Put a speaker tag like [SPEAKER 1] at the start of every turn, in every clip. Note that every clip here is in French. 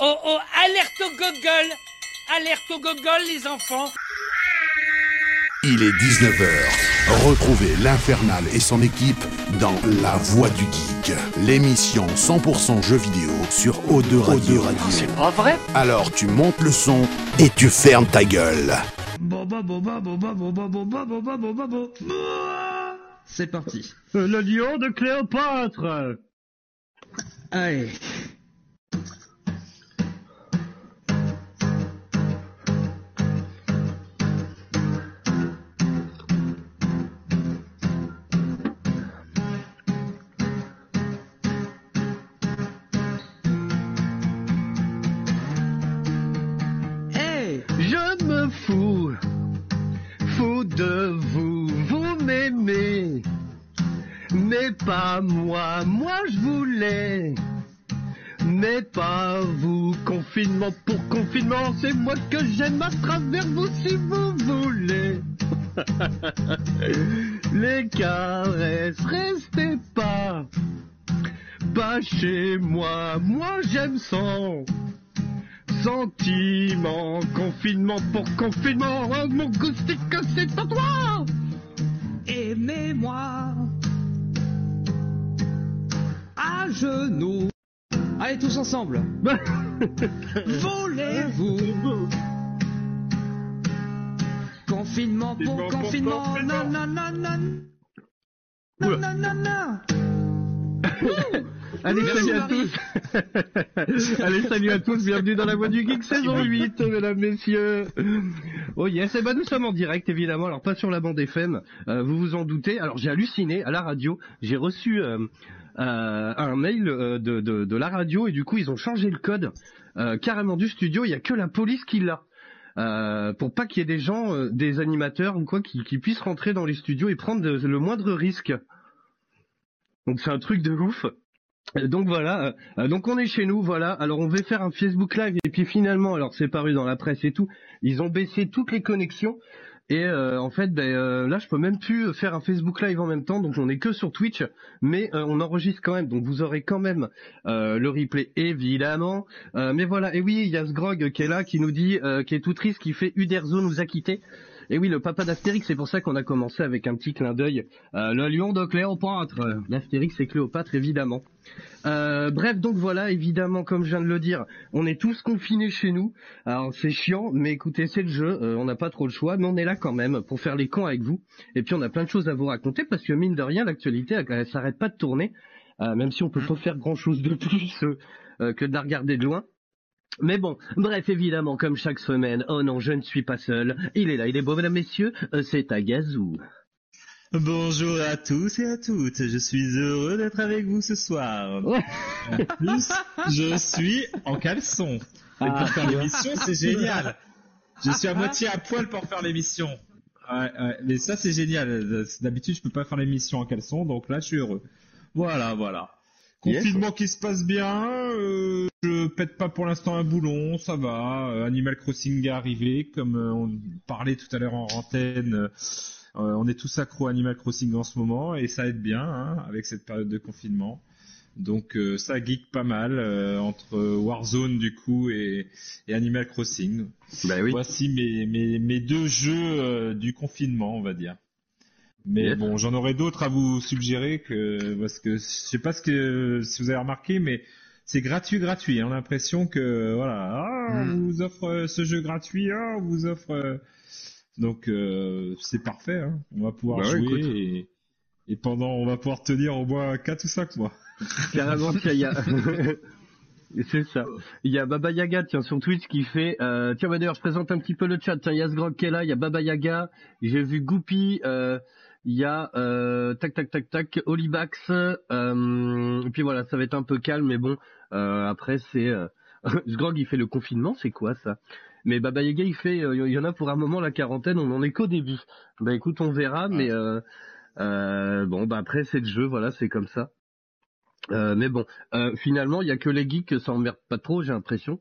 [SPEAKER 1] Oh oh, alerte au gogol Alerte au gogol, les enfants
[SPEAKER 2] Il est 19h. Retrouvez l'Infernal et son équipe dans La Voix du Geek, l'émission 100% jeux vidéo sur O2 Radio.
[SPEAKER 1] C'est pas vrai
[SPEAKER 2] Alors tu montes le son et tu fermes ta gueule.
[SPEAKER 3] C'est parti.
[SPEAKER 4] Le lion de Cléopâtre
[SPEAKER 3] Allez.
[SPEAKER 4] À travers vous si vous voulez. Les caresses, restez pas, pas chez moi, moi j'aime sans. Sentiment, confinement pour confinement, oh, mon goustique, c'est à toi
[SPEAKER 3] Aimez-moi à genoux. Allez tous ensemble.
[SPEAKER 4] Allez, salut à tous, bienvenue dans la Voix du Geek saison 8, mesdames, messieurs. Oh yes, et ben nous sommes en direct, évidemment, alors pas sur la bande FM, euh, vous vous en doutez, alors j'ai halluciné à la radio, j'ai reçu euh, euh, un mail de, de, de la radio, et du coup ils ont changé le code carrément du studio, il y a que la police qui l'a. Euh, pour pas qu'il y ait des gens, euh, des animateurs ou quoi, qui, qui puissent rentrer dans les studios et prendre de- le moindre risque. Donc c'est un truc de ouf. Euh, Donc voilà, euh, donc on est chez nous, voilà. Alors on va faire un Facebook Live et puis finalement, alors c'est paru dans la presse et tout, ils ont baissé toutes les connexions et euh, en fait, ben, euh, là je peux même plus faire un Facebook Live en même temps, donc on est que sur Twitch, mais euh, on enregistre quand même, donc vous aurez quand même euh, le replay évidemment. Euh, mais voilà, et oui, il y a ce Grog qui est là, qui nous dit, euh, qui est tout triste, qui fait Uderzo nous a quittés. Et oui, le papa d'Astérix, c'est pour ça qu'on a commencé avec un petit clin d'œil. Euh, le lion de Cléopâtre. L'Astérix et Cléopâtre, évidemment. Euh, bref, donc voilà, évidemment, comme je viens de le dire, on est tous confinés chez nous. Alors c'est chiant, mais écoutez, c'est le jeu, euh, on n'a pas trop le choix, mais on est là quand même pour faire les cons avec vous. Et puis on a plein de choses à vous raconter parce que mine de rien, l'actualité, elle, s'arrête pas de tourner, même si on peut pas faire grand chose de plus que de la regarder de loin. Mais bon, bref, évidemment, comme chaque semaine, oh non, je ne suis pas seul. Il est là, il est beau, mesdames, messieurs, euh, c'est Agazou.
[SPEAKER 5] Bonjour à tous et à toutes, je suis heureux d'être avec vous ce soir. En plus, je suis en caleçon. Et
[SPEAKER 4] Ah,
[SPEAKER 5] pour faire
[SPEAKER 4] vois.
[SPEAKER 5] l'émission, c'est génial. Je suis à moitié à poil pour faire l'émission. Ouais, ouais, mais ça c'est génial. D'habitude, je peux pas faire l'émission en caleçon, donc là, je suis heureux. Voilà, voilà.
[SPEAKER 4] Yes.
[SPEAKER 5] Confinement qui se passe bien. euh, je pète pas pour l'instant un boulon, ça va. euh, Animal Crossing est arrivé, comme euh, on parlait tout à l'heure en antenne. euh, euh, on est tous accro à Animal Crossing en ce moment et ça aide bien hein, avec cette période de confinement. Donc euh, ça geek pas mal euh, entre Warzone du coup et, et Animal Crossing.
[SPEAKER 4] Bah oui.
[SPEAKER 5] Voici mes, mes, mes deux jeux euh, du confinement, on va dire. Mais bon, j'en aurai d'autres à vous suggérer que parce que je sais pas ce que si vous avez remarqué, mais c'est gratuit, gratuit. On a l'impression que voilà, ah,
[SPEAKER 4] Hmm.
[SPEAKER 5] on vous offre euh, ce jeu gratuit, ah, on vous offre. euh, Donc euh, c'est parfait. Hein. On va pouvoir
[SPEAKER 4] Bah
[SPEAKER 5] jouer et, et pendant, on va pouvoir tenir au moins 4 ou 5 mois.
[SPEAKER 4] Carrément, tiens, il y a... C'est ça. Il y a Baba Yaga, tiens, sur Twitch qui fait... Euh... Tiens, bah, d'ailleurs, je présente un petit peu le chat. Tiens, il y a Sgrog qui est là, il y a Baba Yaga, j'ai vu Goupy, euh... il y a... Euh... Tac, tac, tac, tac, Olibax, euh... et puis voilà, ça va être un peu calme, mais bon, euh... après, c'est... Euh... Sgrog, il fait le confinement, c'est quoi ça? Mais Baba Yaga, il fait... euh, Il y en a pour un moment, la quarantaine, on en est qu'au début. Bah écoute, on verra, mais... Euh... Euh... Bon, bah après, c'est le jeu, voilà, c'est comme ça. Euh, mais bon, euh, finalement, il y a que les geeks, ça emmerde pas trop, j'ai l'impression.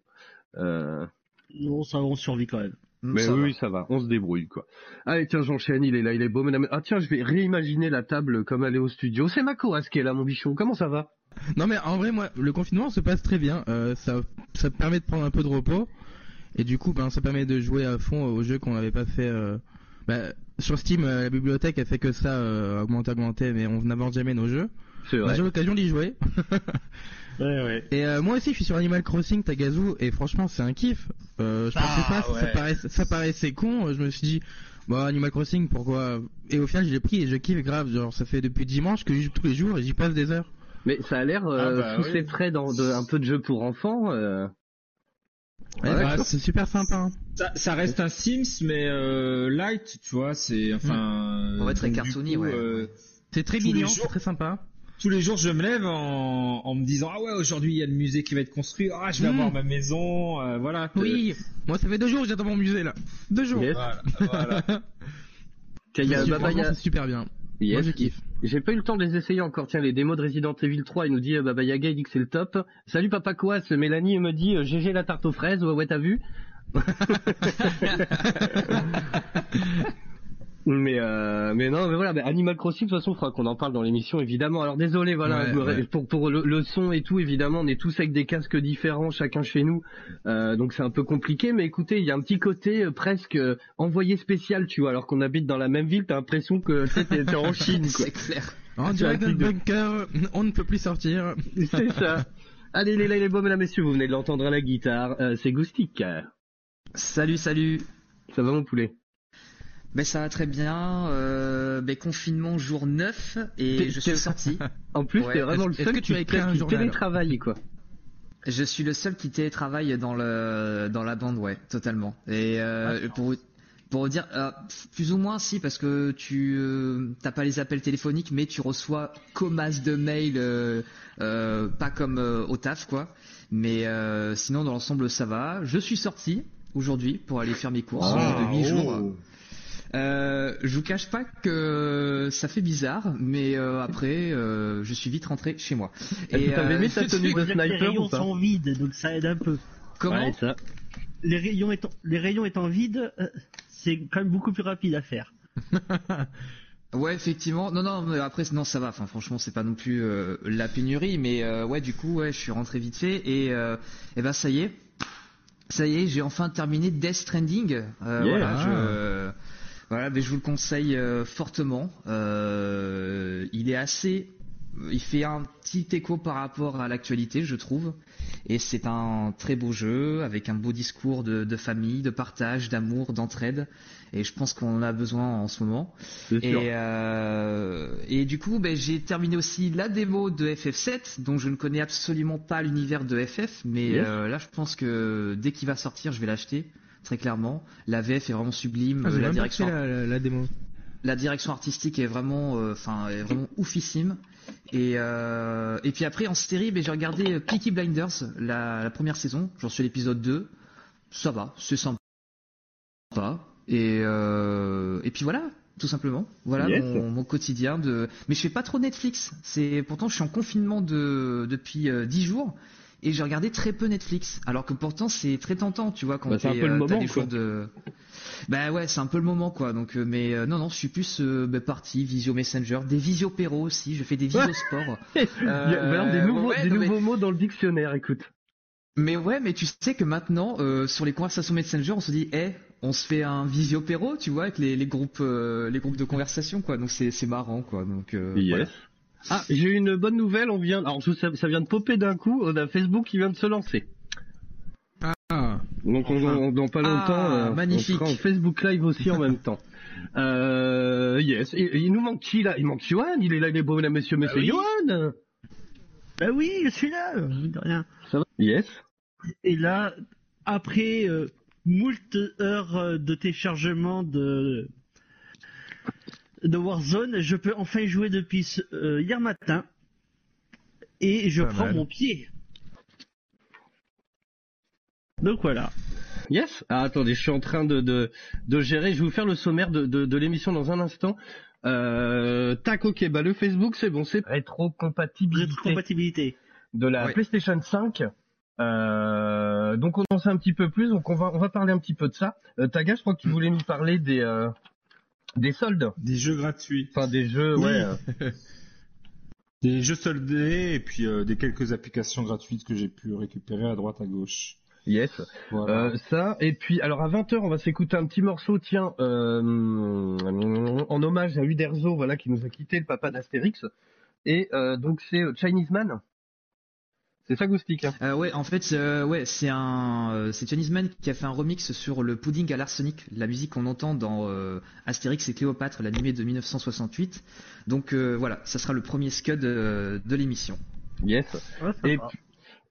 [SPEAKER 4] Euh,
[SPEAKER 6] Non, ça, on survit quand même. Hmm,
[SPEAKER 4] Mais
[SPEAKER 6] ça
[SPEAKER 4] oui,
[SPEAKER 6] va.
[SPEAKER 4] ça va, on se débrouille quoi. Allez, tiens, j'enchaîne, il est là, il est beau, madame. Ah tiens, je vais réimaginer la table comme elle est au studio. C'est Makoas qui est là, mon bichon. Comment ça va?
[SPEAKER 7] Non mais en vrai moi le confinement se passe très bien, euh, ça ça permet de prendre un peu de repos et du coup ben ça permet de jouer à fond aux jeux qu'on n'avait pas fait euh, bah, sur Steam euh, la bibliothèque elle fait que ça euh, augmenter augmenter mais on n'avance jamais nos jeux.
[SPEAKER 4] C'est vrai.
[SPEAKER 7] J'ai l'occasion d'y jouer.
[SPEAKER 3] Ouais, ouais.
[SPEAKER 7] Et euh, moi aussi je suis sur Animal Crossing Tagazu et franchement c'est un kiff. Euh, je pensais
[SPEAKER 3] Ah,
[SPEAKER 7] pas, ça,
[SPEAKER 3] ouais.
[SPEAKER 7] paraissait, ça paraissait con, je me suis dit Bon, Animal Crossing, pourquoi? Et au final, je l'ai pris et je kiffe grave. Genre, ça fait depuis dimanche que joue tous les jours et j'y passe des heures.
[SPEAKER 4] Mais ça a l'air euh,
[SPEAKER 5] Ah bah
[SPEAKER 4] sous
[SPEAKER 5] oui.
[SPEAKER 4] ses traits dans de, un peu de jeu pour enfants. euh.
[SPEAKER 7] Ouais,
[SPEAKER 4] Ouais,
[SPEAKER 7] bah,
[SPEAKER 5] d'accord.
[SPEAKER 7] c'est super sympa. hein.
[SPEAKER 5] Ça, ça reste un Sims, mais euh, light, tu vois, c'est enfin.
[SPEAKER 6] Très
[SPEAKER 5] donc, du
[SPEAKER 6] cartoony,
[SPEAKER 5] coup,
[SPEAKER 6] ouais.
[SPEAKER 5] euh,
[SPEAKER 7] C'est très mignon,
[SPEAKER 5] jours.
[SPEAKER 7] c'est très sympa.
[SPEAKER 5] Tous les jours, je me lève en, en me disant ah ouais, aujourd'hui il y a le musée qui va être construit, ah je vais
[SPEAKER 7] Mm.
[SPEAKER 5] avoir ma maison, euh, voilà.
[SPEAKER 7] Oui, moi ça fait deux jours que j'attends mon musée là. Deux jours.
[SPEAKER 4] Yes.
[SPEAKER 5] Voilà, voilà.
[SPEAKER 4] Tiens, il y a
[SPEAKER 7] C'est-
[SPEAKER 4] Baba
[SPEAKER 7] franchement,
[SPEAKER 4] Yaga-
[SPEAKER 7] c'est super bien.
[SPEAKER 4] Yes.
[SPEAKER 7] Moi je kiffe.
[SPEAKER 4] J'ai pas eu le temps de les essayer encore. Tiens, les démos de Resident Evil 3, il nous dit euh, Baba Yaga, il dit que c'est le top. Salut Papa Quas, Mélanie me dit euh, GG la tarte aux fraises. Ouais, ouais, t'as vu? Mais euh, mais non, mais voilà, mais Animal Crossing, de toute façon, il faudra qu'on en parle dans l'émission, évidemment. Alors désolé, voilà,
[SPEAKER 7] Ouais, ouais.
[SPEAKER 4] pour pour le, le son et tout, évidemment, on est tous avec des casques différents, chacun chez nous, euh, donc c'est un peu compliqué. Mais écoutez, il y a un petit côté euh, presque euh, envoyé spécial, tu vois, alors qu'on habite dans la même ville, t'as l'impression que tu sais, t'es en Chine, quoi.
[SPEAKER 6] C'est clair.
[SPEAKER 7] En
[SPEAKER 4] C'est
[SPEAKER 7] direct
[SPEAKER 4] de-
[SPEAKER 7] bunker, on ne peut plus sortir.
[SPEAKER 4] C'est ça. Allez, les là, les beaux, mesdames, messieurs, vous venez de l'entendre à la guitare. Euh, c'est Goustic.
[SPEAKER 6] Salut, salut.
[SPEAKER 4] Ça va, mon poulet?
[SPEAKER 6] Ben ça va très bien. Euh, ben confinement jour 9 et je suis sorti.
[SPEAKER 4] En plus,
[SPEAKER 6] Ouais.
[SPEAKER 4] t'es vraiment le seul
[SPEAKER 7] que tu
[SPEAKER 4] qui,
[SPEAKER 7] as écrit un
[SPEAKER 4] qui télétravaille, quoi.
[SPEAKER 6] Je suis le seul qui télétravaille dans le dans la bande, ouais, totalement. Et euh, pour dire, euh, plus ou moins si, parce que tu euh, t'as pas les appels téléphoniques, mais tu reçois commasse de mails, euh, euh, pas comme euh, au taf quoi. Mais euh, sinon dans l'ensemble ça va. Je suis sorti aujourd'hui pour aller faire mes courses
[SPEAKER 4] Ah,
[SPEAKER 6] de 8
[SPEAKER 4] oh.
[SPEAKER 6] jours. Euh, je vous cache pas que ça fait bizarre, mais euh, après euh, je suis vite rentré chez moi.
[SPEAKER 4] Et t'avais
[SPEAKER 6] euh,
[SPEAKER 4] aimé ta tenue de
[SPEAKER 3] que les
[SPEAKER 4] sniper ou
[SPEAKER 3] rayons
[SPEAKER 4] pas
[SPEAKER 3] sont vides, donc ça aide un peu.
[SPEAKER 6] comment
[SPEAKER 4] Ouais, ça.
[SPEAKER 3] Les rayons étant, les rayons étant vides, c'est quand même beaucoup plus rapide à faire.
[SPEAKER 6] Ouais, effectivement. Non, non, mais après, non, ça va. Enfin, franchement, c'est pas non plus euh, la pénurie, mais euh, ouais, du coup, ouais, je suis rentré vite fait et, euh, et ben ça y est, ça y est, j'ai enfin terminé Death Stranding.
[SPEAKER 4] Yeah.
[SPEAKER 6] Voilà, je, voilà, mais je vous le conseille euh, fortement. Euh, il est assez, il fait un petit écho par rapport à l'actualité, je trouve. Et c'est un très beau jeu avec un beau discours de, de famille, de partage, d'amour, d'entraide. Et je pense qu'on en a besoin en ce moment. Et, euh, et du coup, ben, j'ai terminé aussi la démo de FF7, dont je ne connais absolument pas l'univers de FF, mais
[SPEAKER 4] Yes.
[SPEAKER 6] euh, là, je pense que dès qu'il va sortir, je vais l'acheter, très clairement. La VF est vraiment sublime,
[SPEAKER 7] Ah,
[SPEAKER 6] euh, la direction,
[SPEAKER 7] la, la- la démo.
[SPEAKER 6] la direction artistique est vraiment, euh, enfin, est vraiment oufissime. Et euh, et puis après en série, ben, j'ai regardé euh, Peaky Blinders, la, la première saison. J'en suis à l'épisode 2. Ça va, c'est sympa. Et euh, et puis voilà, tout simplement. Voilà
[SPEAKER 4] Yes.
[SPEAKER 6] mon, mon quotidien de. Mais je fais pas trop Netflix. C'est pourtant je suis en confinement de depuis euh, 10 jours. Et j'ai regardé très peu Netflix, alors que pourtant c'est très tentant, tu vois, quand
[SPEAKER 4] Bah, un
[SPEAKER 6] t'es,
[SPEAKER 4] peu le
[SPEAKER 6] euh, t'as
[SPEAKER 4] moment,
[SPEAKER 6] des
[SPEAKER 4] quoi.
[SPEAKER 6] choix de. Bah ouais, c'est un peu le moment quoi. Donc, euh, mais euh, non non, je suis plus euh, bah, parti Visio Messenger, des Visio Péro aussi. Je fais des Visio Sport.
[SPEAKER 4] Il y a alors, des nouveaux,
[SPEAKER 6] ouais,
[SPEAKER 4] des
[SPEAKER 6] non, mais-
[SPEAKER 4] nouveaux mots dans le dictionnaire, écoute.
[SPEAKER 6] Mais ouais, mais tu sais que maintenant, euh, sur les conversations Messenger, on se dit, eh, on se fait un visio péro, tu vois, avec les, les groupes, euh, les groupes de conversation, quoi. Donc c'est c'est marrant, quoi. Donc euh, voilà.
[SPEAKER 4] Ah, j'ai une bonne nouvelle, on vient, alors ça, ça vient de popper d'un coup, on a Facebook qui vient de se lancer.
[SPEAKER 7] Ah,
[SPEAKER 4] Donc on, on- dans pas
[SPEAKER 6] Ah,
[SPEAKER 4] longtemps, euh,
[SPEAKER 6] magnifique.
[SPEAKER 4] on sera en Facebook Live aussi en même temps. Euh, yes. Il nous manque qui là? Il manque Johan, il est là, il est beau, mesdames, messieurs, monsieur
[SPEAKER 3] oui.
[SPEAKER 4] Johan
[SPEAKER 3] Bah oui, je suis là, mine de rien.
[SPEAKER 4] Ça va? Yes.
[SPEAKER 3] Et là, après euh, moult heures euh, de téléchargement de de Warzone, je peux enfin y jouer depuis ce- euh, hier matin. Et je
[SPEAKER 7] Pas
[SPEAKER 3] prends
[SPEAKER 7] mal.
[SPEAKER 3] mon pied. Donc voilà.
[SPEAKER 4] Yes. Ah, attendez, je suis en train de, de, de gérer. Je vais vous faire le sommaire de, de, de l'émission dans un instant. Euh, tac, ok, bah le Facebook, c'est bon, c'est rétrocompatibilité
[SPEAKER 3] Rétrocompatibilité.
[SPEAKER 4] de la
[SPEAKER 6] Ouais.
[SPEAKER 4] PlayStation 5. Euh, donc on en sait un petit peu plus, donc on va on va parler un petit peu de ça. Euh, Taga, je crois que tu voulais nous parler des euh, des soldes,
[SPEAKER 5] Des jeux gratuits.
[SPEAKER 4] enfin des jeux,
[SPEAKER 5] Oui.
[SPEAKER 4] ouais. euh,
[SPEAKER 5] Des jeux soldés et puis euh, des quelques applications gratuites que j'ai pu récupérer à droite à gauche.
[SPEAKER 4] yes.
[SPEAKER 5] Voilà.
[SPEAKER 4] Euh, ça, et puis, alors à 20h, on va s'écouter un petit morceau, tiens, euh, en hommage à Uderzo, voilà, qui nous a quitté, le papa d'Astérix. Et donc c'est Chinese Man. C'est ça, Goustic hein
[SPEAKER 6] Euh, ouais, en fait, euh, ouais, c'est un, euh, c'est Chinese Man qui a fait un remix sur le pudding à l'arsenic, la musique qu'on entend dans euh, Astérix et Cléopâtre, l'animé de 1968. Donc euh, voilà, ça sera le premier scud euh, de l'émission.
[SPEAKER 4] Yes.
[SPEAKER 3] Ouais,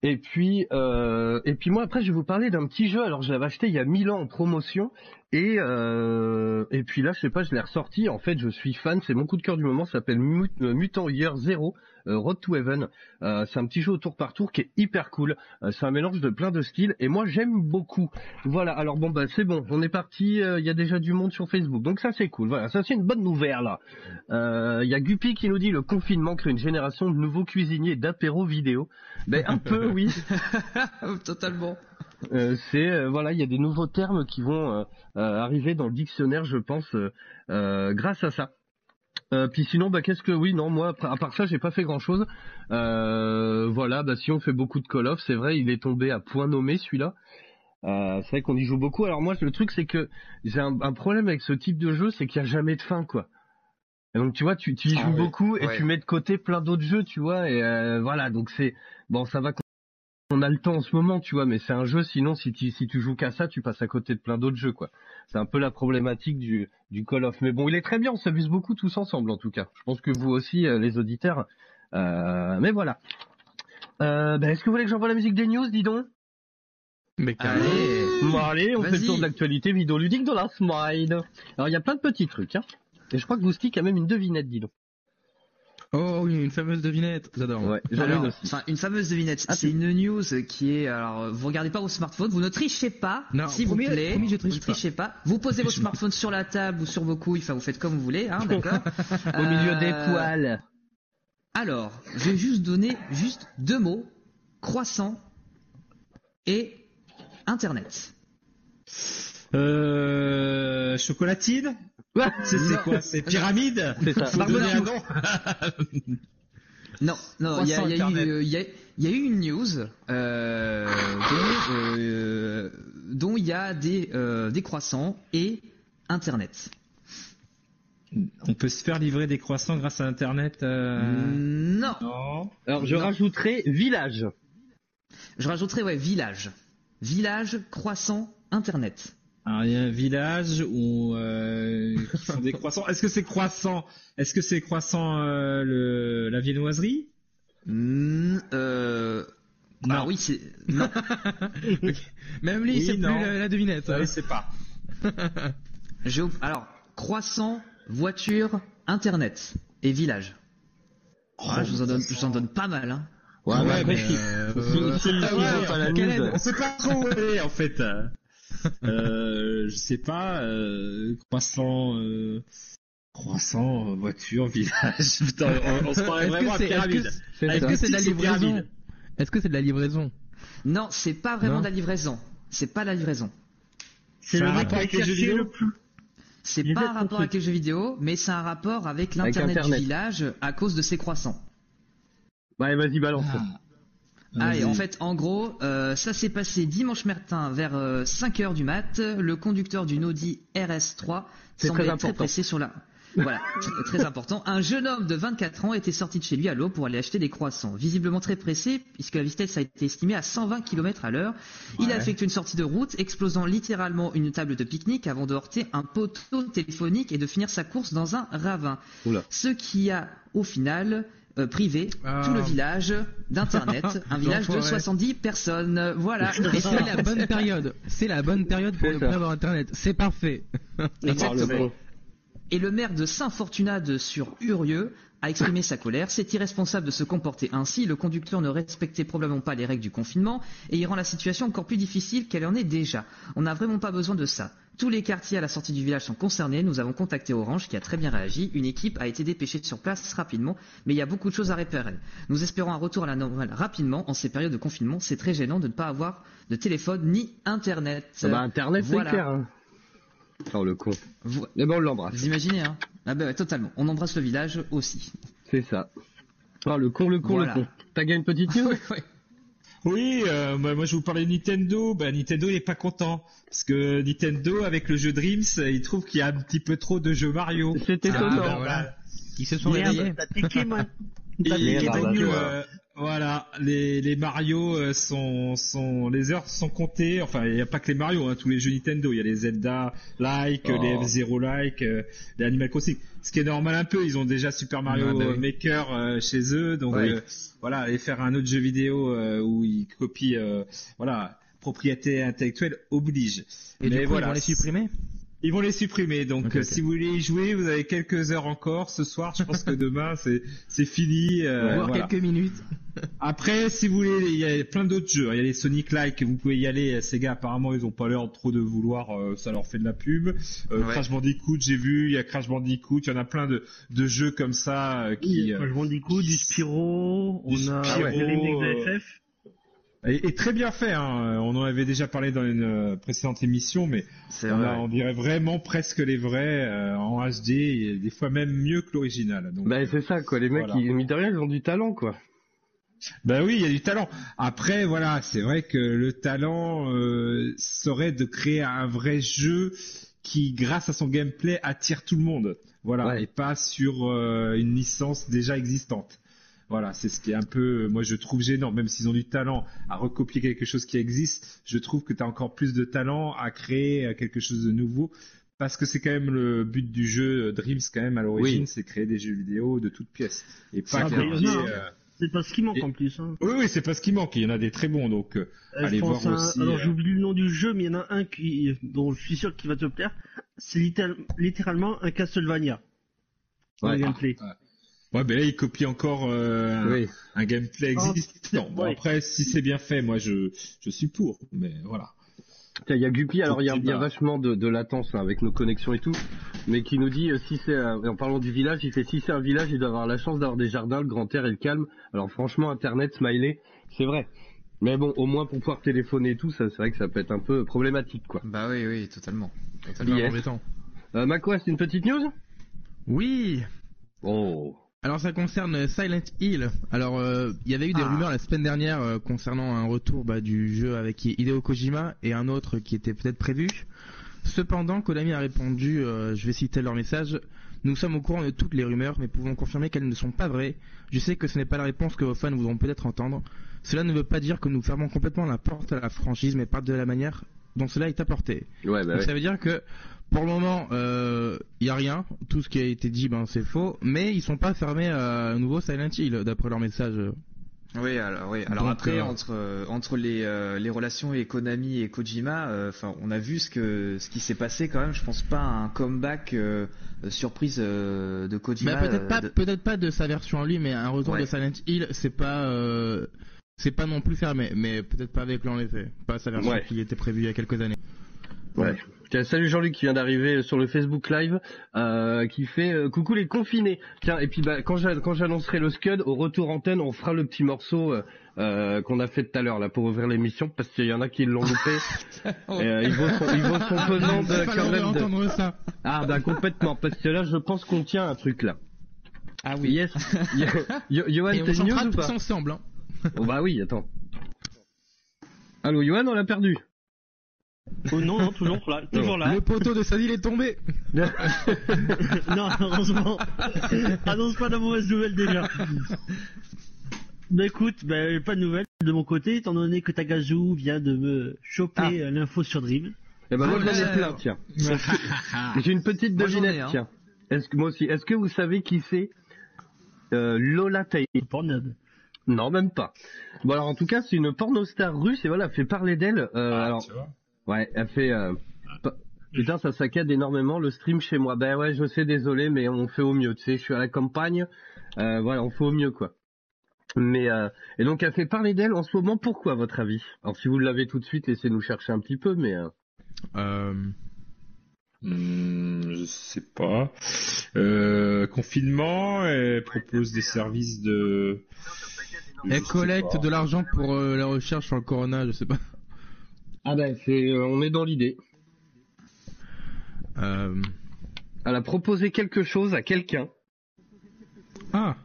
[SPEAKER 4] Et, puis, euh, et puis moi après, je vais vous parler d'un petit jeu. Alors, je l'avais acheté il y a 1000 ans en promotion. Et, euh, et puis là, je sais pas, je l'ai ressorti. En fait, je suis fan. C'est mon coup de cœur du moment. Ça s'appelle Mut- Mutant Year Zero. Euh, Road to Heaven. Euh, c'est un petit jeu au tour par tour qui est hyper cool. Euh, c'est un mélange de plein de styles et moi j'aime beaucoup. Voilà. Alors bon bah c'est bon, on est parti. Il y a déjà du monde sur Facebook, donc ça c'est cool. Voilà, ça c'est une bonne nouvelle là. Il y a Guppy qui nous dit le confinement crée une génération de nouveaux cuisiniers d'apéro vidéo. Ben un peu oui.
[SPEAKER 6] Totalement.
[SPEAKER 4] Euh, c'est euh, voilà, il y a des nouveaux termes qui vont euh, arriver dans le dictionnaire, je pense, grâce à ça. Euh, puis sinon, bah qu'est-ce que oui, non, moi à part ça, j'ai pas fait grand-chose. Euh, voilà, bah si on fait beaucoup de Call of, c'est vrai, il est tombé à point nommé celui-là. Euh, c'est vrai qu'on y joue beaucoup. Alors moi, le truc, c'est que j'ai un, un problème avec ce type de jeu, c'est qu'il y a jamais de fin, quoi. Et donc tu vois, tu, tu y
[SPEAKER 5] Ah
[SPEAKER 4] joues
[SPEAKER 5] oui,
[SPEAKER 4] beaucoup et
[SPEAKER 6] ouais.
[SPEAKER 4] tu mets de côté plein d'autres jeux, tu vois. Et voilà, donc c'est bon, ça va on a le temps en ce moment, tu vois, mais c'est un jeu, sinon, si tu, si tu joues qu'à ça, tu passes à côté de plein d'autres jeux, quoi. C'est un peu la problématique du, du Call of. Mais bon, il est très bien, on s'amuse beaucoup tous ensemble, en tout cas. Je pense que vous aussi, euh, les auditeurs. Euh, mais voilà. Euh, ben, est-ce que vous voulez que j'envoie la musique des news, dis donc?
[SPEAKER 7] Mais carrément.
[SPEAKER 6] Allez.
[SPEAKER 4] Bon, allez, on fait le tour de l'actualité vidéoludique de la semaine. Alors, il y a plein de petits trucs, hein. Et je crois que Goustic a même une devinette, dis donc.
[SPEAKER 7] Oh oui, une fameuse devinette. J'adore.
[SPEAKER 4] Ouais,
[SPEAKER 6] Alors,
[SPEAKER 4] une aussi.
[SPEAKER 6] enfin, une fameuse devinette.
[SPEAKER 4] Ah,
[SPEAKER 6] c'est une news qui est, alors, vous regardez pas vos smartphones, vous ne trichez pas,
[SPEAKER 7] Non,
[SPEAKER 6] s'il vous plaît.
[SPEAKER 7] promis, je triche
[SPEAKER 6] vous ne trichez pas. Vous posez vos smartphones sur la table ou sur vos couilles, enfin, vous faites comme vous voulez, hein, d'accord
[SPEAKER 4] Au milieu des
[SPEAKER 6] Euh,
[SPEAKER 4] poils.
[SPEAKER 6] Alors, je vais juste donner juste deux mots croissant et Internet.
[SPEAKER 5] Euh, chocolatine C'est quoi C'est pyramide
[SPEAKER 4] C'est ça.
[SPEAKER 5] Faut donner un nom
[SPEAKER 6] Non, non, il y, a- y eu, y y a une news euh, dont, euh, dont il y a des, euh, des croissants et Internet.
[SPEAKER 5] On peut se faire livrer des croissants grâce à Internet euh,
[SPEAKER 6] Non.
[SPEAKER 5] Non.
[SPEAKER 4] Alors, je
[SPEAKER 6] non.
[SPEAKER 4] rajouterai village.
[SPEAKER 6] Je rajouterais ouais village, village, croissant, Internet.
[SPEAKER 5] Alors, il y a un village où euh, qui font des croissants. Est-ce que c'est croissant? Est-ce que c'est croissant euh, le, la viennoiserie?
[SPEAKER 6] Hmm, euh,
[SPEAKER 5] Non.
[SPEAKER 6] Ah oui, c'est non.
[SPEAKER 7] Même lui,
[SPEAKER 5] Oui,
[SPEAKER 7] c'est plus la, la devinette. hein.
[SPEAKER 5] Je sais pas.
[SPEAKER 6] J'ai op- alors croissant, voiture, Internet et village. Ah, je vous en donne, je vous en donne pas mal. Hein.
[SPEAKER 4] Ouais,
[SPEAKER 5] Ouais,
[SPEAKER 4] mais
[SPEAKER 7] euh,
[SPEAKER 5] ouais,
[SPEAKER 4] ont pas
[SPEAKER 5] pas trop où aller en fait. Euh, je sais pas. Euh, croissant, euh, croissant, voiture, village. Putain, on, on se
[SPEAKER 7] que
[SPEAKER 5] vraiment à
[SPEAKER 7] est-ce
[SPEAKER 5] pyramide.
[SPEAKER 7] que
[SPEAKER 4] c'est
[SPEAKER 7] Est-ce que c'est de la livraison
[SPEAKER 5] pyramide.
[SPEAKER 7] Est-ce que c'est de la livraison
[SPEAKER 6] Non, c'est pas vraiment
[SPEAKER 7] Non.
[SPEAKER 6] de la livraison. C'est pas de la livraison.
[SPEAKER 3] C'est le
[SPEAKER 5] rapport avec les jeux vidéo
[SPEAKER 3] le plus.
[SPEAKER 6] C'est pas un rapport avec les jeux vidéo, mais c'est un rapport avec l'internet du village à cause de ses croissants.
[SPEAKER 4] Ouais, vas-y, balance.
[SPEAKER 6] Ah, et
[SPEAKER 5] Vas-y.
[SPEAKER 6] en fait, en gros, euh, ça s'est passé dimanche matin vers 5h du mat. Le conducteur d'une Audi RS3
[SPEAKER 4] C'est
[SPEAKER 6] semblait
[SPEAKER 4] très
[SPEAKER 6] très pressé sur la... Voilà, tr- très important. Un jeune homme de 24 ans était sorti de chez lui à l'eau pour aller acheter des croissants. Visiblement très pressé, puisque la vitesse a été estimée à 120 km à l'heure. Il a effectué une sortie de route, explosant littéralement une table de pique-nique avant de heurter un poteau téléphonique et de finir sa course dans un ravin.
[SPEAKER 4] Oula.
[SPEAKER 6] Ce qui a, au final, euh, privé
[SPEAKER 7] Ah.
[SPEAKER 6] tout le village d'internet, un village de
[SPEAKER 7] L'enfoiré.
[SPEAKER 6] 70 personnes. Voilà.
[SPEAKER 7] C'est la bonne période. C'est la bonne période pour ne pas avoir internet. C'est parfait.
[SPEAKER 6] Exactement. Et le maire de Saint-Fortunade sur Urieux a exprimé sa colère. C'est irresponsable de se comporter ainsi. Le conducteur ne respectait probablement pas les règles du confinement et il rend la situation encore plus difficile qu'elle en est déjà. On n'a vraiment pas besoin de ça. Tous les quartiers à la sortie du village sont concernés. Nous avons contacté Orange qui a très bien réagi. Une équipe a été dépêchée sur place rapidement, mais il y a beaucoup de choses à réparer. Nous espérons un retour à la normale rapidement en ces périodes de confinement. C'est très gênant de ne pas avoir de téléphone ni internet.
[SPEAKER 4] Ah bah, Internet, c'est
[SPEAKER 6] Voilà.
[SPEAKER 4] clair. Hein. Oh, le con.
[SPEAKER 6] Vous,
[SPEAKER 4] Mais bon, on l'embrasse.
[SPEAKER 6] vous imaginez, hein Ah bah ouais, totalement. On embrasse le village aussi.
[SPEAKER 4] C'est ça. Oh, le con, le con,
[SPEAKER 6] Voilà.
[SPEAKER 4] le con. T'as gagné une petite news?
[SPEAKER 6] Ouais, ouais.
[SPEAKER 5] Oui, euh, moi, moi, je vous parlais de Nintendo. Bah, Nintendo il est pas content parce que Nintendo avec le jeu Dreams, il trouve qu'il y a un petit peu trop de jeux Mario.
[SPEAKER 4] C'est
[SPEAKER 7] Ah,
[SPEAKER 4] étonnant.
[SPEAKER 7] bah, voilà. Ils se sont
[SPEAKER 3] Merde,
[SPEAKER 7] réveillés.
[SPEAKER 3] t'as piqué, moi. T'as piqué
[SPEAKER 5] donc, euh, voilà, les, les Mario euh, sont, sont, les heures sont comptées. Enfin, il n'y a pas que les Mario, hein, tous les jeux Nintendo. Il y a les Zelda like,
[SPEAKER 4] Oh.
[SPEAKER 5] les F-Zero like, euh, les Animal Crossing. Ce qui est normal un peu. Ils ont déjà Super Mario
[SPEAKER 7] Ah, bah oui.
[SPEAKER 5] Maker euh, chez eux, donc
[SPEAKER 4] Ouais.
[SPEAKER 5] euh, voilà, aller faire un autre jeu vidéo euh, où ils copient, euh, voilà, propriété intellectuelle oblige.
[SPEAKER 7] Et
[SPEAKER 5] Mais
[SPEAKER 7] du coup,
[SPEAKER 5] voilà,
[SPEAKER 7] ils vont les supprimer?
[SPEAKER 5] Ils vont les supprimer. Donc, euh, si vous voulez y jouer, vous avez quelques heures encore. Ce soir, je pense que demain, c'est c'est fini. euh, voilà.
[SPEAKER 7] quelques minutes.
[SPEAKER 5] Après, si vous voulez, il y a plein d'autres jeux. Il y a les Sonic Like, vous pouvez y aller. Ces gars, apparemment, ils ont pas l'air trop de vouloir. euh, ça leur fait de la pub. Euh,
[SPEAKER 6] Ouais.
[SPEAKER 5] Crash Bandicoot, j'ai vu. Il y a Crash Bandicoot. Il y en a plein de, de jeux comme ça euh, qui. euh,
[SPEAKER 3] Moi, je vends du Spyro, on a
[SPEAKER 5] Spyro,
[SPEAKER 3] les remakes de
[SPEAKER 5] euh,
[SPEAKER 3] FF.
[SPEAKER 5] Et, et très bien fait. Hein. On en avait déjà parlé dans une euh, précédente émission, mais on,
[SPEAKER 6] vrai.
[SPEAKER 5] a- on dirait vraiment presque les vrais euh, en HD, et des fois même mieux que l'original. Donc,
[SPEAKER 4] Bah, c'est ça, quoi. Les mecs, ils, rien, ils ont du talent, quoi.
[SPEAKER 5] Ben oui, il y a du talent. Après, voilà, c'est vrai que le talent euh, serait de créer un vrai jeu qui, grâce à son gameplay, attire tout le monde. Voilà,
[SPEAKER 4] Ouais.
[SPEAKER 5] et pas sur euh, une licence déjà existante. Voilà, c'est ce qui est un peu, moi je trouve gênant, même s'ils ont du talent à recopier quelque chose qui existe, je trouve que tu as encore plus de talent à créer quelque chose de nouveau, parce que c'est quand même le but du jeu euh, Dreams quand même à l'origine,
[SPEAKER 4] Oui.
[SPEAKER 5] c'est créer des jeux vidéo de toutes pièces, et pas
[SPEAKER 3] C'est
[SPEAKER 5] euh,
[SPEAKER 3] C'est pas ce qui manque
[SPEAKER 5] Et-
[SPEAKER 3] en plus. Hein.
[SPEAKER 5] oui, oui, c'est pas ce qui manque. Il y en a des très bons, donc euh, Allez voir
[SPEAKER 3] un-
[SPEAKER 5] aussi,
[SPEAKER 3] Alors
[SPEAKER 5] euh,
[SPEAKER 3] j'oublie le nom du jeu, mais il y en a un qui, dont je suis sûr qu'il va te plaire. C'est littéral- littéralement un Castlevania.
[SPEAKER 4] Ouais.
[SPEAKER 3] gameplay.
[SPEAKER 5] Ouais, ben là, il copie encore euh, un,
[SPEAKER 4] Oui.
[SPEAKER 5] un gameplay
[SPEAKER 3] Oh,
[SPEAKER 5] existant. Bon, après, si c'est bien fait, moi, je, je suis pour. Mais voilà.
[SPEAKER 4] Il y a Guppy, alors il y a, il y a vachement de, de latence hein, avec nos connexions et tout, mais qui nous dit euh, si c'est euh, en parlant du village, il fait si c'est un village, il doit avoir la chance d'avoir des jardins, le grand air et le calme. Alors franchement, internet, smiley, c'est vrai. Mais bon, au moins pour pouvoir téléphoner et tout, ça c'est vrai que ça peut être un peu problématique quoi.
[SPEAKER 6] Bah oui, oui, totalement.
[SPEAKER 7] C'est
[SPEAKER 4] Yes.
[SPEAKER 7] embêtant.
[SPEAKER 4] Euh, Macquest, une petite news?
[SPEAKER 7] Oui
[SPEAKER 4] Oh.
[SPEAKER 7] Alors ça concerne Silent Hill. Alors euh, il y avait eu des
[SPEAKER 6] Ah.
[SPEAKER 7] rumeurs la semaine dernière euh, concernant un retour bah, du jeu avec Hideo Kojima et un autre qui était peut-être prévu. Cependant, Konami a répondu, euh, je vais citer leur message, nous sommes au courant de toutes les rumeurs, mais pouvons confirmer qu'elles ne sont pas vraies. Je sais que ce n'est pas la réponse que vos fans voudront peut-être entendre. Cela ne veut pas dire que nous fermons complètement la porte à la franchise, mais pas de la manière dont cela est apporté.
[SPEAKER 4] Ouais, bah
[SPEAKER 7] Donc
[SPEAKER 4] ouais.
[SPEAKER 7] ça veut dire que pour le moment, il n'y a rien. Tout ce qui a été dit, ben c'est faux. Mais ils sont pas fermés à nouveau Silent Hill, d'après leur message.
[SPEAKER 6] Oui, alors, oui. alors
[SPEAKER 7] Donc,
[SPEAKER 6] après,
[SPEAKER 7] euh,
[SPEAKER 6] entre, euh, entre les, euh, les relations et Konami et Kojima, euh, enfin, on a vu ce, que, ce qui s'est passé quand même. Je pense pas à un comeback euh, euh, surprise euh, de Kojima.
[SPEAKER 7] Peut-être
[SPEAKER 6] euh,
[SPEAKER 7] pas,
[SPEAKER 6] de-
[SPEAKER 7] peut-être pas de sa version à lui, mais un retour
[SPEAKER 6] Ouais.
[SPEAKER 7] de Silent Hill, c'est pas, euh, c'est pas non plus fermé. Mais peut-être pas avec lui en effet. Pas sa version
[SPEAKER 4] Ouais.
[SPEAKER 7] qui était prévue il y a quelques années.
[SPEAKER 4] Ouais. Tiens, salut Jean-Luc qui vient d'arriver sur le Facebook Live, euh, qui fait euh, coucou les confinés. Tiens, et puis bah, quand j'a- quand j'annoncerai le Scud, au retour antenne, on fera le petit morceau euh, euh, qu'on a fait tout à l'heure là pour ouvrir l'émission, parce qu'il y en a qui l'ont loupé. et, euh, il vaut son, il vaut son pesant de, quand même de-
[SPEAKER 7] ça.
[SPEAKER 4] Ah bah complètement, parce que là je pense qu'on tient un truc là.
[SPEAKER 7] Ah
[SPEAKER 4] Yes. Yo- Yo- une
[SPEAKER 7] chantera
[SPEAKER 4] news ou
[SPEAKER 7] tous
[SPEAKER 4] pas?
[SPEAKER 7] ensemble. Hein.
[SPEAKER 4] Oh bah oui, attends. Allô Johan, on l'a perdu.
[SPEAKER 3] Oh, non, non, toujours là. Toujours là.
[SPEAKER 7] Le poteau de Sadil est tombé.
[SPEAKER 3] non, heureusement. Annonce pas de mauvaise nouvelle déjà. Bah écoute, bah, pas de nouvelles de mon côté, étant donné que Tagazu vient de me choper euh, l'info sur Dream.
[SPEAKER 4] Eh ben moi
[SPEAKER 6] Ah,
[SPEAKER 4] j'en ai
[SPEAKER 6] ouais.
[SPEAKER 4] plein, tiens. J'ai une petite
[SPEAKER 6] ai,
[SPEAKER 4] devinette,
[SPEAKER 6] hein.
[SPEAKER 4] tiens. Est-ce que moi aussi, est-ce que vous savez qui c'est euh, Lola Tay?
[SPEAKER 3] Pornhub.
[SPEAKER 4] Non, même pas. Bon alors en tout cas, c'est une pornostar russe et voilà, fait parler d'elle. Euh,
[SPEAKER 5] Ah,
[SPEAKER 4] alors,
[SPEAKER 5] tu vois.
[SPEAKER 4] Ouais, elle fait. euh, Putain, ça saccade énormément le stream chez moi. Ben ouais, je sais, désolé, mais on fait au mieux. Tu sais, je suis à la campagne. Euh, voilà, on fait au mieux quoi. Mais euh, et donc elle fait parler d'elle en ce moment. Pourquoi, à votre avis? Alors si vous l'avez tout de suite, laissez-nous chercher un petit peu. Mais euh,
[SPEAKER 7] Euh,
[SPEAKER 5] Hmm, je sais pas. Euh, confinement, elle propose des services de.
[SPEAKER 7] elle collecte de l'argent pour euh, la recherche sur le corona, je sais pas.
[SPEAKER 4] Ah ben c'est, euh, on est dans l'idée.
[SPEAKER 7] Euh,
[SPEAKER 4] Elle a proposé quelque chose à quelqu'un.
[SPEAKER 7] Ah,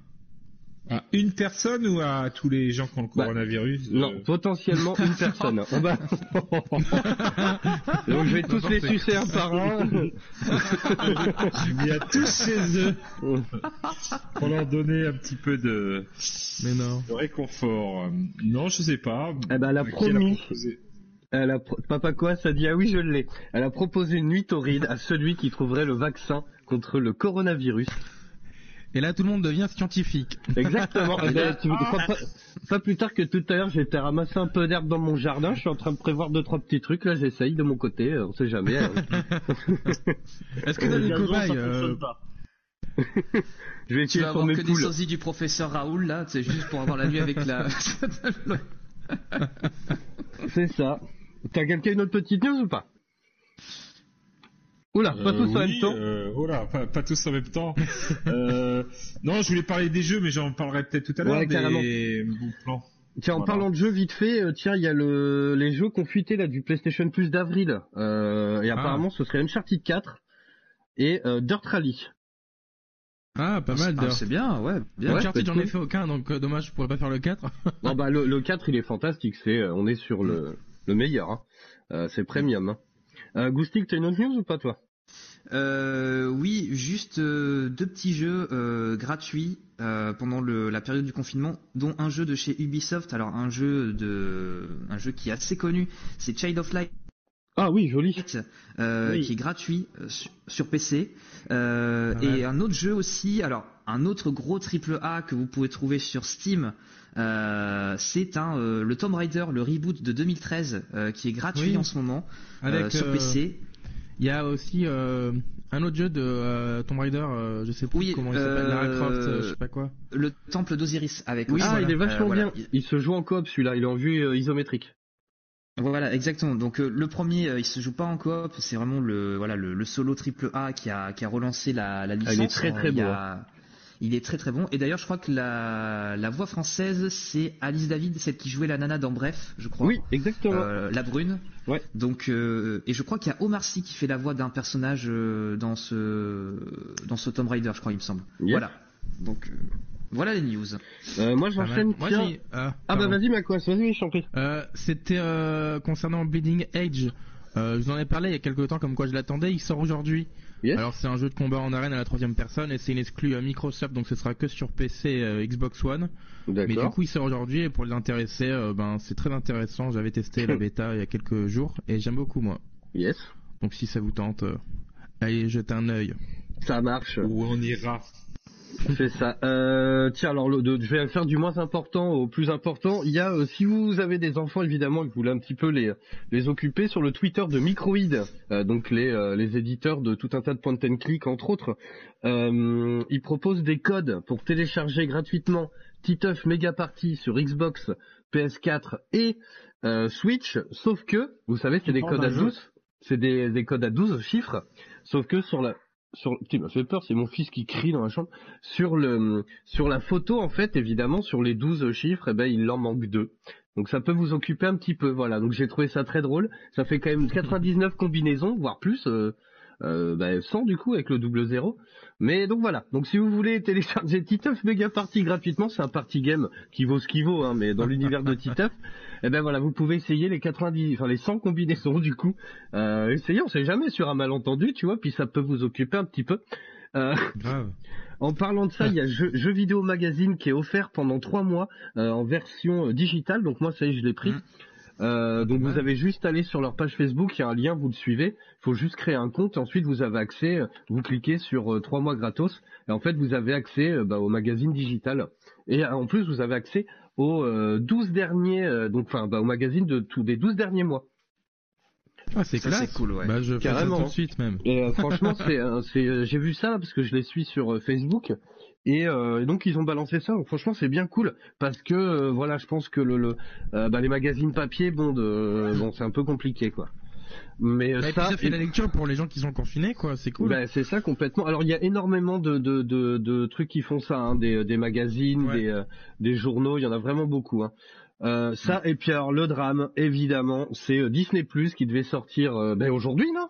[SPEAKER 5] À une personne ou à tous les gens qui ont le
[SPEAKER 4] Bah,
[SPEAKER 5] coronavirus euh,
[SPEAKER 4] Non, potentiellement une personne. On va... donc je vais tous les sucer un par un.
[SPEAKER 5] Il y a tous chez eux pour leur donner un petit peu de,
[SPEAKER 7] mais non.
[SPEAKER 5] de réconfort. Non, je sais pas.
[SPEAKER 4] Eh ben, elle a promis. Elle a pro- Papa quoi ça dit ah oui je l'ai. Elle a proposé une nuit torride à celui qui trouverait le vaccin contre le coronavirus.
[SPEAKER 7] Et là, tout le monde devient scientifique.
[SPEAKER 4] Exactement. Eh ben, tu- pas, pas- pas plus tard que tout à l'heure, j'étais ramassé un peu d'herbe dans mon jardin. Je suis en train de prévoir deux trois petits trucs. Là, j'essaye de mon côté. euh, On sait jamais. hein.
[SPEAKER 7] Est-ce que t'as des cobayes
[SPEAKER 3] ça
[SPEAKER 7] euh.
[SPEAKER 4] Je vais essayer sur mes
[SPEAKER 6] que des
[SPEAKER 4] poules.
[SPEAKER 6] sosies du professeur Raoul là, c'est juste pour avoir la nuit avec la.
[SPEAKER 4] C'est ça. T'as quelqu'un une autre petite news ou pas? Oula, pas
[SPEAKER 5] Euh,
[SPEAKER 4] tous en
[SPEAKER 5] oui,
[SPEAKER 4] même temps.
[SPEAKER 5] euh, oh là, pas, pas tous en même temps. Euh, non, je voulais parler des jeux, mais j'en parlerai peut-être tout à l'heure.
[SPEAKER 4] Ouais, carrément.
[SPEAKER 5] des bons plans.
[SPEAKER 4] Tiens, en
[SPEAKER 5] Voilà.
[SPEAKER 4] parlant de jeux, vite fait, euh, tiens, il y a le, les jeux qu'on fuité là du PlayStation Plus d'avril. Euh, et
[SPEAKER 7] Ah.
[SPEAKER 4] apparemment, ce serait Uncharted 4 et euh, Dirt Rally.
[SPEAKER 7] Ah, pas mal
[SPEAKER 6] Ah, c'est bien, ouais, bien.
[SPEAKER 4] Ouais,
[SPEAKER 7] Uncharted, j'en ai fait aucun, donc euh, dommage, je pourrais pas faire le 4.
[SPEAKER 4] non, bah, le, le 4, il est fantastique. C'est, euh, on est sur le, le meilleur. Hein. Euh, c'est premium. Hein. Euh, Goustic, t'as une autre news ou pas, toi?
[SPEAKER 6] Euh, oui, juste euh, deux petits jeux euh, gratuits pendant le, la période du confinement, dont un jeu de chez Ubisoft. Alors un jeu de, un jeu qui est assez connu, c'est Child of Light,
[SPEAKER 4] Ah oui, joli.
[SPEAKER 3] Oui.
[SPEAKER 6] qui est gratuit sur, sur PC.
[SPEAKER 7] Mal.
[SPEAKER 6] et un autre jeu aussi, alors un autre gros triple A que vous pouvez trouver sur Steam. Euh, c'est un euh, le Tomb Raider, le reboot de 2013, euh, qui est gratuit
[SPEAKER 7] Oui.
[SPEAKER 6] en ce moment
[SPEAKER 7] Avec,
[SPEAKER 6] euh, sur PC.
[SPEAKER 7] Il y a aussi euh, un autre jeu de euh, Tomb Raider, euh, je sais plus
[SPEAKER 6] Oui,
[SPEAKER 7] comment il s'appelle, Lara Croft, euh, je sais pas quoi.
[SPEAKER 6] Le Temple d'Osiris avec
[SPEAKER 7] Oui,
[SPEAKER 6] aussi,
[SPEAKER 4] ah,
[SPEAKER 7] voilà.
[SPEAKER 4] il est vachement
[SPEAKER 6] Euh, voilà.
[SPEAKER 4] bien. Il se joue en coop, celui-là. Il est en vue euh, isométrique.
[SPEAKER 6] Voilà, exactement. Donc euh, le premier, euh, il se joue pas en coop, c'est vraiment le voilà le, le solo triple A qui a qui a relancé la, la licence.
[SPEAKER 4] il est très, très
[SPEAKER 6] Il y
[SPEAKER 4] beau,
[SPEAKER 6] Il est très très bon. Et d'ailleurs, je crois que la, la voix française, c'est Alice David, celle qui jouait la nana dans Bref, je crois.
[SPEAKER 4] Oui, exactement.
[SPEAKER 6] Euh, la brune.
[SPEAKER 4] Ouais.
[SPEAKER 6] Donc euh, et je crois qu'il y a Omar Sy qui fait la voix d'un personnage euh, dans ce dans ce Tomb Raider, je crois, il me semble. Voilà. Donc euh, voilà les news.
[SPEAKER 4] Euh, moi, j'enchaîne.
[SPEAKER 7] Moi,
[SPEAKER 4] tiens.
[SPEAKER 7] ah,
[SPEAKER 4] Ah bah vas-y, Macquas, vas-y, je t'en prie.
[SPEAKER 7] Euh, C'était euh, concernant Bleeding Edge. Euh, je vous en ai parlé il y a quelques temps comme quoi je l'attendais. Il sort aujourd'hui.
[SPEAKER 4] Yes.
[SPEAKER 7] Alors c'est un jeu de combat en arène à la troisième personne et c'est une exclue à Microsoft donc ce sera que sur PC et euh, Xbox One. Mais du coup il sort aujourd'hui et pour les intéressés, euh, ben c'est très intéressant. J'avais testé la bêta il y a quelques jours et j'aime beaucoup moi.
[SPEAKER 4] Yes.
[SPEAKER 7] Donc si ça vous tente, euh, allez jeter un œil.
[SPEAKER 4] Ça marche.
[SPEAKER 5] Où on ira.
[SPEAKER 4] C'est ça. Euh, tiens, alors le, de- je vais faire du moins important au plus important. Il y a, euh, si vous avez des enfants évidemment et que vous voulez un petit peu les les occuper, sur le Twitter de Microïd, euh, donc les euh, les éditeurs de tout un tas de point and click entre autres, euh, ils proposent des codes pour télécharger gratuitement Titeuf Mega Party sur Xbox, PS4 et euh, Switch. Sauf que, vous savez, c'est des codes à
[SPEAKER 3] d'un jeu.
[SPEAKER 4] 12, c'est des des codes à 12 chiffres. Sauf que sur la sur, fait peur, c'est mon fils qui crie dans la chambre. Sur le, sur la photo, en fait, évidemment, sur les 12 chiffres, eh ben, il en manque deux. Donc ça peut vous occuper un petit peu, voilà. Donc j'ai trouvé ça très drôle. Ça fait quand même 99 combinaisons, voire plus, euh, euh, bah, 100 du coup avec le double zéro. Mais donc voilà. Donc si vous voulez télécharger Titeuf Mega Party gratuitement, c'est un party game qui vaut ce qu'il vaut, hein, mais dans l'univers de Titeuf, eh ben voilà, vous pouvez essayer les 90, enfin les 100 combinaisons du coup. Euh, essayez, on sait jamais sur un malentendu, tu vois, puis ça peut vous occuper un petit peu. Euh,
[SPEAKER 7] Grave.
[SPEAKER 4] en parlant de ça, il y a Jeux Vidéo Magazine qui est offert pendant trois mois euh, en version euh, digitale. Donc moi, ça y est, je l'ai pris. Euh, donc vous avez juste à aller sur leur page Facebook, il y a un lien, vous le suivez. Il faut juste créer un compte et ensuite vous avez accès. Vous cliquez sur trois mois gratos et en fait vous avez accès bah, au magazine digital. Et en plus vous avez accès aux euh, 12 derniers, euh, donc enfin bah, au magazine de tous des 12 derniers mois.
[SPEAKER 7] Ah c'est classe.
[SPEAKER 6] c'est cool, ouais.
[SPEAKER 7] Bah je fais ça
[SPEAKER 4] Carrément.
[SPEAKER 7] tout de suite même.
[SPEAKER 4] Et euh, franchement, c'est, euh, c'est, euh, j'ai vu ça parce que je les suis sur euh, Facebook Et, euh, et donc ils ont balancé ça. Donc, franchement, c'est bien cool parce que euh, voilà, je pense que le, le euh, bah, les magazines papier, bon, de, bon, c'est un peu compliqué quoi. Mais euh,
[SPEAKER 7] Bah, et puis
[SPEAKER 4] ça,
[SPEAKER 7] ça fait la lecture pour les gens qui sont confinés, quoi. C'est cool.
[SPEAKER 4] bah, c'est ça complètement. Alors il y a énormément de, de, de, de trucs qui font ça, hein, des, des magazines,
[SPEAKER 7] Ouais.
[SPEAKER 4] des, euh, des journaux, il y en a vraiment beaucoup. Hein. Euh, ça et puis alors le drame, évidemment, c'est euh, Disney Plus qui devait sortir euh, ben, aujourd'hui, non?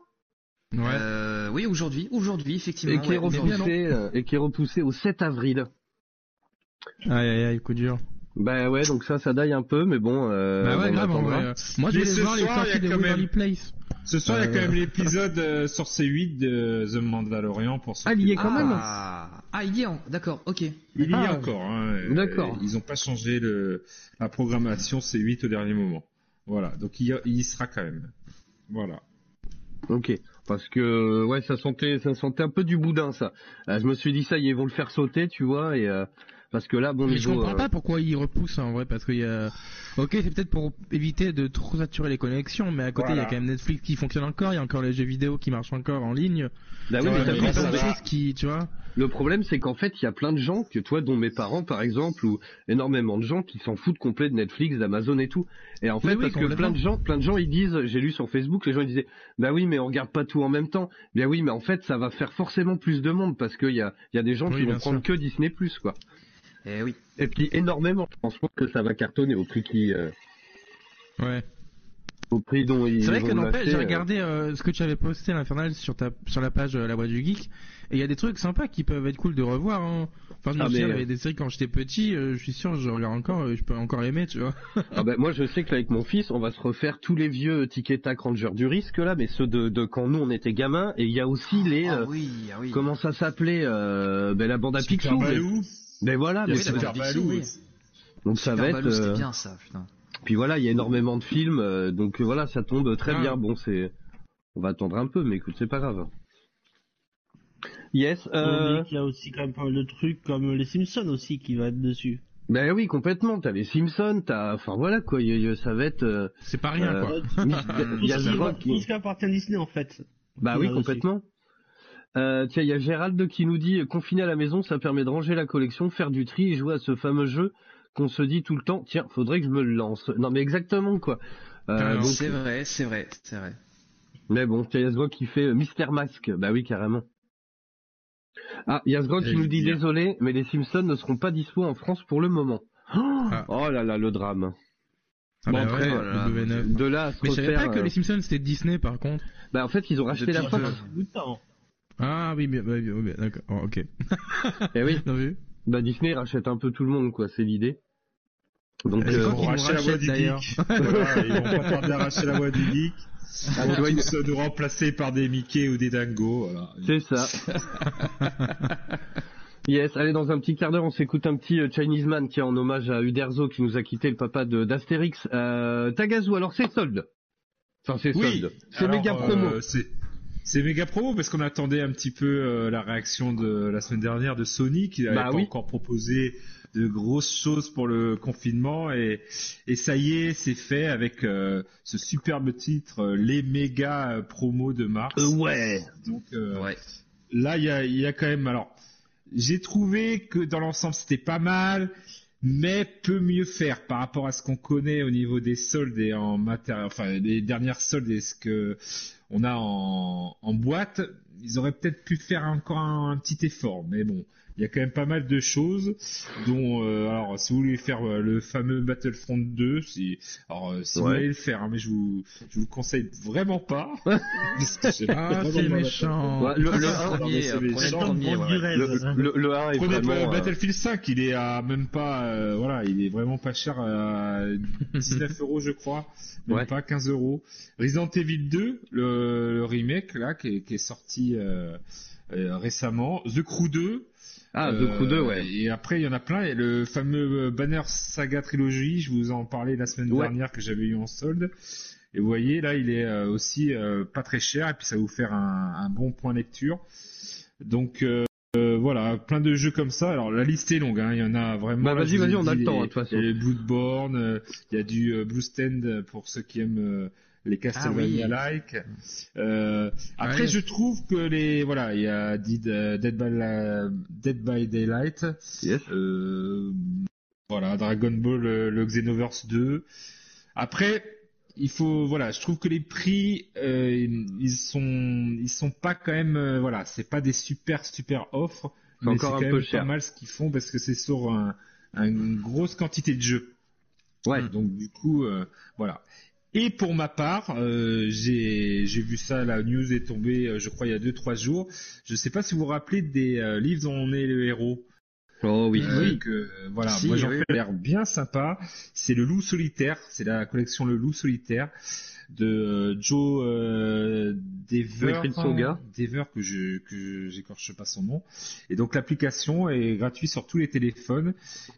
[SPEAKER 7] Ouais.
[SPEAKER 6] Euh, oui, aujourd'hui, aujourd'hui, effectivement.
[SPEAKER 4] Et qui est
[SPEAKER 6] ouais,
[SPEAKER 4] repoussé euh, et qui est repoussé au 7 avril.
[SPEAKER 7] Aïe aïe aïe, coup dur.
[SPEAKER 4] Bah ouais, donc ça, ça daille un peu, mais bon. Euh,
[SPEAKER 7] bah ouais,
[SPEAKER 4] on
[SPEAKER 7] grave. en vrai. euh, Moi, je voulais
[SPEAKER 5] ce
[SPEAKER 7] voir les
[SPEAKER 5] soir, il y
[SPEAKER 7] sorties
[SPEAKER 5] a
[SPEAKER 7] de
[SPEAKER 5] quand même-
[SPEAKER 7] Waverly Place.
[SPEAKER 5] Ce soir, il y a quand
[SPEAKER 7] Euh,
[SPEAKER 5] même l'épisode euh, sur C8 de The Mandalorian pour ceux
[SPEAKER 4] Ah, il y est quand même.
[SPEAKER 6] Ah, ah, il y est en... D'accord, ok.
[SPEAKER 5] Il y est
[SPEAKER 4] Ah.
[SPEAKER 5] encore. Hein,
[SPEAKER 4] D'accord.
[SPEAKER 5] Ils n'ont pas changé le, la programmation C8 au dernier moment. Voilà, donc il y, il y sera quand même. Voilà.
[SPEAKER 4] Ok, parce que ouais, ça sentait, ça sentait un peu du boudin, ça. Euh, je me suis dit ça, ils vont le faire sauter, tu vois, et euh, parce que là, bon
[SPEAKER 7] Mais je
[SPEAKER 4] niveau.
[SPEAKER 7] comprends
[SPEAKER 4] euh,
[SPEAKER 7] pas pourquoi ils repoussent en vrai, parce qu'il y a. Ok, c'est peut-être pour éviter de trop saturer les connexions, mais à côté il y a quand même Netflix qui fonctionne encore, il y a encore les jeux vidéo qui marchent encore en ligne.
[SPEAKER 4] Bah oui, mais t'as
[SPEAKER 7] plein de
[SPEAKER 5] va.
[SPEAKER 7] choses qui, tu vois.
[SPEAKER 4] Le problème, c'est qu'en fait, il y a plein de gens, que toi, dont mes parents, par exemple, ou énormément de gens qui s'en foutent complet de Netflix, d'Amazon et tout. Et en fait,
[SPEAKER 7] Oui, oui,
[SPEAKER 4] parce que plein de gens, plein de gens, ils disent, j'ai lu sur Facebook, les gens ils disaient, bah oui, mais on regarde pas tout en même temps. Bien oui, mais en fait, ça va faire forcément plus de monde parce qu'il y a, il y a des gens
[SPEAKER 7] Oui,
[SPEAKER 4] qui vont prendre
[SPEAKER 7] sûr.
[SPEAKER 4] que Disney quoi.
[SPEAKER 6] Eh oui.
[SPEAKER 4] Et puis énormément. Je pense que ça va cartonner au prix qui, euh,
[SPEAKER 7] Ouais.
[SPEAKER 4] au prix dont ils
[SPEAKER 7] C'est vrai que n'empêche,
[SPEAKER 4] l'acheter,
[SPEAKER 7] j'ai
[SPEAKER 4] euh.
[SPEAKER 7] regardé euh, ce que tu avais posté à l'Infernal sur ta sur la page euh, La Voix du Geek, et il y a des trucs sympas qui peuvent être cool de revoir. Hein. Enfin, je me
[SPEAKER 4] Ah,
[SPEAKER 7] souviens, il y avait des séries quand j'étais petit, euh, je suis sûr, je regarde encore, euh, je peux encore aimer, tu vois.
[SPEAKER 4] Ah ben, moi je sais que là, avec mon fils, on va se refaire tous les vieux Tic et Tac Ranger du risque là, mais ceux de, de quand nous on était gamins, et il y a aussi les
[SPEAKER 6] Ah oui, ah oui.
[SPEAKER 4] comment ça s'appelait euh, ben la bande à Picsou. Mais-. Ben voilà,
[SPEAKER 5] Il
[SPEAKER 4] mais.
[SPEAKER 6] Picsou,
[SPEAKER 5] aussi.
[SPEAKER 4] donc ça va être.
[SPEAKER 6] c'était
[SPEAKER 4] euh,
[SPEAKER 6] bien ça, putain.
[SPEAKER 4] Puis voilà, il y a énormément de films, euh, donc voilà, ça tombe très
[SPEAKER 7] Ah.
[SPEAKER 4] bien. Bon, c'est, on va attendre un peu, mais écoute, c'est pas grave. Yes.
[SPEAKER 3] On
[SPEAKER 4] Euh...
[SPEAKER 3] dit qu'il y a aussi quand même pas mal de trucs comme les Simpsons aussi qui va être dessus.
[SPEAKER 4] Ben oui, complètement. T'as les Simpsons, t'as, enfin voilà quoi, il y il y ça va être. euh,
[SPEAKER 7] C'est pas rien,
[SPEAKER 4] Euh,
[SPEAKER 7] quoi.
[SPEAKER 4] Il y a
[SPEAKER 3] tout ce qui appartient à Disney en fait.
[SPEAKER 4] Bah
[SPEAKER 3] Il
[SPEAKER 4] oui,
[SPEAKER 3] aussi.
[SPEAKER 4] Euh, tiens, il y a Gérald qui nous dit confiné à la maison, ça permet de ranger la collection, faire du tri et jouer à ce fameux jeu qu'on se dit tout le temps. Tiens, faudrait que je me le lance. Non, mais exactement quoi. Euh, donc-
[SPEAKER 6] C'est vrai, c'est vrai, c'est vrai.
[SPEAKER 4] mais bon, tiens, il y a ce gars qui fait euh, Mister Mask. Bah oui, carrément. Ah, il y a ce gars qui nous dit
[SPEAKER 5] dire.
[SPEAKER 4] désolé, mais les Simpsons ne seront pas dispo en France pour le moment. Oh,
[SPEAKER 7] Ah.
[SPEAKER 4] oh là là, le drame.
[SPEAKER 7] Ah
[SPEAKER 4] Bon,
[SPEAKER 7] bah
[SPEAKER 4] après,
[SPEAKER 7] ouais,
[SPEAKER 6] oh
[SPEAKER 7] W9.
[SPEAKER 4] De là à se
[SPEAKER 7] Mais je savais pas que
[SPEAKER 4] euh,
[SPEAKER 7] les Simpsons c'était Disney par contre.
[SPEAKER 4] Bah en fait, ils ont racheté la Fox.
[SPEAKER 7] Ah oui, bien, bien, bien, d'accord, Oh, ok.
[SPEAKER 4] Eh oui.
[SPEAKER 7] Bien vu?
[SPEAKER 4] Bah Disney rachète un peu tout le monde, quoi. C'est l'idée. Donc, euh,
[SPEAKER 7] qu'ils nous
[SPEAKER 5] racheter la voix du geek. Voilà, ils vont pas tarder à racheter la voix du geek.
[SPEAKER 4] Ah,
[SPEAKER 5] Ils vont
[SPEAKER 4] il-
[SPEAKER 5] tous nous remplacer par des Mickey ou des Dingo. Voilà.
[SPEAKER 4] C'est ça. yes, allez, dans un petit quart d'heure, on s'écoute un petit euh, Chinese Man qui est en hommage à Uderzo qui nous a quitté, le papa d'Astérix. Euh, Tagazu, alors c'est solde. Enfin, c'est
[SPEAKER 5] Oui.
[SPEAKER 4] solde. C'est méga promo.
[SPEAKER 5] euh, c'est méga promo parce qu'on attendait un petit peu euh, la réaction de la semaine dernière de Sony qui n'avait
[SPEAKER 4] Bah
[SPEAKER 5] pas
[SPEAKER 4] oui.
[SPEAKER 5] encore proposé de grosses choses pour le confinement et, et ça y est, c'est fait avec euh, ce superbe titre, euh, les méga promos de mars.
[SPEAKER 4] Ouais.
[SPEAKER 5] Donc
[SPEAKER 6] Ouais.
[SPEAKER 5] là, il y a, il y a quand même. Alors, j'ai trouvé que dans l'ensemble, c'était pas mal, mais peut mieux faire par rapport à ce qu'on connaît au niveau des soldes et en matériel, enfin les dernières soldes et ce que on a en, boîte. Ils auraient peut-être pu faire encore un petit effort, mais bon. Il y a quand même pas mal de choses, dont euh, alors si vous voulez faire euh, le fameux Battlefront 2, si alors euh, si vous
[SPEAKER 4] Ouais.
[SPEAKER 5] voulez le faire, hein, mais je vous je vous le conseille vraiment pas. Parce que
[SPEAKER 7] Ah, c'est méchant.
[SPEAKER 4] Ouais, le, le,
[SPEAKER 6] Le
[SPEAKER 4] un-
[SPEAKER 6] premier,
[SPEAKER 5] c'est
[SPEAKER 6] euh,
[SPEAKER 5] les
[SPEAKER 6] prenez le
[SPEAKER 5] gens,
[SPEAKER 6] premier,
[SPEAKER 3] Bon,
[SPEAKER 6] ouais.
[SPEAKER 3] du rêve.
[SPEAKER 4] le, le, le 1 est
[SPEAKER 5] Prenez
[SPEAKER 4] vraiment...
[SPEAKER 5] pas
[SPEAKER 4] euh,
[SPEAKER 5] Battlefield 5, il est à même pas, euh, voilà, il est vraiment pas cher, à 19 euros je crois, même
[SPEAKER 4] Ouais.
[SPEAKER 5] pas 15 euros. Resident Evil 2, le, le remake là, qui est, qui est sorti euh, euh, récemment. The Crew 2.
[SPEAKER 4] Ah,
[SPEAKER 5] euh,
[SPEAKER 4] Crew 2, ouais.
[SPEAKER 5] Et après il y en a plein. Et le fameux euh, Banner Saga Trilogy, je vous en parlais la semaine
[SPEAKER 4] Ouais.
[SPEAKER 5] dernière que j'avais eu en solde. Et vous voyez là, il est euh, aussi euh, pas très cher et puis ça va vous faire un, un bon point lecture. Donc euh, euh, voilà, plein de jeux comme ça. Alors la liste est longue, hein. il y en a vraiment.
[SPEAKER 4] Bah, vas-y, vas-y, on a le temps, hein, de toute façon.
[SPEAKER 5] Il y a les Bloodborne, euh, il y a du euh, Blue Stand pour ceux qui aiment euh, les Castlevania-like. Euh, après,
[SPEAKER 7] Ouais.
[SPEAKER 5] je trouve que les voilà, il y a Dead, euh, Dead, by, la- Dead by Daylight,
[SPEAKER 4] Yes.
[SPEAKER 5] euh, voilà, Dragon Ball, le Xenoverse 2. Après, il faut voilà, je trouve que les prix, euh, ils sont ils sont pas quand même voilà, c'est pas des super super offres, mais c'est
[SPEAKER 4] un
[SPEAKER 5] quand même
[SPEAKER 4] cher.
[SPEAKER 5] pas mal ce qu'ils font parce que c'est sur un, un- une grosse quantité de jeux.
[SPEAKER 4] Ouais.
[SPEAKER 5] Donc du coup, euh, voilà. Et pour ma part, euh, j'ai vu ça, la news est tombée, euh, je crois, il y a deux trois jours. Je sais pas si vous vous rappelez des euh, livres dont on est le héros.
[SPEAKER 4] Oh oui.
[SPEAKER 5] Euh, que, euh, voilà,
[SPEAKER 6] Si,
[SPEAKER 5] moi j'en
[SPEAKER 6] oui.
[SPEAKER 5] fais l'air bien sympa. C'est le Loup solitaire, c'est la collection Le Loup solitaire de Joe euh, Dever. Dever que je que j'écorche pas son nom. Et donc l'application est gratuite sur tous les téléphones.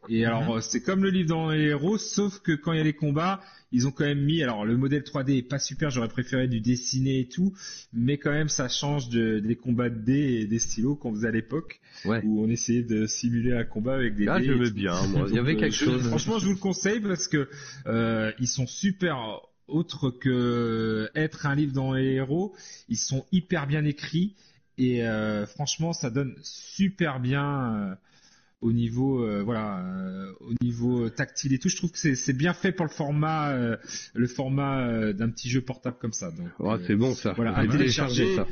[SPEAKER 5] Et alors euh, c'est comme le livre dans les héros, sauf que quand il y a les combats, ils ont quand même mis. Alors le modèle 3D est pas super, j'aurais préféré du dessiné et tout, mais quand même ça change de, des combats de dés et des stylos qu'on faisait à l'époque
[SPEAKER 4] Ouais.
[SPEAKER 5] où on essayait de simuler un combat avec des
[SPEAKER 4] Ah,
[SPEAKER 5] dés.
[SPEAKER 4] j'aimais
[SPEAKER 5] et tout.
[SPEAKER 4] bien, moi. Il y avait
[SPEAKER 5] euh,
[SPEAKER 4] quelque
[SPEAKER 5] je-
[SPEAKER 4] chose.
[SPEAKER 5] Franchement, je vous le conseille parce que euh, ils sont super autres que être un livre dans les héros. Ils sont hyper bien écrits et euh, franchement, ça donne super bien. Au niveau euh, voilà euh, au niveau tactile et tout je trouve que c'est c'est bien fait pour le format euh, le format euh, d'un petit jeu portable comme ça donc
[SPEAKER 4] Oh,
[SPEAKER 5] euh,
[SPEAKER 4] c'est bon ça.
[SPEAKER 5] voilà, à télécharger.
[SPEAKER 4] ça.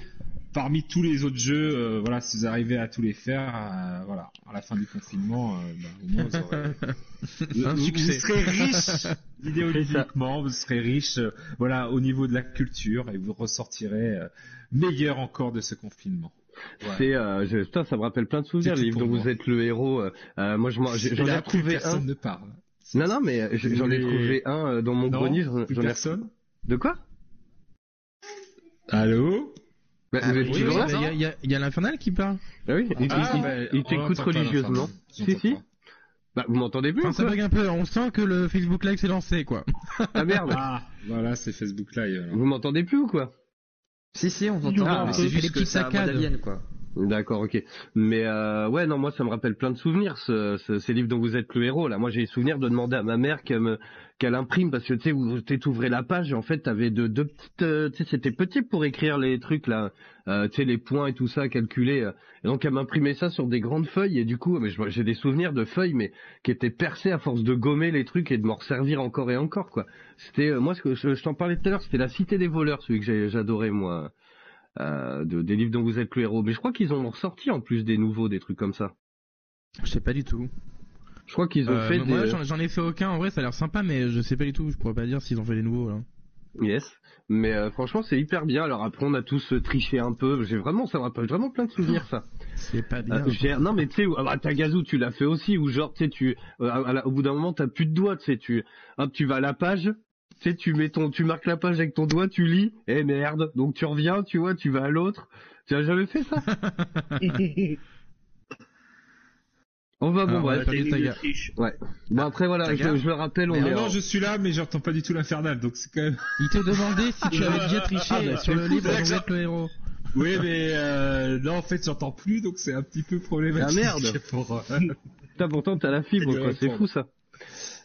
[SPEAKER 5] parmi tous les autres jeux, euh, voilà, si vous arrivez à tous les faire, euh, voilà, à la fin du confinement, euh, bah, au moins vous aurez, vous,
[SPEAKER 7] Un
[SPEAKER 5] vous-
[SPEAKER 7] succès.
[SPEAKER 5] vous serez riche vidéoludiquement, vous serez riche, euh, voilà, au niveau de la culture et vous ressortirez euh, meilleur encore de ce confinement.
[SPEAKER 4] C'est, euh, je- putain, ça me rappelle plein de souvenirs, les livres dont vous êtes le héros. euh, euh, moi, j'en ai trouvé un.
[SPEAKER 5] personne ne parle.
[SPEAKER 4] Non, non, mais je- j'en ai trouvé un euh, dans mon
[SPEAKER 5] Non,
[SPEAKER 4] grenier. j'en- ai.
[SPEAKER 5] personne.
[SPEAKER 4] De quoi?
[SPEAKER 5] Allô?
[SPEAKER 4] Bah,
[SPEAKER 6] Ah oui, oui, bah,
[SPEAKER 7] Il y a, a- l'infernal qui parle.
[SPEAKER 4] Ah oui. Il,
[SPEAKER 5] Ah,
[SPEAKER 4] il-
[SPEAKER 5] bah,
[SPEAKER 4] il t'écoute religieusement. Si, si. Bah, vous m'entendez plus
[SPEAKER 7] Enfin, ça bug un peu. On sent que le Facebook Live s'est lancé, quoi.
[SPEAKER 4] Ah merde.
[SPEAKER 5] Ah, voilà, c'est Facebook Live. alors.
[SPEAKER 4] Vous m'entendez plus ou quoi?
[SPEAKER 6] Si, si, on
[SPEAKER 3] Ah,
[SPEAKER 6] t'entend, mais
[SPEAKER 3] c'est
[SPEAKER 7] les
[SPEAKER 6] juste que
[SPEAKER 7] petites
[SPEAKER 6] ça
[SPEAKER 7] saccades.
[SPEAKER 6] quoi.
[SPEAKER 4] D'accord, ok. Mais euh, ouais, non, moi ça me rappelle plein de souvenirs, ce, ce- ces livres dont vous êtes le héros. Là, moi j'ai le souvenir de demander à ma mère qu'elle me imprime parce que tu sais, vous t'ouvrais la page et en fait t'avais deux deux petites, euh, tu sais, c'était petit pour écrire les trucs là, euh, tu sais, les points et tout ça, calculer. euh. Et donc elle m'imprimait ça sur des grandes feuilles et du coup, mais j'ai des souvenirs de feuilles mais qui étaient percées à force de gommer les trucs et de m'en resservir encore et encore quoi. C'était euh, moi ce que je, je t'en parlais tout à l'heure, c'était la Cité des voleurs, celui que j'adorais moi euh, de, des livres dont vous êtes le héros. Mais je crois qu'ils en ont ressorti en plus des nouveaux, des trucs comme ça.
[SPEAKER 7] Je sais pas du tout.
[SPEAKER 4] Je crois qu'ils ont
[SPEAKER 7] Euh,
[SPEAKER 4] fait
[SPEAKER 7] moi,
[SPEAKER 4] des...
[SPEAKER 7] j'en- j'en ai fait aucun. En vrai, ça a l'air sympa, mais je sais pas du tout. Je pourrais pas dire s'ils ont fait des nouveaux, là.
[SPEAKER 4] Yes. Mais euh, franchement, c'est hyper bien. Alors après, on a tous triché un peu. J'ai vraiment, ça me rappelle vraiment plein de souvenirs, ça.
[SPEAKER 7] C'est pas bien.
[SPEAKER 4] Euh, non, mais tu sais, ah bah, Tagazu, tu l'as fait aussi, où genre, tu sais, tu, euh, à la- au bout d'un moment, t'as plus de doigts, tu sais, tu, hop, tu vas à la page, tu sais, tu mets ton, tu marques la page avec ton doigt, tu lis, et merde, donc tu reviens, tu vois, tu vas à l'autre. Tu as jamais fait ça? On va, bon,
[SPEAKER 7] Ah,
[SPEAKER 4] bref.
[SPEAKER 7] ouais, salut, Taga.
[SPEAKER 4] Ouais. Bon après voilà, je, je le rappelle, on
[SPEAKER 5] Non,
[SPEAKER 4] est
[SPEAKER 5] non,
[SPEAKER 4] en-
[SPEAKER 5] je suis là, mais j'entends pas du tout l'infernal, donc c'est quand même.
[SPEAKER 7] Il te demandait si tu avais déjà triché
[SPEAKER 4] Ah, bah,
[SPEAKER 7] sur le livre êtes le héros.
[SPEAKER 5] Oui, mais euh, non, en fait, j'entends plus, donc c'est un petit peu problématique.
[SPEAKER 4] Ah, merde.
[SPEAKER 5] Pour, euh,
[SPEAKER 4] Putain, pourtant t'as la fibre,
[SPEAKER 5] C'est
[SPEAKER 4] quoi. C'est fou ça.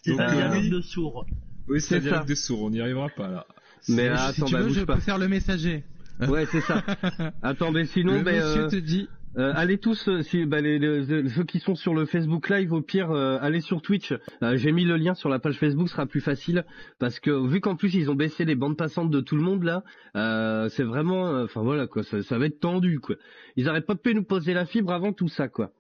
[SPEAKER 3] C'est
[SPEAKER 5] Donc,
[SPEAKER 3] un
[SPEAKER 5] euh, oui.
[SPEAKER 3] de sourd.
[SPEAKER 5] Oui, c'est un
[SPEAKER 4] C'est ça.
[SPEAKER 5] dialogue de sourd, on n'y arrivera pas là.
[SPEAKER 4] Mais
[SPEAKER 7] Si
[SPEAKER 4] attends,
[SPEAKER 7] tu
[SPEAKER 4] bah
[SPEAKER 7] veux, je
[SPEAKER 4] pas.
[SPEAKER 7] peux faire le messager.
[SPEAKER 4] Ouais, c'est ça. Attends, mais sinon,
[SPEAKER 7] le
[SPEAKER 4] ben,
[SPEAKER 7] monsieur
[SPEAKER 4] euh,
[SPEAKER 7] te dit.
[SPEAKER 4] euh, allez tous, euh, si, bah, les, les- ceux qui sont sur le Facebook Live, au pire, euh, allez sur Twitch. Euh, J'ai mis le lien sur la page Facebook, ce sera plus facile parce que vu qu'en plus ils ont baissé les bandes passantes de tout le monde là, euh, c'est vraiment, euh, enfin voilà quoi, ça, ça va être tendu quoi. Ils arrêtent pas de nous poser la fibre avant tout ça quoi.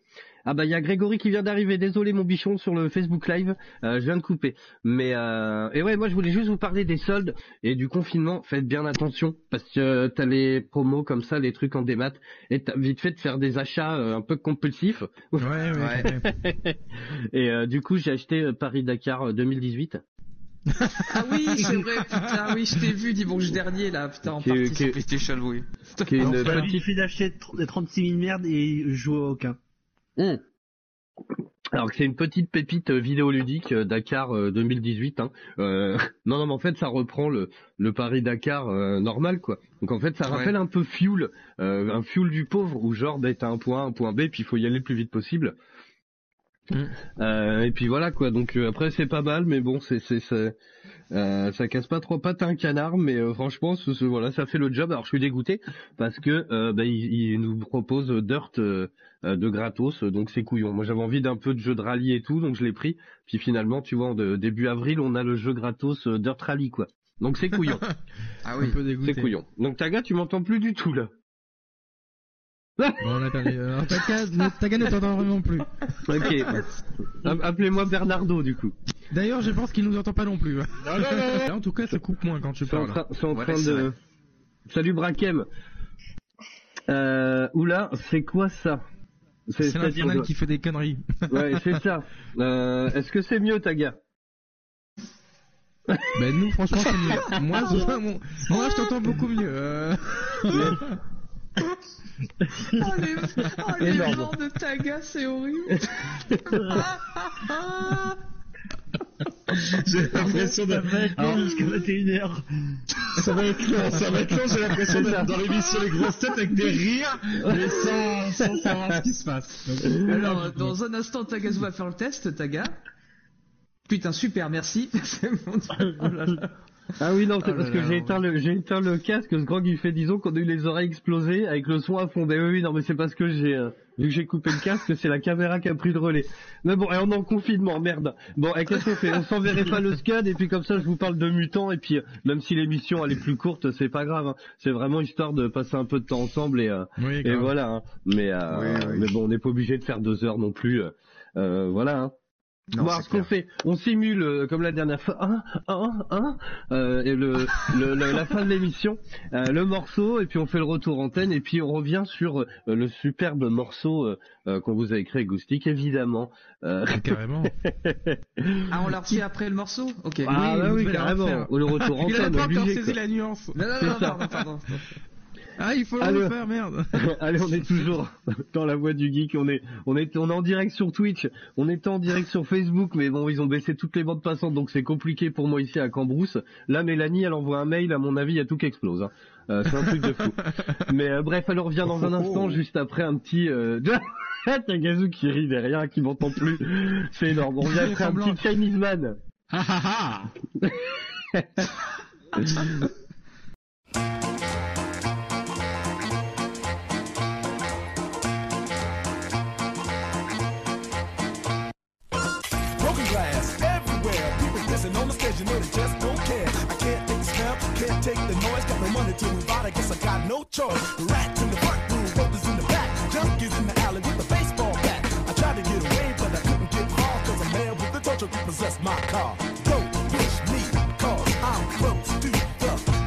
[SPEAKER 4] Ah bah il y a Grégory qui vient d'arriver, désolé mon bichon sur le Facebook Live, euh, je viens de couper. Mais euh, et ouais moi je voulais juste vous parler des soldes et du confinement, faites bien attention parce que euh, t'as les promos comme ça, les trucs en démat et t'as vite fait de faire des achats euh, un peu compulsifs.
[SPEAKER 7] Ouais, ouais,
[SPEAKER 6] Ouais.
[SPEAKER 4] et euh, du coup j'ai acheté euh, Paris Dakar 2018.
[SPEAKER 6] Ah oui, c'est vrai, putain, oui, je t'ai vu dimanche dernier, là, putain, en
[SPEAKER 4] Qui est-
[SPEAKER 6] partie
[SPEAKER 4] qui
[SPEAKER 6] sur
[SPEAKER 4] est-
[SPEAKER 6] PlayStation, oui.
[SPEAKER 4] qui est une
[SPEAKER 3] Il
[SPEAKER 4] petite
[SPEAKER 3] suffit d'acheter tr- des 36 000 merdes et jouer à aucun.
[SPEAKER 4] Hmm. Alors que c'est une petite pépite euh, vidéoludique euh, Dakar euh, 2018. Hein. Euh, non, non, mais en fait, ça reprend le, le Paris Dakar euh, normal, quoi. Donc en fait, ça
[SPEAKER 6] Ouais.
[SPEAKER 4] rappelle un peu Fuel, euh, un Fuel du pauvre, où genre, bah, t'as un point A, un point B, puis il faut y aller le plus vite possible. Mm. Euh, et puis voilà quoi. Donc euh, après c'est pas mal, mais bon c'est c'est euh, ça casse pas trop pattes un canard, mais euh, franchement ce, voilà ça fait le job. Alors je suis dégoûté parce que euh, bah, il, il, nous propose Dirt de gratos, donc c'est couillon. Moi j'avais envie d'un peu de jeu de rallye et tout, donc je l'ai pris. Puis finalement tu vois en début avril on a le jeu gratos Dirt Rally quoi. Donc c'est couillon.
[SPEAKER 6] ah oui.
[SPEAKER 4] C'est couillon. Donc Taga tu m'entends plus du tout là.
[SPEAKER 7] Bon, on a perdu. Euh, Taga ne t'entend vraiment plus.
[SPEAKER 4] Ok. Appelez-moi Bernardo du coup.
[SPEAKER 7] D'ailleurs, je pense qu'il nous entend pas non plus. en tout cas, ça coupe moins quand tu parles.
[SPEAKER 4] C'est en train, de. Salut Brakem. Euh, oula, c'est quoi ça?
[SPEAKER 7] C'est l'Infernal qui fait des conneries.
[SPEAKER 4] ouais, c'est ça. Euh, Est-ce que c'est mieux, Taga
[SPEAKER 7] Ben nous, franchement, c'est mieux. Moi, moi, je t'entends beaucoup mieux. Euh...
[SPEAKER 8] oh les, oh, les de Taga, c'est horrible.
[SPEAKER 5] J'ai l'impression
[SPEAKER 3] 21h.
[SPEAKER 5] Ça va être long, ça va être long, j'ai l'impression d'être dans l'émission Les Grosses Têtes avec des rires, mais sans, sans savoir ce qui se passe.
[SPEAKER 6] Alors, dans un instant, Taga va faire le test, Taga. Putain, super, merci.
[SPEAKER 4] Ah oui, non, c'est oh parce que j'ai éteint le, j'ai éteint le casque, ce grand il fait, disons, qu'on a eu les oreilles explosées avec le son à fond. Ben oui, non, mais c'est parce que j'ai, euh, vu que j'ai coupé le casque, c'est la caméra qui a pris le relais. Mais bon, et on est en confinement, merde. Bon, et qu'est-ce qu'on fait? On s'enverrait pas le scud et puis comme ça, je vous parle de mutants et puis, euh, même si l'émission elle est plus courte, c'est pas grave. Hein. C'est vraiment histoire de passer un peu de temps ensemble et, euh, et voilà. Hein. Mais, mais bon, on n'est pas obligé de faire deux heures non plus. voilà. Hein. Non, bon, ce qu'on fait, on simule euh, comme la dernière fois, un, un, un, euh, et le, le, la fin de l'émission, euh, le morceau, et puis on fait le retour antenne, et puis on revient sur euh, le superbe morceau euh, qu'on vous a écrit avec Goustic, évidemment.
[SPEAKER 7] Carrément.
[SPEAKER 6] ah, on l'a reçu après le morceau? Ok.
[SPEAKER 4] Ah, oui, bah oui carrément. Ou le retour antenne. Il a
[SPEAKER 7] pas encore saisi la nuance.
[SPEAKER 6] Non, non, non, pardon, pardon.
[SPEAKER 7] Ah, il faut le faire, merde.
[SPEAKER 4] Allez, on est toujours dans la voie du geek. On est, on est, on est en direct sur Twitch. On est en direct sur Facebook, mais bon, ils ont baissé toutes les bandes passantes, donc c'est compliqué pour moi ici à Cambrousse. Là, Mélanie, elle envoie un mail. À mon avis, il y a tout qui explose. Hein. Euh, c'est un truc de fou. Mais euh, bref, elle revient dans un instant, juste après un petit. Euh... T'as Gazou qui rit derrière, qui m'entend plus. C'est énorme. On revient après un petit Chinese man.
[SPEAKER 9] you the got no money to out, I guess I got no choice. Rats in the front room, rollers in the back, junkies in the alley with a baseball bat. I tried to get away, but I couldn't get far, cause a man with the torture repossessed my car. Don't push me, cause I'm close to the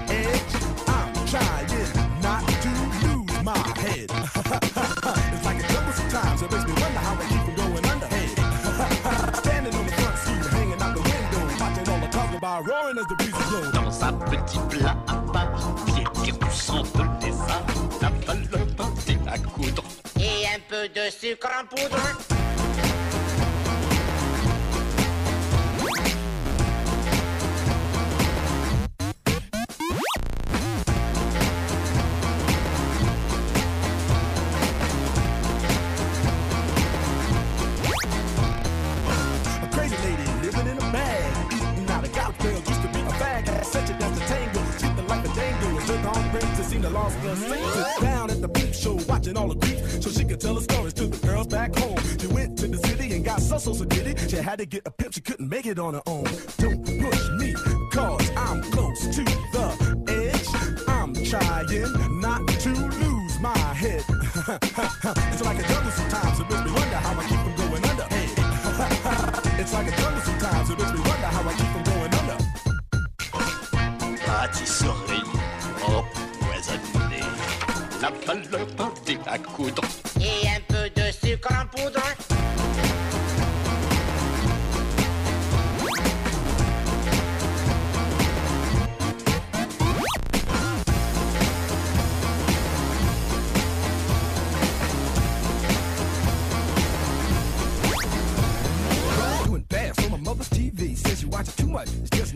[SPEAKER 9] edge. I'm trying not to lose my head. it's like a jungle sometimes, it makes me wonder how I keep from going underhead. Standing on the front seat, hanging out the window, watching all the talk about roaring as the breeze blows.
[SPEAKER 10] Dans un petit plat pied poussant de lézard, la balle pâté à coudre.
[SPEAKER 11] Et un peu de sucre en poudre.
[SPEAKER 9] Brings to lost her. Sit down at the peep show, watching all the creeps, so she could tell her stories to the girls back home. She went to the city and got so so so did. She had to get a pimp, she couldn't make it on her own. Don't push me, cause I'm close to the edge. I'm trying not to lose my head. it's like a jungle sometimes, it makes me wonder how I keep from going under. it's like a jungle sometimes, it makes me wonder how I keep from going under.
[SPEAKER 10] Pâtisserie la balle pâté à coudre.
[SPEAKER 11] Et un peu de sucre en poudre.
[SPEAKER 9] Doing bad on my mother's TV. Says you watch it too much.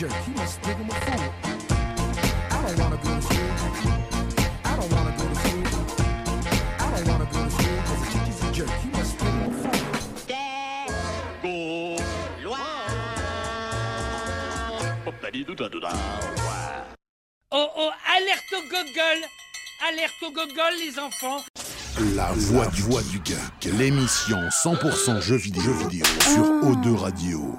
[SPEAKER 12] Jerk. He must think I'm a fool. I don't wanna go to school. I don't wanna go to school. I don't wanna go to school cause the teacher's a jerk. He must think I'm a fool.
[SPEAKER 1] Oh oh, alerte au gogol Alerte au gogol, les enfants
[SPEAKER 2] La voix du, voix du geek, l'émission 100% jeux vidéo, jeux vidéo sur O2 Radio.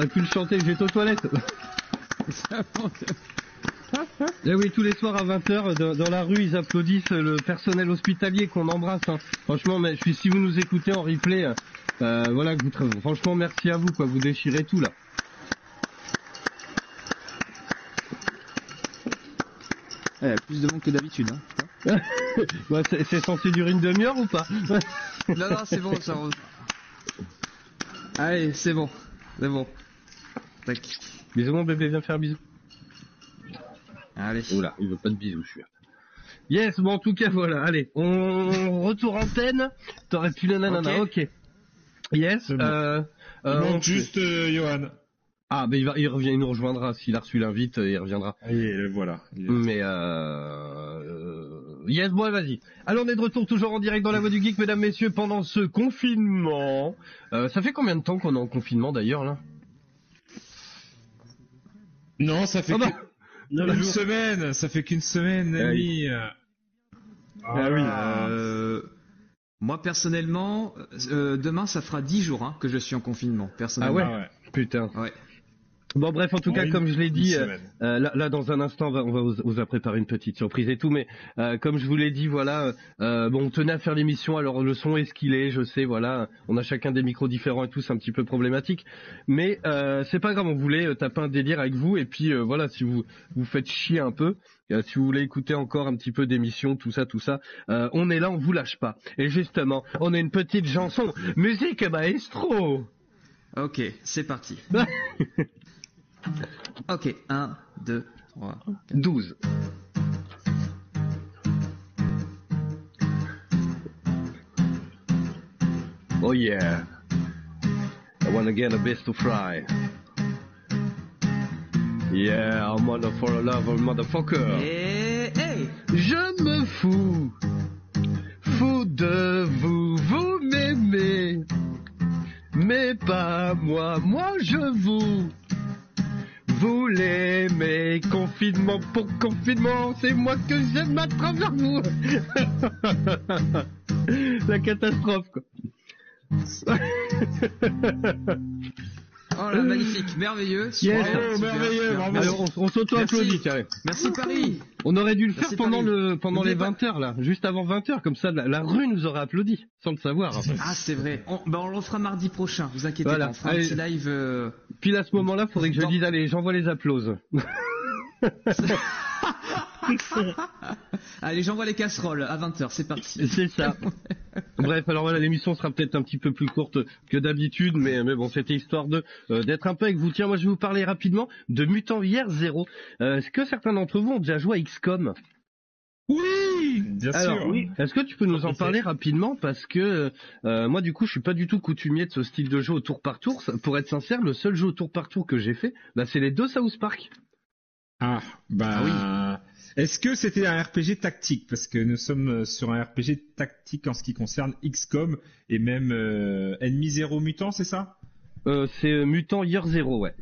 [SPEAKER 4] T'aurais pu le chanter, j'étais aux toilettes. Eh oui, tous les soirs à 20h, dans, dans la rue, ils applaudissent le personnel hospitalier qu'on embrasse. hein. Franchement, mais je suis- si vous nous écoutez en replay, euh, euh, voilà, que vous, franchement, merci à vous, quoi. Vous déchirez tout là.
[SPEAKER 6] Eh, plus de monde que d'habitude. Hein.
[SPEAKER 4] Ouais, c'est c'est censé durer une demi-heure ou pas?
[SPEAKER 6] Non, non, c'est bon, ça. Allez, c'est bon. C'est bon. Tac.
[SPEAKER 4] Bisous mon bébé, viens faire un bisou.
[SPEAKER 6] Allez.
[SPEAKER 4] Oula, il veut pas de bisous, je suis. Yes, bon en tout cas voilà, allez, on retourne antenne. T'aurais pu le nanana, ok. Yes,
[SPEAKER 5] bon.
[SPEAKER 4] euh,
[SPEAKER 5] Il
[SPEAKER 4] euh,
[SPEAKER 5] manque
[SPEAKER 4] on-
[SPEAKER 5] juste euh, Johan.
[SPEAKER 4] Ah, ben il va, il revient, il nous rejoindra s'il a reçu l'invite, euh, il reviendra.
[SPEAKER 5] Et le voilà.
[SPEAKER 4] Mais euh... euh, Yes, bon, vas-y. Alors, on est de retour toujours en direct dans la voie du geek, mesdames, messieurs, pendant ce confinement. Euh, ça fait combien de temps qu'on est en confinement d'ailleurs là?
[SPEAKER 5] Non, ça fait
[SPEAKER 4] Ah bah,
[SPEAKER 5] que-
[SPEAKER 4] neuf
[SPEAKER 5] une
[SPEAKER 4] jours.
[SPEAKER 5] semaine. Ça fait qu'une semaine et
[SPEAKER 4] Ah
[SPEAKER 5] euh.
[SPEAKER 6] Ah oui. Euh, moi personnellement, euh, demain ça fera 10 jours hein, que je suis en confinement.
[SPEAKER 4] Ah
[SPEAKER 6] Personnellement.
[SPEAKER 4] ouais, Putain.
[SPEAKER 6] Ouais.
[SPEAKER 4] Bon bref, en tout cas, comme je l'ai dit, euh, euh, là, là, dans un instant, on va, on va vous, vous a préparé une petite surprise et tout, mais euh, comme je vous l'ai dit, voilà, euh, bon, on tenait à faire l'émission, alors le son est ce qu'il est, je sais, voilà, on a chacun des micros différents et tout, c'est un petit peu problématique, mais euh, c'est pas grave, on voulait euh, taper un délire avec vous, et puis euh, voilà, si vous vous faites chier un peu, si vous voulez écouter encore un petit peu d'émission, tout ça, tout ça, euh, on est là, on vous lâche pas. Et justement, on a une petite chanson, musique maestro
[SPEAKER 6] Ok, c'est parti. ok, 1, 2, 3.
[SPEAKER 4] 12. Oh yeah. I wanna get a best to fry. Yeah, I'm on for a love motherfucker.
[SPEAKER 6] Et hey
[SPEAKER 4] Je me fous. Fous de vous, vous m'aimez. Mais pas moi, moi je vous. Vous l'aimez, confinement pour confinement, c'est moi que j'aime à travers vous. La catastrophe, quoi.
[SPEAKER 6] Oh là, magnifique, merveilleux.
[SPEAKER 4] Yes.
[SPEAKER 5] merveilleux,
[SPEAKER 6] super.
[SPEAKER 5] bravo.
[SPEAKER 4] Alors, on, on s'auto-applaudit,
[SPEAKER 6] Merci.
[SPEAKER 4] tiens.
[SPEAKER 6] Merci Paris.
[SPEAKER 4] On aurait dû le faire
[SPEAKER 6] Merci,
[SPEAKER 4] pendant
[SPEAKER 6] Paris.
[SPEAKER 4] le pendant les
[SPEAKER 6] N'oubliez pas-
[SPEAKER 4] 20 heures là, juste avant 20 heures, comme ça la, la rue nous aurait applaudi, sans le savoir.
[SPEAKER 6] Ah c'est vrai. On, bah, on le fera mardi prochain. Vous inquiétez
[SPEAKER 4] Voilà.
[SPEAKER 6] pas. On fera
[SPEAKER 4] Allez.
[SPEAKER 6] un petit live. euh,
[SPEAKER 4] Puis à ce moment-là, faudrait que je dise allez, j'envoie les applauses.
[SPEAKER 6] Allez, j'envoie les casseroles à 20h. C'est parti.
[SPEAKER 4] C'est ça. Bref, alors voilà, l'émission sera peut-être un petit peu plus courte que d'habitude, mais, mais bon, c'était histoire de euh, d'être un peu avec vous. Tiens, moi je vais vous parler rapidement de Mutant Year Zero. Euh, Est-ce que certains d'entre vous ont déjà joué à XCOM
[SPEAKER 5] Oui, bien
[SPEAKER 4] Alors,
[SPEAKER 5] sûr.
[SPEAKER 4] oui. Est-ce que tu peux nous en parler rapidement? Parce que euh, moi du coup je suis pas du tout coutumier de ce style de jeu au tour par tour. Pour être sincère, le seul jeu au tour par tour que j'ai fait, bah, c'est les deux South Park.
[SPEAKER 5] Ah, bah. Est-ce que c'était un RPG tactique? Parce que nous sommes euh, sur un RPG tactique en ce qui concerne XCOM et même euh, Ennemi Zéro Mutant, c'est ça?
[SPEAKER 4] Euh, c'est euh, Mutant Year Zero, ouais.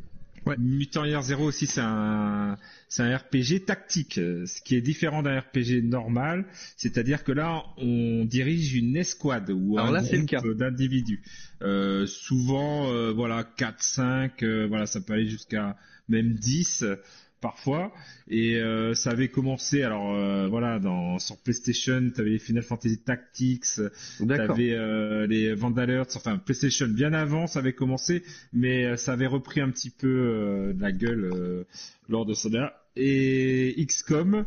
[SPEAKER 5] Mutant Year Zero aussi, c'est un, c'est un RPG tactique, ce qui est différent d'un RPG normal. C'est-à-dire que là, on dirige une escouade ou
[SPEAKER 4] Alors
[SPEAKER 5] un
[SPEAKER 4] là,
[SPEAKER 5] groupe d'individus. Euh, souvent, voilà, 4, 5, euh, voilà, ça peut aller jusqu'à même 10 euh, parfois. Et euh, ça avait commencé, alors euh, voilà, dans, sur PlayStation, tu avais les Final Fantasy Tactics, tu avais euh, les Vandalers, enfin PlayStation bien avant, ça avait commencé, mais euh, ça avait repris un petit peu euh, de la gueule euh, lors de ça. Et XCOM,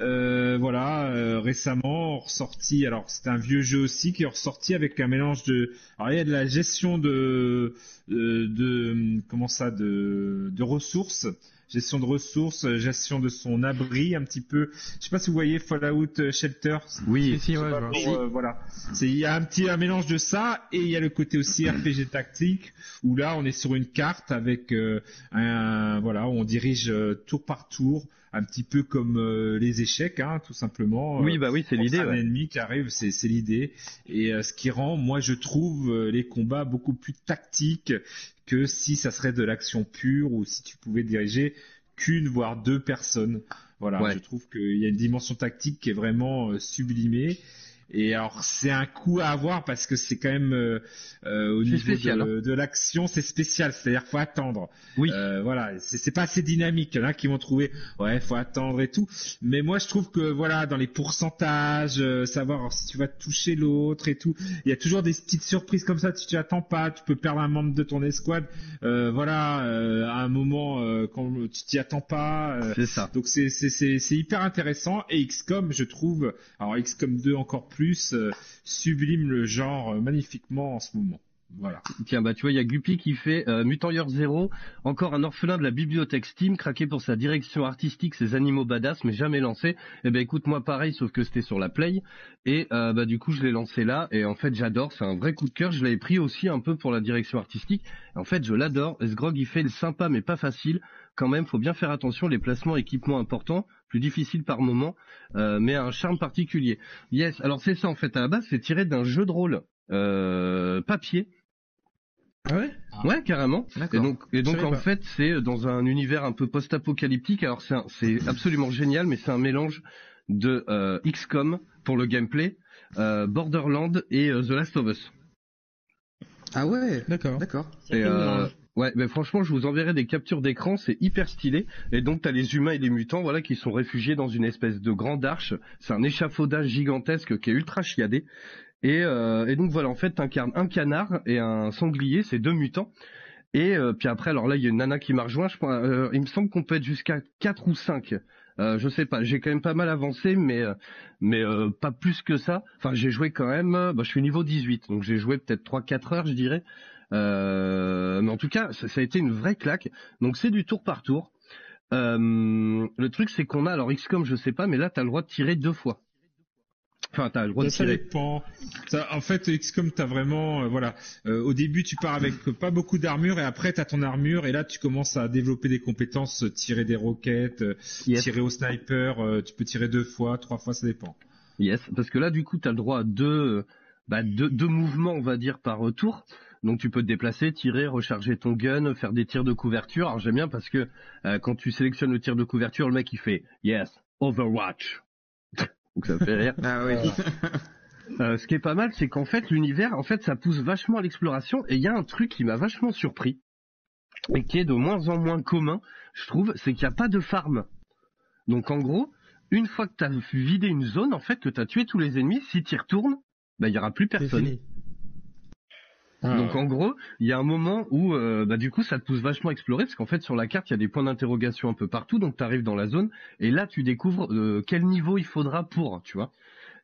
[SPEAKER 5] euh, voilà, euh, récemment ressorti. Alors c'est un vieux jeu aussi qui est ressorti avec un mélange de. Alors il y a de la gestion de, de, de- comment ça, de, de ressources, gestion de ressources, euh, gestion de son abri un petit peu. Je sais pas si vous voyez Fallout euh, Shelter.
[SPEAKER 4] Oui.
[SPEAKER 7] Si, ouais,
[SPEAKER 5] euh, voilà. C'est il y a un petit un mélange de ça et il y a le côté aussi RPG tactique où là on est sur une carte avec euh, un voilà où on dirige euh, tour par tour un petit peu comme euh, les échecs hein, tout simplement.
[SPEAKER 4] Oui, bah oui, c'est l'idée,
[SPEAKER 5] Un
[SPEAKER 4] ouais.
[SPEAKER 5] ennemi qui arrive, c'est c'est l'idée et euh, ce qui rend moi je trouve euh, les combats beaucoup plus tactiques que si ça serait de l'action pure ou si tu pouvais diriger qu'une voire deux personnes. Voilà,
[SPEAKER 4] Ouais.
[SPEAKER 5] je trouve qu'il y a une dimension tactique qui est vraiment euh, sublimée. Et alors c'est un coup à avoir parce que c'est quand même euh, euh, au niveau
[SPEAKER 4] spécial,
[SPEAKER 5] de, de l'action, c'est spécial. C'est-à-dire faut attendre.
[SPEAKER 4] Oui.
[SPEAKER 5] Euh, voilà, c'est pas assez dynamique. Il y en a qui vont trouver ouais faut attendre et tout. Mais moi je trouve que voilà dans les pourcentages, euh, savoir si tu vas toucher l'autre et tout, il y a toujours des petites surprises comme ça. Tu t'y attends pas, tu peux perdre un membre de ton escouade. Euh, voilà, euh, à un moment euh, quand tu t'y attends pas.
[SPEAKER 4] C'est ça.
[SPEAKER 5] donc c'est c'est c'est hyper intéressant et XCOM je trouve alors XCOM 2 encore plus euh, sublime le genre euh, magnifiquement en ce moment. Voilà.
[SPEAKER 4] Tiens, bah tu vois, il y a Guppy qui fait euh, Mutant Year Zero, encore un orphelin de la bibliothèque Steam, craqué pour sa direction artistique, ses animaux badass, mais jamais lancé. Eh ben écoute, moi pareil, sauf que c'était sur la Play, et bah du coup je l'ai lancé là, et en fait j'adore, c'est un vrai coup de cœur. Je l'avais pris aussi un peu pour la direction artistique. En fait, je l'adore. Et ce grog, il fait le sympa, mais pas facile. Quand même, faut bien faire attention. Les placements, équipements importants, plus difficiles par moment, euh, mais a un charme particulier. Yes. Alors c'est ça en fait. À la base, c'est tiré d'un jeu de rôle euh, papier.
[SPEAKER 7] Ah ouais?
[SPEAKER 4] Ouais, carrément. Et
[SPEAKER 6] D'accord.
[SPEAKER 4] donc, et donc en
[SPEAKER 7] pas.
[SPEAKER 4] fait, c'est dans un univers un peu post-apocalyptique. Alors c'est absolument génial, mais c'est un mélange de euh, XCOM pour le gameplay, euh, Borderland et euh, The Last of Us.
[SPEAKER 6] Ah ouais?
[SPEAKER 7] D'accord.
[SPEAKER 6] D'accord.
[SPEAKER 4] Et, euh, ouais, mais franchement, je vous enverrai des captures d'écran, c'est hyper stylé. Et donc, t'as les humains et les mutants, voilà, qui sont réfugiés dans une espèce de grande arche. C'est un échafaudage gigantesque qui est ultra chiadé. Et, euh, et donc voilà, en fait, t'incarnes un canard et un sanglier, c'est deux mutants. Et euh, puis après, alors là, il y a une nana qui m'a rejoint. Je crois, euh, il me semble qu'on peut être jusqu'à 4 ou 5. Euh, je sais pas, j'ai quand même pas mal avancé, mais euh, mais euh, pas plus que ça. Enfin, j'ai joué quand même. euh, bah, je suis niveau 18, donc j'ai joué peut-être 3-4 heures, je dirais. Euh, mais en tout cas, ça, ça a été une vraie claque. Donc c'est du tour par tour. Euh, le truc, c'est qu'on a alors XCOM, je sais pas, mais là, t'as le droit de tirer deux fois. Enfin, t'as le droit de
[SPEAKER 5] Ça
[SPEAKER 4] tirer.
[SPEAKER 5] dépend. Ça, en fait, XCOM, t'as vraiment, euh, voilà. Euh, au début, tu pars avec pas beaucoup d'armure et après, t'as ton armure et là, tu commences à développer des compétences, tirer des roquettes, euh,
[SPEAKER 4] Yes.
[SPEAKER 5] tirer au sniper. tu peux tirer deux fois, trois fois, ça dépend.
[SPEAKER 4] Yes, parce que là, du coup, tu as le droit à deux, bah, deux, deux mouvements, on va dire, par tour. Donc tu peux te déplacer, tirer, recharger ton gun, faire des tirs de couverture. Alors j'aime bien parce que euh, quand tu sélectionnes le tir de couverture, le mec il fait Yes, Overwatch. Donc ça fait rire.
[SPEAKER 6] Ah oui.
[SPEAKER 4] Euh, ce qui est pas mal, c'est qu'en fait l'univers, en fait, ça pousse vachement à l'exploration. Et il y a un truc qui m'a vachement surpris et qui est de moins en moins commun, je trouve, c'est qu'il n'y a pas de farm. Donc en gros, une fois que tu as vidé une zone, en fait, que tu as tué tous les ennemis, si tu y retournes, bah, il n'y aura plus personne.
[SPEAKER 5] Ah,
[SPEAKER 4] Donc en gros, il y a un moment où euh, bah, du coup ça te pousse vachement à explorer parce qu'en fait sur la carte il y a des points d'interrogation un peu partout donc tu arrives dans la zone et là tu découvres euh, quel niveau il faudra pour, tu vois.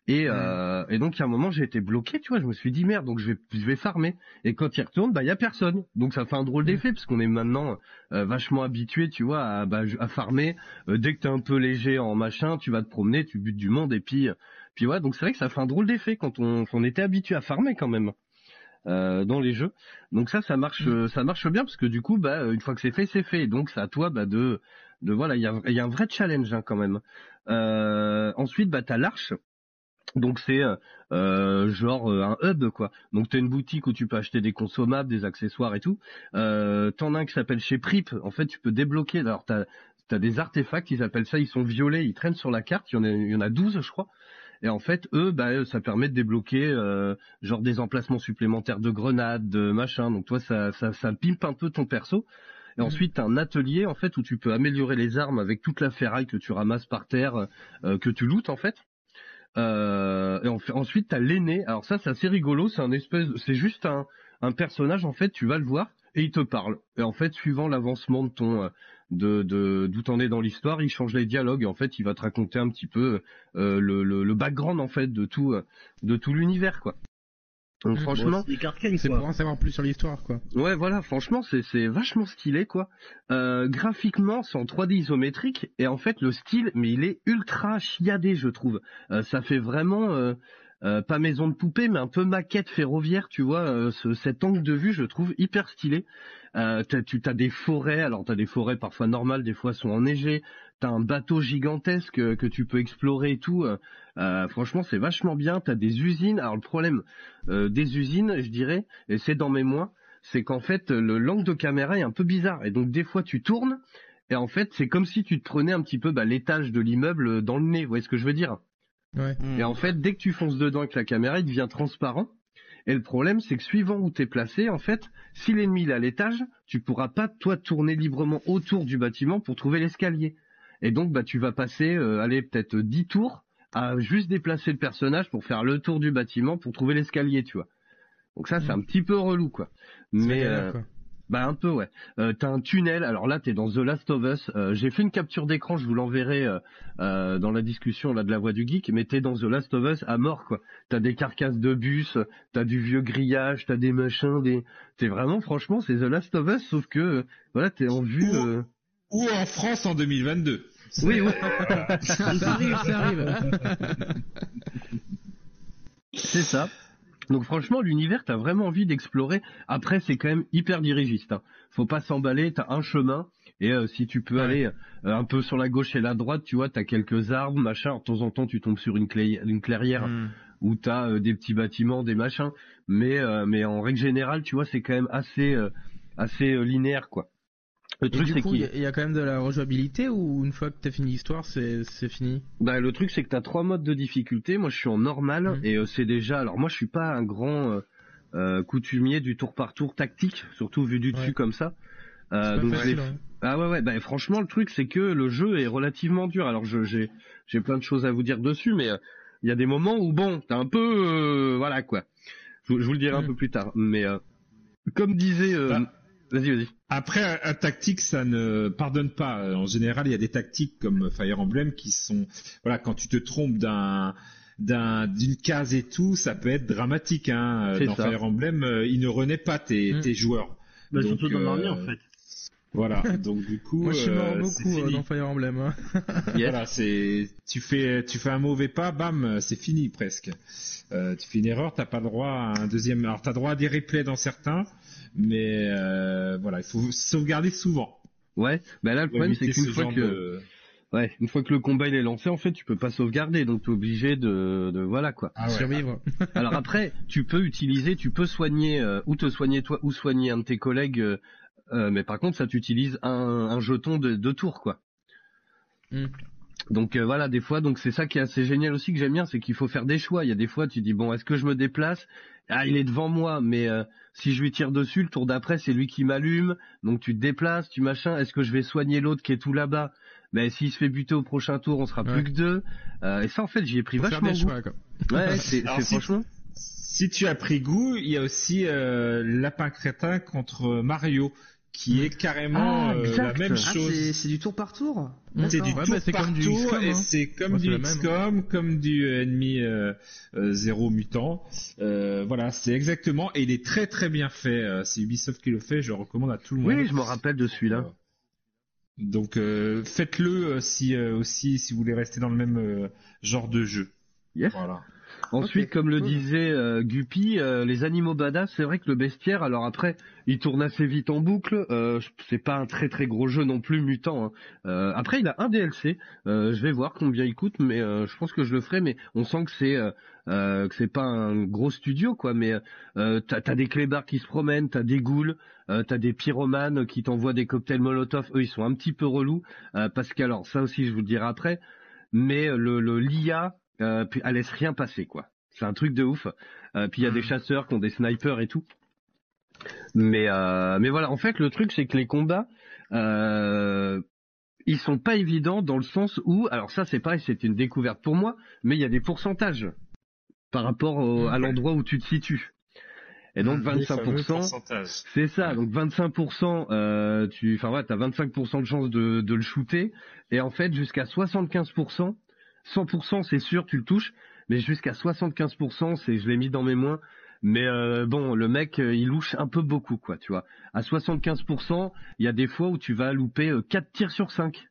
[SPEAKER 4] Et, euh, et donc il y a un moment j'ai été bloqué, tu vois, je me suis dit merde donc je vais je vais farmer. Et quand il retourne bah il y a personne. Donc ça fait un drôle d'effet parce qu'on est maintenant euh, vachement habitué tu vois à, bah, à farmer. Euh, dès que t'es un peu léger en machin tu vas te promener tu butes du monde et puis puis ouais donc c'est vrai que ça fait un drôle d'effet quand on, quand on était habitué à farmer quand même euh, dans les jeux. Donc ça, ça marche, euh, ça marche bien parce que du coup, bah, une fois que c'est fait, c'est fait. Donc c'est à toi bah, de, de voilà, il y a, il y a un vrai challenge hein, quand même. Euh, ensuite, bah, t'as l'arche. Donc c'est euh, genre un hub quoi. Donc t'as une boutique où tu peux acheter des consommables, des accessoires et tout. Euh, T'en as un qui s'appelle chez Prip. En fait, tu peux débloquer. Alors t'as as des artefacts, ils appellent ça, ils sont violets, ils traînent sur la carte. Il y en a, il y en a 12 je crois. Et en fait, eux, bah, ça permet de débloquer euh, genre des emplacements supplémentaires de grenades, de machin. Donc toi, ça, ça, ça pimpe un peu ton perso. Et ensuite, t'as un atelier en fait où tu peux améliorer les armes avec toute la ferraille que tu ramasses par terre, euh, que tu lootes en fait. Euh, et en ensuite, t'as l'aîné. Alors ça, c'est assez rigolo. C'est un espèce, c'est juste un, un personnage en fait. Tu vas le voir et il te parle. Et en fait, suivant l'avancement de ton, de, de d'où t'en es dans l'histoire, il change les dialogues. Et en fait, il va te raconter un petit peu euh, le, le, le background en fait de tout, de tout l'univers quoi. Donc franchement,
[SPEAKER 7] C'est pour en savoir plus sur l'histoire, quoi.
[SPEAKER 4] Ouais, voilà, franchement, c'est c'est vachement stylé, quoi. Euh, graphiquement, c'est en 3D isométrique, et en fait, le style, mais il est ultra chiadé, je trouve. Euh, ça fait vraiment, euh, pas maison de poupée, mais un peu maquette ferroviaire, tu vois. euh, ce- cet angle de vue, je trouve hyper stylé. Euh, tu as des forêts, alors t'as des forêts parfois normales, des fois sont enneigées. T'as un bateau gigantesque euh, que tu peux explorer et tout. euh, franchement, c'est vachement bien. T'as des usines. Alors le problème des usines, je dirais, et c'est dans mes mois, c'est qu'en fait le l'angle de caméra est un peu bizarre. Et donc des fois tu tournes et en fait c'est comme si tu te prenais un petit peu bah, l'étage de l'immeuble dans le nez. Vous voyez ce que je veux dire?
[SPEAKER 7] Ouais.
[SPEAKER 4] Et en fait dès que tu fonces dedans avec la caméra, il devient transparent. Et le problème, c'est que suivant où t'es placé, en fait, si l'ennemi est à l'étage, tu pourras pas toi tourner librement autour du bâtiment pour trouver l'escalier. Et donc, bah, tu vas passer, euh, allez, peut-être 10 tours à juste déplacer le personnage pour faire le tour du bâtiment pour trouver l'escalier, tu vois. Donc ça, c'est un petit peu relou, quoi. Mais, euh,
[SPEAKER 7] quoi.
[SPEAKER 4] Bah un peu, ouais. Euh, T'as un tunnel. Alors là, t'es dans The Last of Us. Euh, J'ai fait une capture d'écran, je vous l'enverrai euh, euh, dans la discussion là de la voix du geek. Mais t'es dans The Last of Us à mort, quoi. T'as des carcasses de bus, t'as du vieux grillage, t'as des machins, des. T'es vraiment, franchement, c'est The Last of Us, sauf que euh, voilà, t'es en vue. euh,
[SPEAKER 5] Ou en France en 2022.
[SPEAKER 4] Oui, oui.
[SPEAKER 7] Ça arrive, ça arrive.
[SPEAKER 4] C'est ça. Donc franchement, l'univers, t'as vraiment envie d'explorer. Après, c'est quand même hyper dirigiste. Hein. Faut pas s'emballer. T'as un chemin et euh, si tu peux aller euh, un peu sur la gauche et la droite, tu vois, t'as quelques arbres, machin. De temps en temps, tu tombes sur une, clé- une clairière où t'as euh, des petits bâtiments, des machins. Mais euh, mais en règle générale, tu vois, c'est quand même assez euh, assez linéaire, quoi. Le truc,
[SPEAKER 7] du
[SPEAKER 4] c'est
[SPEAKER 7] coup,
[SPEAKER 4] qu'il
[SPEAKER 7] il y, y a quand même de la rejouabilité ou une fois que t'as fini l'histoire, c'est c'est fini?
[SPEAKER 4] Bah le truc c'est que t'as trois modes de difficulté. Moi je suis en normal et euh, c'est déjà. Alors moi je suis pas un grand euh, euh, coutumier du tour par tour tactique, surtout vu du dessus comme ça. Euh, donc
[SPEAKER 7] facile, ouais.
[SPEAKER 4] Ah ouais ouais. Bah franchement le truc c'est que le jeu est relativement dur. Alors je- j'ai j'ai plein de choses à vous dire dessus, mais euh, il y a des moments où bon t'as un peu euh, voilà quoi. Je, vous- je vous le dirai un peu plus tard. Mais euh, comme disait. euh, Vas-y vas-y.
[SPEAKER 5] Après, un, un tactique, ça ne pardonne pas. En général, il y a des tactiques comme Fire Emblem qui sont, voilà, quand tu te trompes d'un d'un d'une case et tout, ça peut être dramatique. Hein. Dans
[SPEAKER 4] ça.
[SPEAKER 5] Fire Emblem, euh, il ne renaît pas tes,
[SPEAKER 7] Mm.
[SPEAKER 5] tes joueurs.
[SPEAKER 3] Bah,
[SPEAKER 5] Donc,
[SPEAKER 3] surtout dans
[SPEAKER 5] euh,
[SPEAKER 3] l'armée, en fait.
[SPEAKER 5] Voilà. Donc du coup,
[SPEAKER 7] Moi, je suis mort
[SPEAKER 5] euh,
[SPEAKER 7] beaucoup
[SPEAKER 5] c'est
[SPEAKER 7] euh,
[SPEAKER 5] fini.
[SPEAKER 7] dans Fire Emblem. hein.
[SPEAKER 5] Voilà, c'est tu fais tu fais un mauvais pas, bam, c'est fini presque. Euh, tu fais une erreur, t'as pas le droit à un deuxième. Alors t'as droit à des replays dans certains, mais euh, voilà, il faut sauvegarder souvent.
[SPEAKER 4] Ouais. Bah là le problème c'est qu'une
[SPEAKER 5] ce
[SPEAKER 4] fois que
[SPEAKER 5] de-
[SPEAKER 4] Ouais, une fois que le combat il est lancé, en fait, tu peux pas sauvegarder, donc t'es obligé de, de voilà quoi.
[SPEAKER 5] Ah ouais.
[SPEAKER 7] Survivre.
[SPEAKER 4] Alors après, tu peux utiliser, tu peux soigner euh, ou te soigner toi ou soigner un de tes collègues, euh, euh, mais par contre ça t'utilise un, un jeton de deux tours quoi.
[SPEAKER 7] Mm.
[SPEAKER 4] Donc euh, voilà, des fois, donc c'est ça qui est assez génial aussi que j'aime bien, c'est qu'il faut faire des choix. Il y a des fois, tu dis bon, est-ce que je me déplace? Ah, il est devant moi, mais euh, si je lui tire dessus, le tour d'après, c'est lui qui m'allume. Donc tu te déplaces, tu machin. Est-ce que je vais soigner l'autre qui est tout là-bas? Ben s'il se fait buter au prochain tour, on sera
[SPEAKER 7] Ouais.
[SPEAKER 4] plus que deux. Euh, et ça, en fait, j'y ai pris
[SPEAKER 7] Faut
[SPEAKER 4] vachement goût.
[SPEAKER 7] choix, quoi.
[SPEAKER 4] Ouais, c'est
[SPEAKER 5] si-
[SPEAKER 4] franchement.
[SPEAKER 5] Si tu as pris goût, il y a aussi euh, Lapin Crétin contre Mario, qui est carrément
[SPEAKER 4] Ah,
[SPEAKER 5] euh, la même
[SPEAKER 6] Ah,
[SPEAKER 5] chose.
[SPEAKER 6] c'est c'est du tour par tour
[SPEAKER 5] c'est du
[SPEAKER 7] Ouais,
[SPEAKER 5] tour
[SPEAKER 7] bah,
[SPEAKER 5] par
[SPEAKER 7] comme du
[SPEAKER 5] tour
[SPEAKER 7] XCOM,
[SPEAKER 5] et
[SPEAKER 7] hein.
[SPEAKER 5] c'est comme du
[SPEAKER 7] même.
[SPEAKER 5] XCOM, comme du euh, ennemi euh, euh, zéro mutant. Euh, voilà, c'est exactement et il est très très bien fait. C'est Ubisoft qui le fait, je le recommande à tout le monde.
[SPEAKER 4] Oui, je me rappelle de celui-là.
[SPEAKER 5] Donc euh, faites-le euh, si euh, aussi si vous voulez rester dans le même euh, genre de jeu.
[SPEAKER 4] Yes.
[SPEAKER 5] Voilà.
[SPEAKER 4] Ensuite, comme le disait euh, Guppy, euh, les animaux badass, c'est vrai que le bestiaire, alors après, il tourne assez vite en boucle. Euh, c'est pas un très très gros jeu non plus, mutant. hein. Euh, après, il a un DLC. Euh, je vais voir combien il coûte, mais euh, je pense que je le ferai. Mais on sent que c'est que c'est pas un gros studio, quoi. Mais euh, t'as as des clébards qui se promènent, t'as des ghouls, euh, t'as des pyromanes qui t'envoient des cocktails Molotov. Eux, ils sont un petit peu relous euh, parce que alors ça aussi, je vous le dirai après. Mais le, le l'IA, euh, puis elle laisse rien passer, quoi. C'est un truc de ouf. Euh, puis il y a des chasseurs qui ont des snipers et tout. Mais euh, mais voilà, en fait, le truc c'est que les combats, euh, ils sont pas évidents dans le sens où, alors ça c'est pareil, c'est une découverte pour moi, mais il y a des pourcentages par rapport au- à l'endroit où tu te situes. Et donc
[SPEAKER 5] Les fameux
[SPEAKER 4] 25%,
[SPEAKER 5] pourcentages.
[SPEAKER 4] c'est ça. Donc 25%, euh, tu, enfin ouais, t'as 25% de chance de, de le shooter, et en fait jusqu'à 75%, 100% c'est sûr tu le touches, mais jusqu'à 75% c'est, je l'ai mis dans mes moins. Mais euh, bon, le mec, euh, il louche un peu beaucoup, quoi, tu vois. À 75%, il y a des fois où tu vas louper 4 tirs sur 5.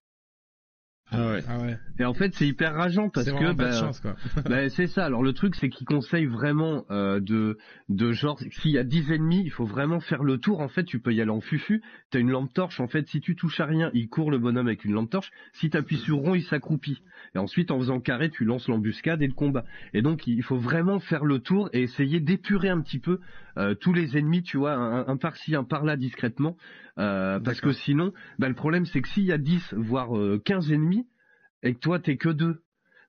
[SPEAKER 5] Ah ouais.
[SPEAKER 7] Ah ouais.
[SPEAKER 4] Et en fait, c'est hyper rageant parce que bah,
[SPEAKER 7] chance, quoi.
[SPEAKER 4] bah, c'est ça. Alors le truc, c'est qu'il conseille vraiment euh, de de genre s'il y a 10 ennemis, il faut vraiment faire le tour. En fait, tu peux y aller en fufu. T'as une lampe torche. En fait, si tu touches à rien, il court le bonhomme avec une lampe torche. Si t'appuies sur rond, il s'accroupit. Et ensuite, en faisant carré, tu lances l'embuscade et le combat. Et donc, il faut vraiment faire le tour et essayer d'épurer un petit peu euh, tous les ennemis, tu vois, un, un par-ci, un par-là discrètement. Euh, parce que sinon, bah, le problème, c'est que s'il y a 10, voire euh, 15 ennemis, et que toi, t'es que deux,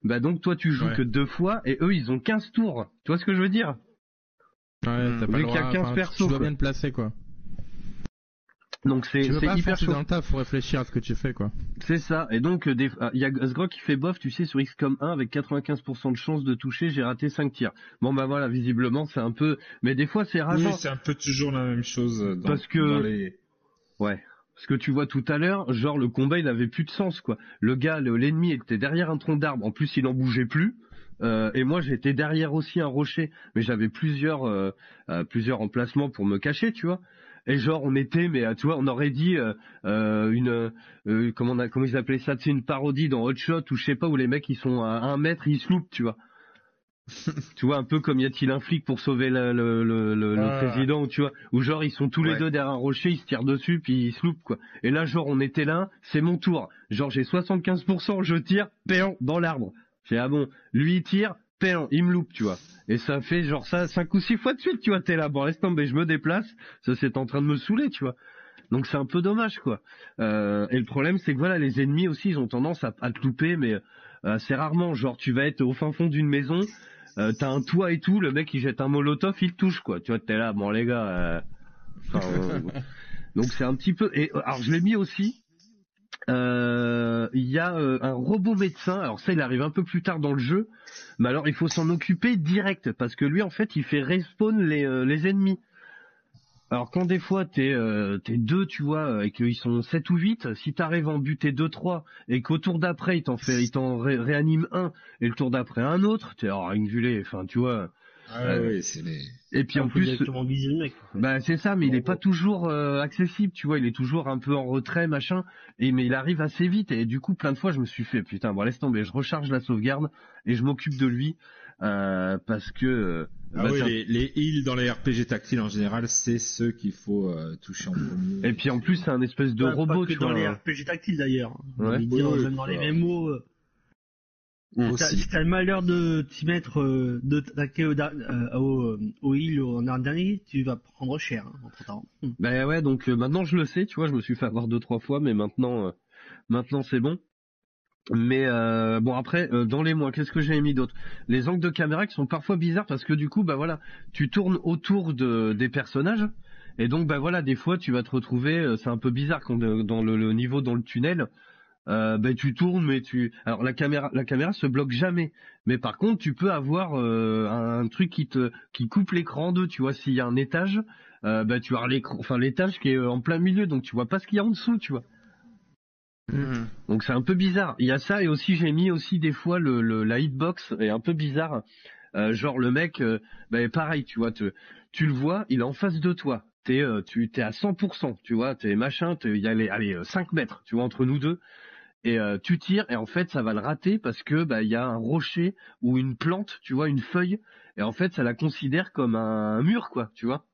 [SPEAKER 4] bah donc toi, tu joues
[SPEAKER 7] Ouais.
[SPEAKER 4] que deux fois, et eux, ils ont 15 tours. Tu vois ce que je veux dire?
[SPEAKER 7] Ouais, t'as pas
[SPEAKER 4] Vu
[SPEAKER 7] le
[SPEAKER 4] qu'il y a
[SPEAKER 7] droit,
[SPEAKER 4] 15
[SPEAKER 7] enfin, tu-
[SPEAKER 4] persos,
[SPEAKER 7] Tu dois
[SPEAKER 4] quoi.
[SPEAKER 7] bien te placer, quoi.
[SPEAKER 4] Donc c'est
[SPEAKER 7] Tu veux pas
[SPEAKER 4] hyper chaud.
[SPEAKER 7] dans le tas, faut réfléchir à ce que tu fais, quoi.
[SPEAKER 4] C'est ça. Et donc, euh, des- ah, il y a Asgrog qui fait bof, tu sais, sur XCOM 1 avec 95% de chance de toucher, j'ai raté 5 tirs. Bon, bah voilà, visiblement, c'est un peu. Mais des fois, c'est
[SPEAKER 5] Oui,
[SPEAKER 4] rageant.
[SPEAKER 5] c'est un peu toujours la même chose dans,
[SPEAKER 4] Parce que-
[SPEAKER 5] dans les...
[SPEAKER 4] Ouais. Parce que tu vois tout à l'heure, genre le combat il avait plus de sens quoi. Le gars, le- l'ennemi était derrière un tronc d'arbre, en plus il en bougeait plus. Euh, et moi j'étais derrière aussi un rocher, mais j'avais plusieurs euh, euh, plusieurs emplacements pour me cacher, tu vois. Et genre on était, mais euh, tu vois, on aurait dit euh, une comment on a, comment ils appelaient ça, c'est une parodie dans Hot Shot ou je sais pas où les mecs ils sont à un mètre, ils se loupent, tu vois. tu vois un peu comme y a-t-il un flic pour sauver le, le, le,
[SPEAKER 5] Ah.
[SPEAKER 4] président tu vois. Ou genre ils sont tous les deux derrière un rocher ils se tirent dessus puis ils se loupent quoi. Et là genre on était là c'est mon tour. Genre j'ai 75% je tire péon dans l'arbre. J'ai ah bon lui il tire péon il me loupe tu vois. Et ça fait genre ça cinq ou six fois de suite tu vois t'es là bon laisse tomber je me déplace. Ça c'est en train de me saouler tu vois. Donc c'est un peu dommage quoi. Euh, et le problème c'est que voilà les ennemis aussi ils ont tendance à, à te louper mais euh, assez rarement. Genre tu vas être au fin fond d'une maison euh, t'as un toit et tout, le mec il jette un molotov, il touche quoi. Tu vois, t'es là, bon les gars. euh, euh, donc c'est un petit peu. Et alors je l'ai mis aussi. Il y a un robot médecin. Alors ça, il arrive un peu plus tard dans le jeu, mais alors il faut s'en occuper direct parce que lui en fait, il fait respawn les les ennemis. Alors quand des fois t'es euh, t'es deux, tu vois, et qu'ils sont 7 ou 8, si t'arrives à en buter 2-3 et qu'au tour d'après il t'en fait il t'en ré- réanime un et le tour d'après un autre, t'es alors une vulée, enfin tu vois.
[SPEAKER 5] Ah
[SPEAKER 4] Euh,
[SPEAKER 5] oui, c'est les...
[SPEAKER 4] Et puis en
[SPEAKER 3] On peut
[SPEAKER 4] plus,
[SPEAKER 3] le
[SPEAKER 4] bah c'est ça, mais il est pas toujours euh, accessible, tu vois, il est toujours un peu en retrait, machin, et mais il arrive assez vite, et du coup plein de fois je me suis fait, putain, bon laisse tomber, je recharge la sauvegarde et je m'occupe de lui euh, parce que. euh,
[SPEAKER 5] Ah
[SPEAKER 4] bah,
[SPEAKER 5] oui, les, les heals dans les RPG tactiles en général, c'est ceux qu'il faut euh, toucher en premier.
[SPEAKER 4] Et puis en plus c'est un espèce de
[SPEAKER 3] Pas-
[SPEAKER 4] robot,
[SPEAKER 3] pas que
[SPEAKER 4] tu
[SPEAKER 3] dans
[SPEAKER 4] vois.
[SPEAKER 3] les RPG tactiles d'ailleurs.
[SPEAKER 4] Ouais.
[SPEAKER 3] dire,
[SPEAKER 5] Oui, oui,
[SPEAKER 3] même dans les. MMO. Euh,
[SPEAKER 5] Aussi.
[SPEAKER 3] t'as- Si t'as le malheur de t'y mettre, euh, de t'attaquer au, euh, au, au heal ou en dernier, tu vas prendre cher hein, entre temps.
[SPEAKER 4] Bah ouais, donc euh, maintenant je le sais, tu vois, je me suis fait avoir deux trois fois, mais maintenant, euh, maintenant c'est bon. Mais euh, bon après, euh, dans les mois, qu'est-ce que j'ai mis d'autre? Les angles de caméra qui sont parfois bizarres parce que du coup, bah voilà, tu tournes autour de des personnages et donc bah voilà, des fois tu vas te retrouver, euh, c'est un peu bizarre quand euh, dans le, le niveau dans le tunnel. Euh, ben tu tournes mais tu alors la caméra la caméra se bloque jamais. Mais par contre tu peux avoir euh, un, un truc qui te qui coupe l'écran en deux tu vois. S'il y a un étage euh, bah tu as l'écran enfin l'étage qui est en plein milieu donc tu vois pas ce qu'il y a en dessous tu vois. Donc c'est un peu bizarre. Il y a ça et aussi j'ai mis aussi des fois le, le la hitbox est un peu bizarre. Genre le mec bah, pareil tu vois te- tu le vois il est en face de toi. T'es tu t'es à 100% tu vois. T'es machin t'es- il y a les allez euh, 5 mètres tu vois entre nous deux et euh, tu tires et en fait ça va le rater parce que bah il y a un rocher ou une plante, tu vois, une feuille et en fait ça la considère comme un mur quoi, tu vois.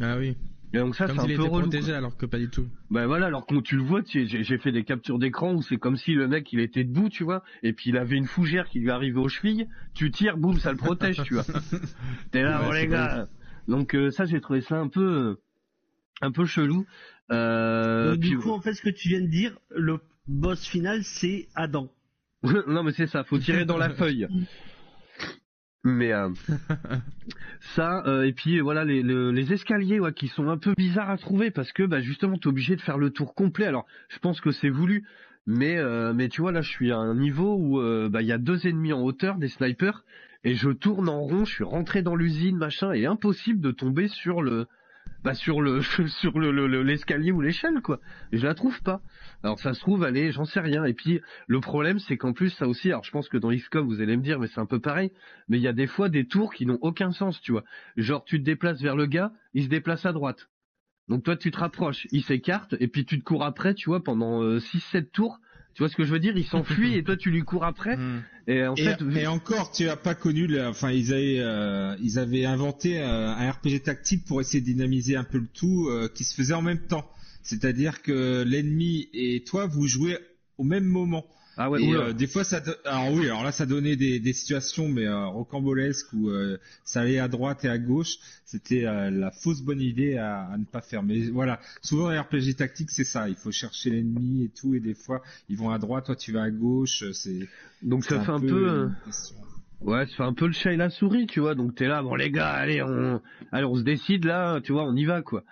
[SPEAKER 7] Ah oui.
[SPEAKER 4] Et donc ça c'est un peu
[SPEAKER 7] était
[SPEAKER 4] relou.
[SPEAKER 7] protégé
[SPEAKER 4] quoi.
[SPEAKER 7] alors que pas du tout.
[SPEAKER 4] Bah voilà, alors quand tu le vois, tu sais, j'ai fait des captures d'écran où c'est comme si le mec il était debout, tu vois, et puis il avait une fougère qui lui arrivait aux chevilles, tu tires, boum, ça le protège, tu vois. T'es là,
[SPEAKER 7] Ouais,
[SPEAKER 4] oh les gars. Donc euh, ça j'ai trouvé ça un peu un peu chelou. Euh,
[SPEAKER 3] Donc, du
[SPEAKER 4] puis-
[SPEAKER 3] coup, en fait, ce que tu viens de dire, le boss final, c'est Adam.
[SPEAKER 4] non mais c'est ça, faut tirer dans la feuille. Mais euh, ça euh, et puis voilà les, le- les escaliers ouais, qui sont un peu bizarres à trouver parce que bah justement t'es obligé de faire le tour complet. Alors je pense que c'est voulu, mais euh, mais tu vois là je suis à un niveau où bah il y a deux ennemis en hauteur des snipers et je tourne en rond, je suis rentré dans l'usine machin et impossible de tomber sur le bah sur le sur le le- le- l'escalier ou l'échelle quoi. Je la trouve pas. Alors ça se trouve allez j'en sais rien et puis le problème c'est qu'en plus ça aussi alors je pense que dans XCOM vous allez me dire mais c'est un peu pareil mais il y a des fois des tours qui n'ont aucun sens tu vois. Genre tu te déplaces vers le gars, il se déplace à droite. Donc toi tu te rapproches, il s'écarte et puis tu te cours après tu vois pendant 6 7 tours. Tu vois ce que je veux dire? Il s'enfuit et toi tu lui cours après. Et en
[SPEAKER 5] et,
[SPEAKER 4] fait
[SPEAKER 5] et encore, tu as pas connu, le, enfin ils avaient, euh, ils avaient inventé euh, un RPG tactique pour essayer de dynamiser un peu le tout, euh, qui se faisait en même temps. C'est-à-dire que l'ennemi et toi vous jouez au même moment.
[SPEAKER 4] Ah ouais,
[SPEAKER 5] et, euh, des fois ça, do- alors oui, alors là ça donnait des, des situations mais euh, rocambolesques où euh, ça allait à droite et à gauche. C'était euh, la fausse bonne idée à, à ne pas faire. Mais voilà, souvent les RPG tactique c'est ça. Il faut chercher l'ennemi et tout, et des fois ils vont à droite, toi tu vas à gauche. C'est
[SPEAKER 4] Donc ça
[SPEAKER 5] c'est
[SPEAKER 4] fait un peu. Ouais, ça fait un peu le chat et la souris, tu vois. Donc t'es là, bon les gars, allez, on, allez, on se décide là, tu vois, on y va quoi.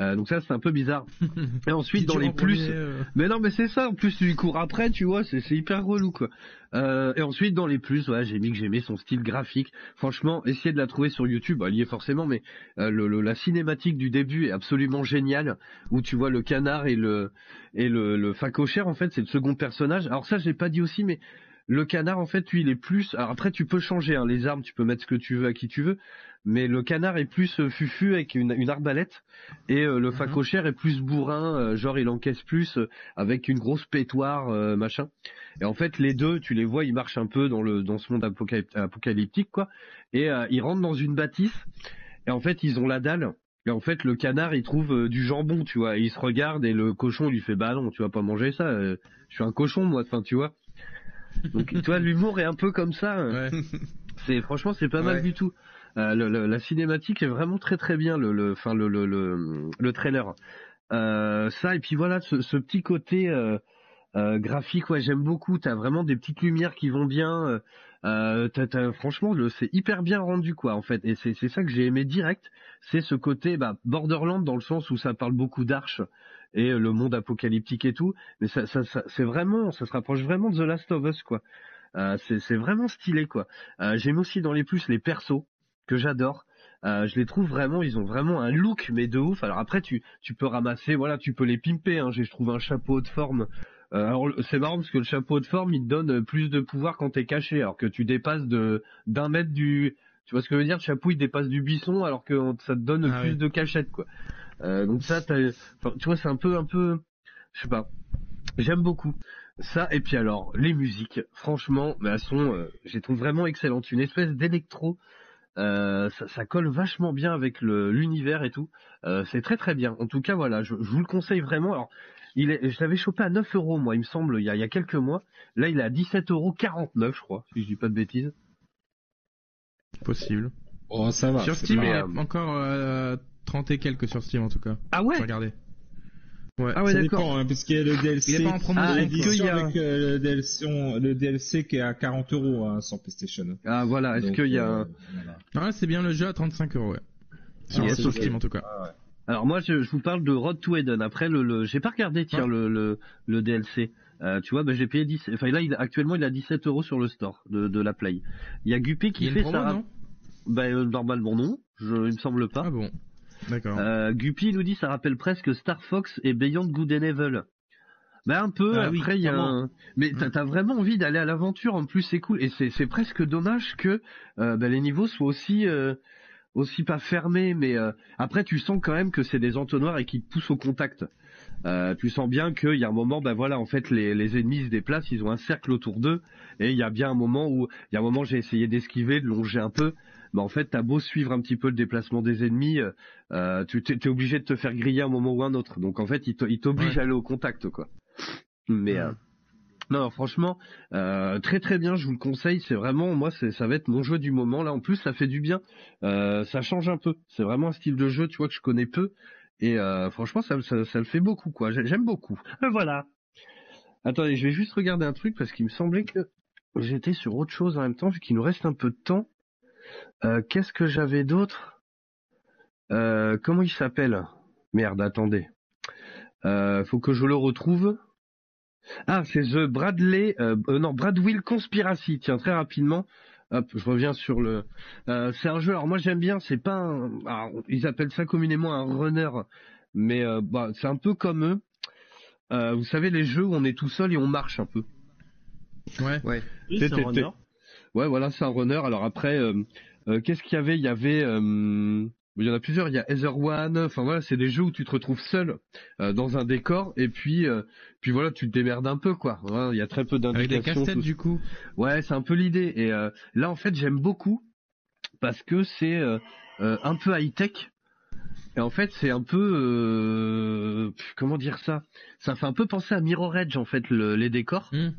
[SPEAKER 4] Euh, donc ça c'est un peu bizarre. Et ensuite dans les plus,
[SPEAKER 7] euh.
[SPEAKER 4] mais non mais c'est ça. En plus tu lui cours après, tu vois, c'est hyper relou quoi. Euh, et ensuite dans les plus, ouais, j'ai mis que j'aimais son style graphique. Franchement, essayez de la trouver sur YouTube, elle y est forcément, mais le, le- la cinématique du début est absolument géniale, où tu vois le canard et le et le, le facochère en fait, c'est le second personnage. Alors ça j'ai pas dit aussi, mais le canard, en fait, lui, il est plus. Alors après, tu peux changer hein, les armes, tu peux mettre ce que tu veux à qui tu veux, mais le canard est plus euh, fufu avec une, une arbalète, et euh, le facochère est plus bourrin, euh, genre il encaisse plus avec une grosse pétoire, machin. Et en fait, les deux, tu les vois, ils marchent un peu dans le dans ce monde apocalyp- apocalyptique, quoi. Et ils rentrent dans une bâtisse, et en fait, ils ont la dalle. Et en fait, le canard, il trouve euh, du jambon, tu vois. Et il se regarde et le cochon lui fait bah non, tu vas pas manger ça. euh, je suis un cochon, moi. Enfin, tu vois. Donc, tu vois, l'humour est un peu comme ça. hein. C'est franchement, c'est pas mal du tout. Euh, la cinématique est vraiment très très bien. Le, trailer. Euh, ça et puis voilà, ce, petit côté euh, graphique, j'aime beaucoup. T'as vraiment des petites lumières qui vont bien. euh, franchement, c'est hyper bien rendu quoi en fait, et c'est ça que j'ai aimé direct. C'est ce côté bah, Borderland dans le sens où ça parle beaucoup d'arches et le monde apocalyptique et tout, mais ça, c'est vraiment, ça se rapproche vraiment de The Last of Us quoi. C'est vraiment stylé quoi. Euh, J'aime aussi dans les plus les persos que j'adore. Euh, je les trouve vraiment, ils ont vraiment un look mais de ouf. Alors après tu tu peux ramasser, voilà, tu peux les pimper. Hein. J'ai je trouve un chapeau de forme. Euh, alors c'est marrant parce que le chapeau de forme il te donne plus de pouvoir quand t'es caché, alors que tu dépasses de d'un mètre du. Tu vois ce que je veux dire? Le chapeau il dépasse du buisson alors que ça te donne
[SPEAKER 7] Ah
[SPEAKER 4] plus
[SPEAKER 7] oui.
[SPEAKER 4] de cachette quoi. Euh, donc ça, enfin, tu vois, c'est un peu, un peu, je sais pas. J'aime beaucoup ça. Et puis alors, les musiques, franchement, mais elles sont, euh, je les trouve vraiment excellentes. Une espèce d'électro. Euh, ça, ça colle vachement bien avec le- l'univers et tout. Euh, c'est très très bien. En tout cas, voilà, je, je vous le conseille vraiment. Alors, il est, je l'avais chopé à 9 euros, moi, il me semble, il y a, il y a quelques mois. Là, il est à 17,49 euros, je crois, si je dis pas de bêtises.
[SPEAKER 7] Possible.
[SPEAKER 5] Oh, ça va.
[SPEAKER 7] Sur Steam, il est encore euh, 30 et quelques sur Steam en tout cas.
[SPEAKER 4] Ah ouais?
[SPEAKER 7] Regardez. Ouais.
[SPEAKER 4] Ah ouais,
[SPEAKER 5] ça
[SPEAKER 4] d'accord.
[SPEAKER 5] dépend, hein, parce qu'il y a le DLC.
[SPEAKER 7] Il est pas en promo,
[SPEAKER 5] Ah,
[SPEAKER 4] qu'il y a-
[SPEAKER 5] avec euh, le, DLC, le DLC qui est à 40 euros hein, sur PlayStation.
[SPEAKER 4] Ah voilà, est-ce qu'il y a
[SPEAKER 5] euh, voilà.
[SPEAKER 7] Ah, c'est bien le jeu à 35 euros, ouais. Sur,
[SPEAKER 4] Yes,
[SPEAKER 7] sur
[SPEAKER 4] ok.
[SPEAKER 7] Steam en tout cas.
[SPEAKER 4] Alors moi je, je vous parle de Road to Eden. Après le, le j'ai pas regardé tiens
[SPEAKER 7] Ah.
[SPEAKER 4] le, le le DLC. Euh, tu vois, bah, j'ai payé 10. Enfin là il, actuellement il a 17 euros sur le store de, de la Play. Il y a Guppy
[SPEAKER 7] Il y
[SPEAKER 4] qui
[SPEAKER 7] une
[SPEAKER 4] fait
[SPEAKER 7] promo,
[SPEAKER 4] ça.
[SPEAKER 7] non?
[SPEAKER 4] Bah euh, normalement non, je, il me semble pas.
[SPEAKER 7] Ah bon. D'accord.
[SPEAKER 4] Euh, Guppy nous dit ça rappelle presque Star Fox et Beyond Good and Evil. Bah un peu.
[SPEAKER 3] Ah oui,
[SPEAKER 4] après il y a un... mais t'as t'as vraiment envie d'aller à l'aventure. En plus c'est cool et c'est c'est presque dommage que euh, bah, les niveaux soient aussi euh, aussi pas fermés. Mais euh, après tu sens quand même que c'est des entonnoirs et qui te poussent au contact. euh, tu sens bien qu'il y a un moment, ben voilà, en fait, les, les ennemis se déplacent, ils ont un cercle autour d'eux, et il y a bien un moment où, il y a un moment, j'ai essayé d'esquiver, de longer un peu, mais en fait, t'as beau suivre un petit peu le déplacement des ennemis, euh, tu t'es, obligé de te faire griller un moment ou un autre. Donc en fait, il, t'oblige à aller au contact, quoi. Mais euh, non, franchement, euh, très très bien, je vous le conseille. C'est vraiment, moi, ça va être mon jeu du moment. Là, en plus, ça fait du bien. Euh, ça change un peu. C'est vraiment un style de jeu, tu vois, que je connais peu. Et euh, franchement, ça, ça, ça le fait beaucoup, quoi. J'ai- J'aime beaucoup. voilà. Attendez, je vais juste regarder un truc parce qu'il me semblait que j'étais sur autre chose en même temps, vu qu'il nous reste un peu de temps. Euh, Qu'est-ce que j'avais d'autre? Euh, Comment il s'appelle? Merde, attendez. Euh, faut que je le retrouve. Ah, c'est The Bradley, euh, euh, non, Bradwill Conspiracy. Tiens, très rapidement. Hop, je reviens sur le. Euh, c'est un jeu. Alors moi j'aime bien. C'est pas. Un... alors, ils appellent ça communément un runner, mais euh, bah, c'est un peu comme eux. Euh, vous savez les jeux où on est tout seul et on marche un peu.
[SPEAKER 7] Ouais.
[SPEAKER 6] Ouais.
[SPEAKER 3] Oui, c'est un runner.
[SPEAKER 4] Ouais, voilà, c'est un runner. Alors après, euh, euh, qu'est-ce qu'il y avait? Il y avait, euh, il y en a plusieurs. Il y a Ether One. Enfin voilà, c'est des jeux où tu te retrouves seul euh, dans un décor et puis, euh, puis voilà, tu te démerdes un peu quoi. Voilà, Il y a très peu
[SPEAKER 7] Avec des
[SPEAKER 4] d'indications.
[SPEAKER 7] casse-têtes du coup.
[SPEAKER 4] Ouais, c'est un peu l'idée. Et euh, là, en fait, j'aime beaucoup parce que c'est un peu high tech. Et en fait, c'est un peu comment dire ça? Ça fait un peu penser à Mirror Edge en fait le- les décors.
[SPEAKER 7] Hmm.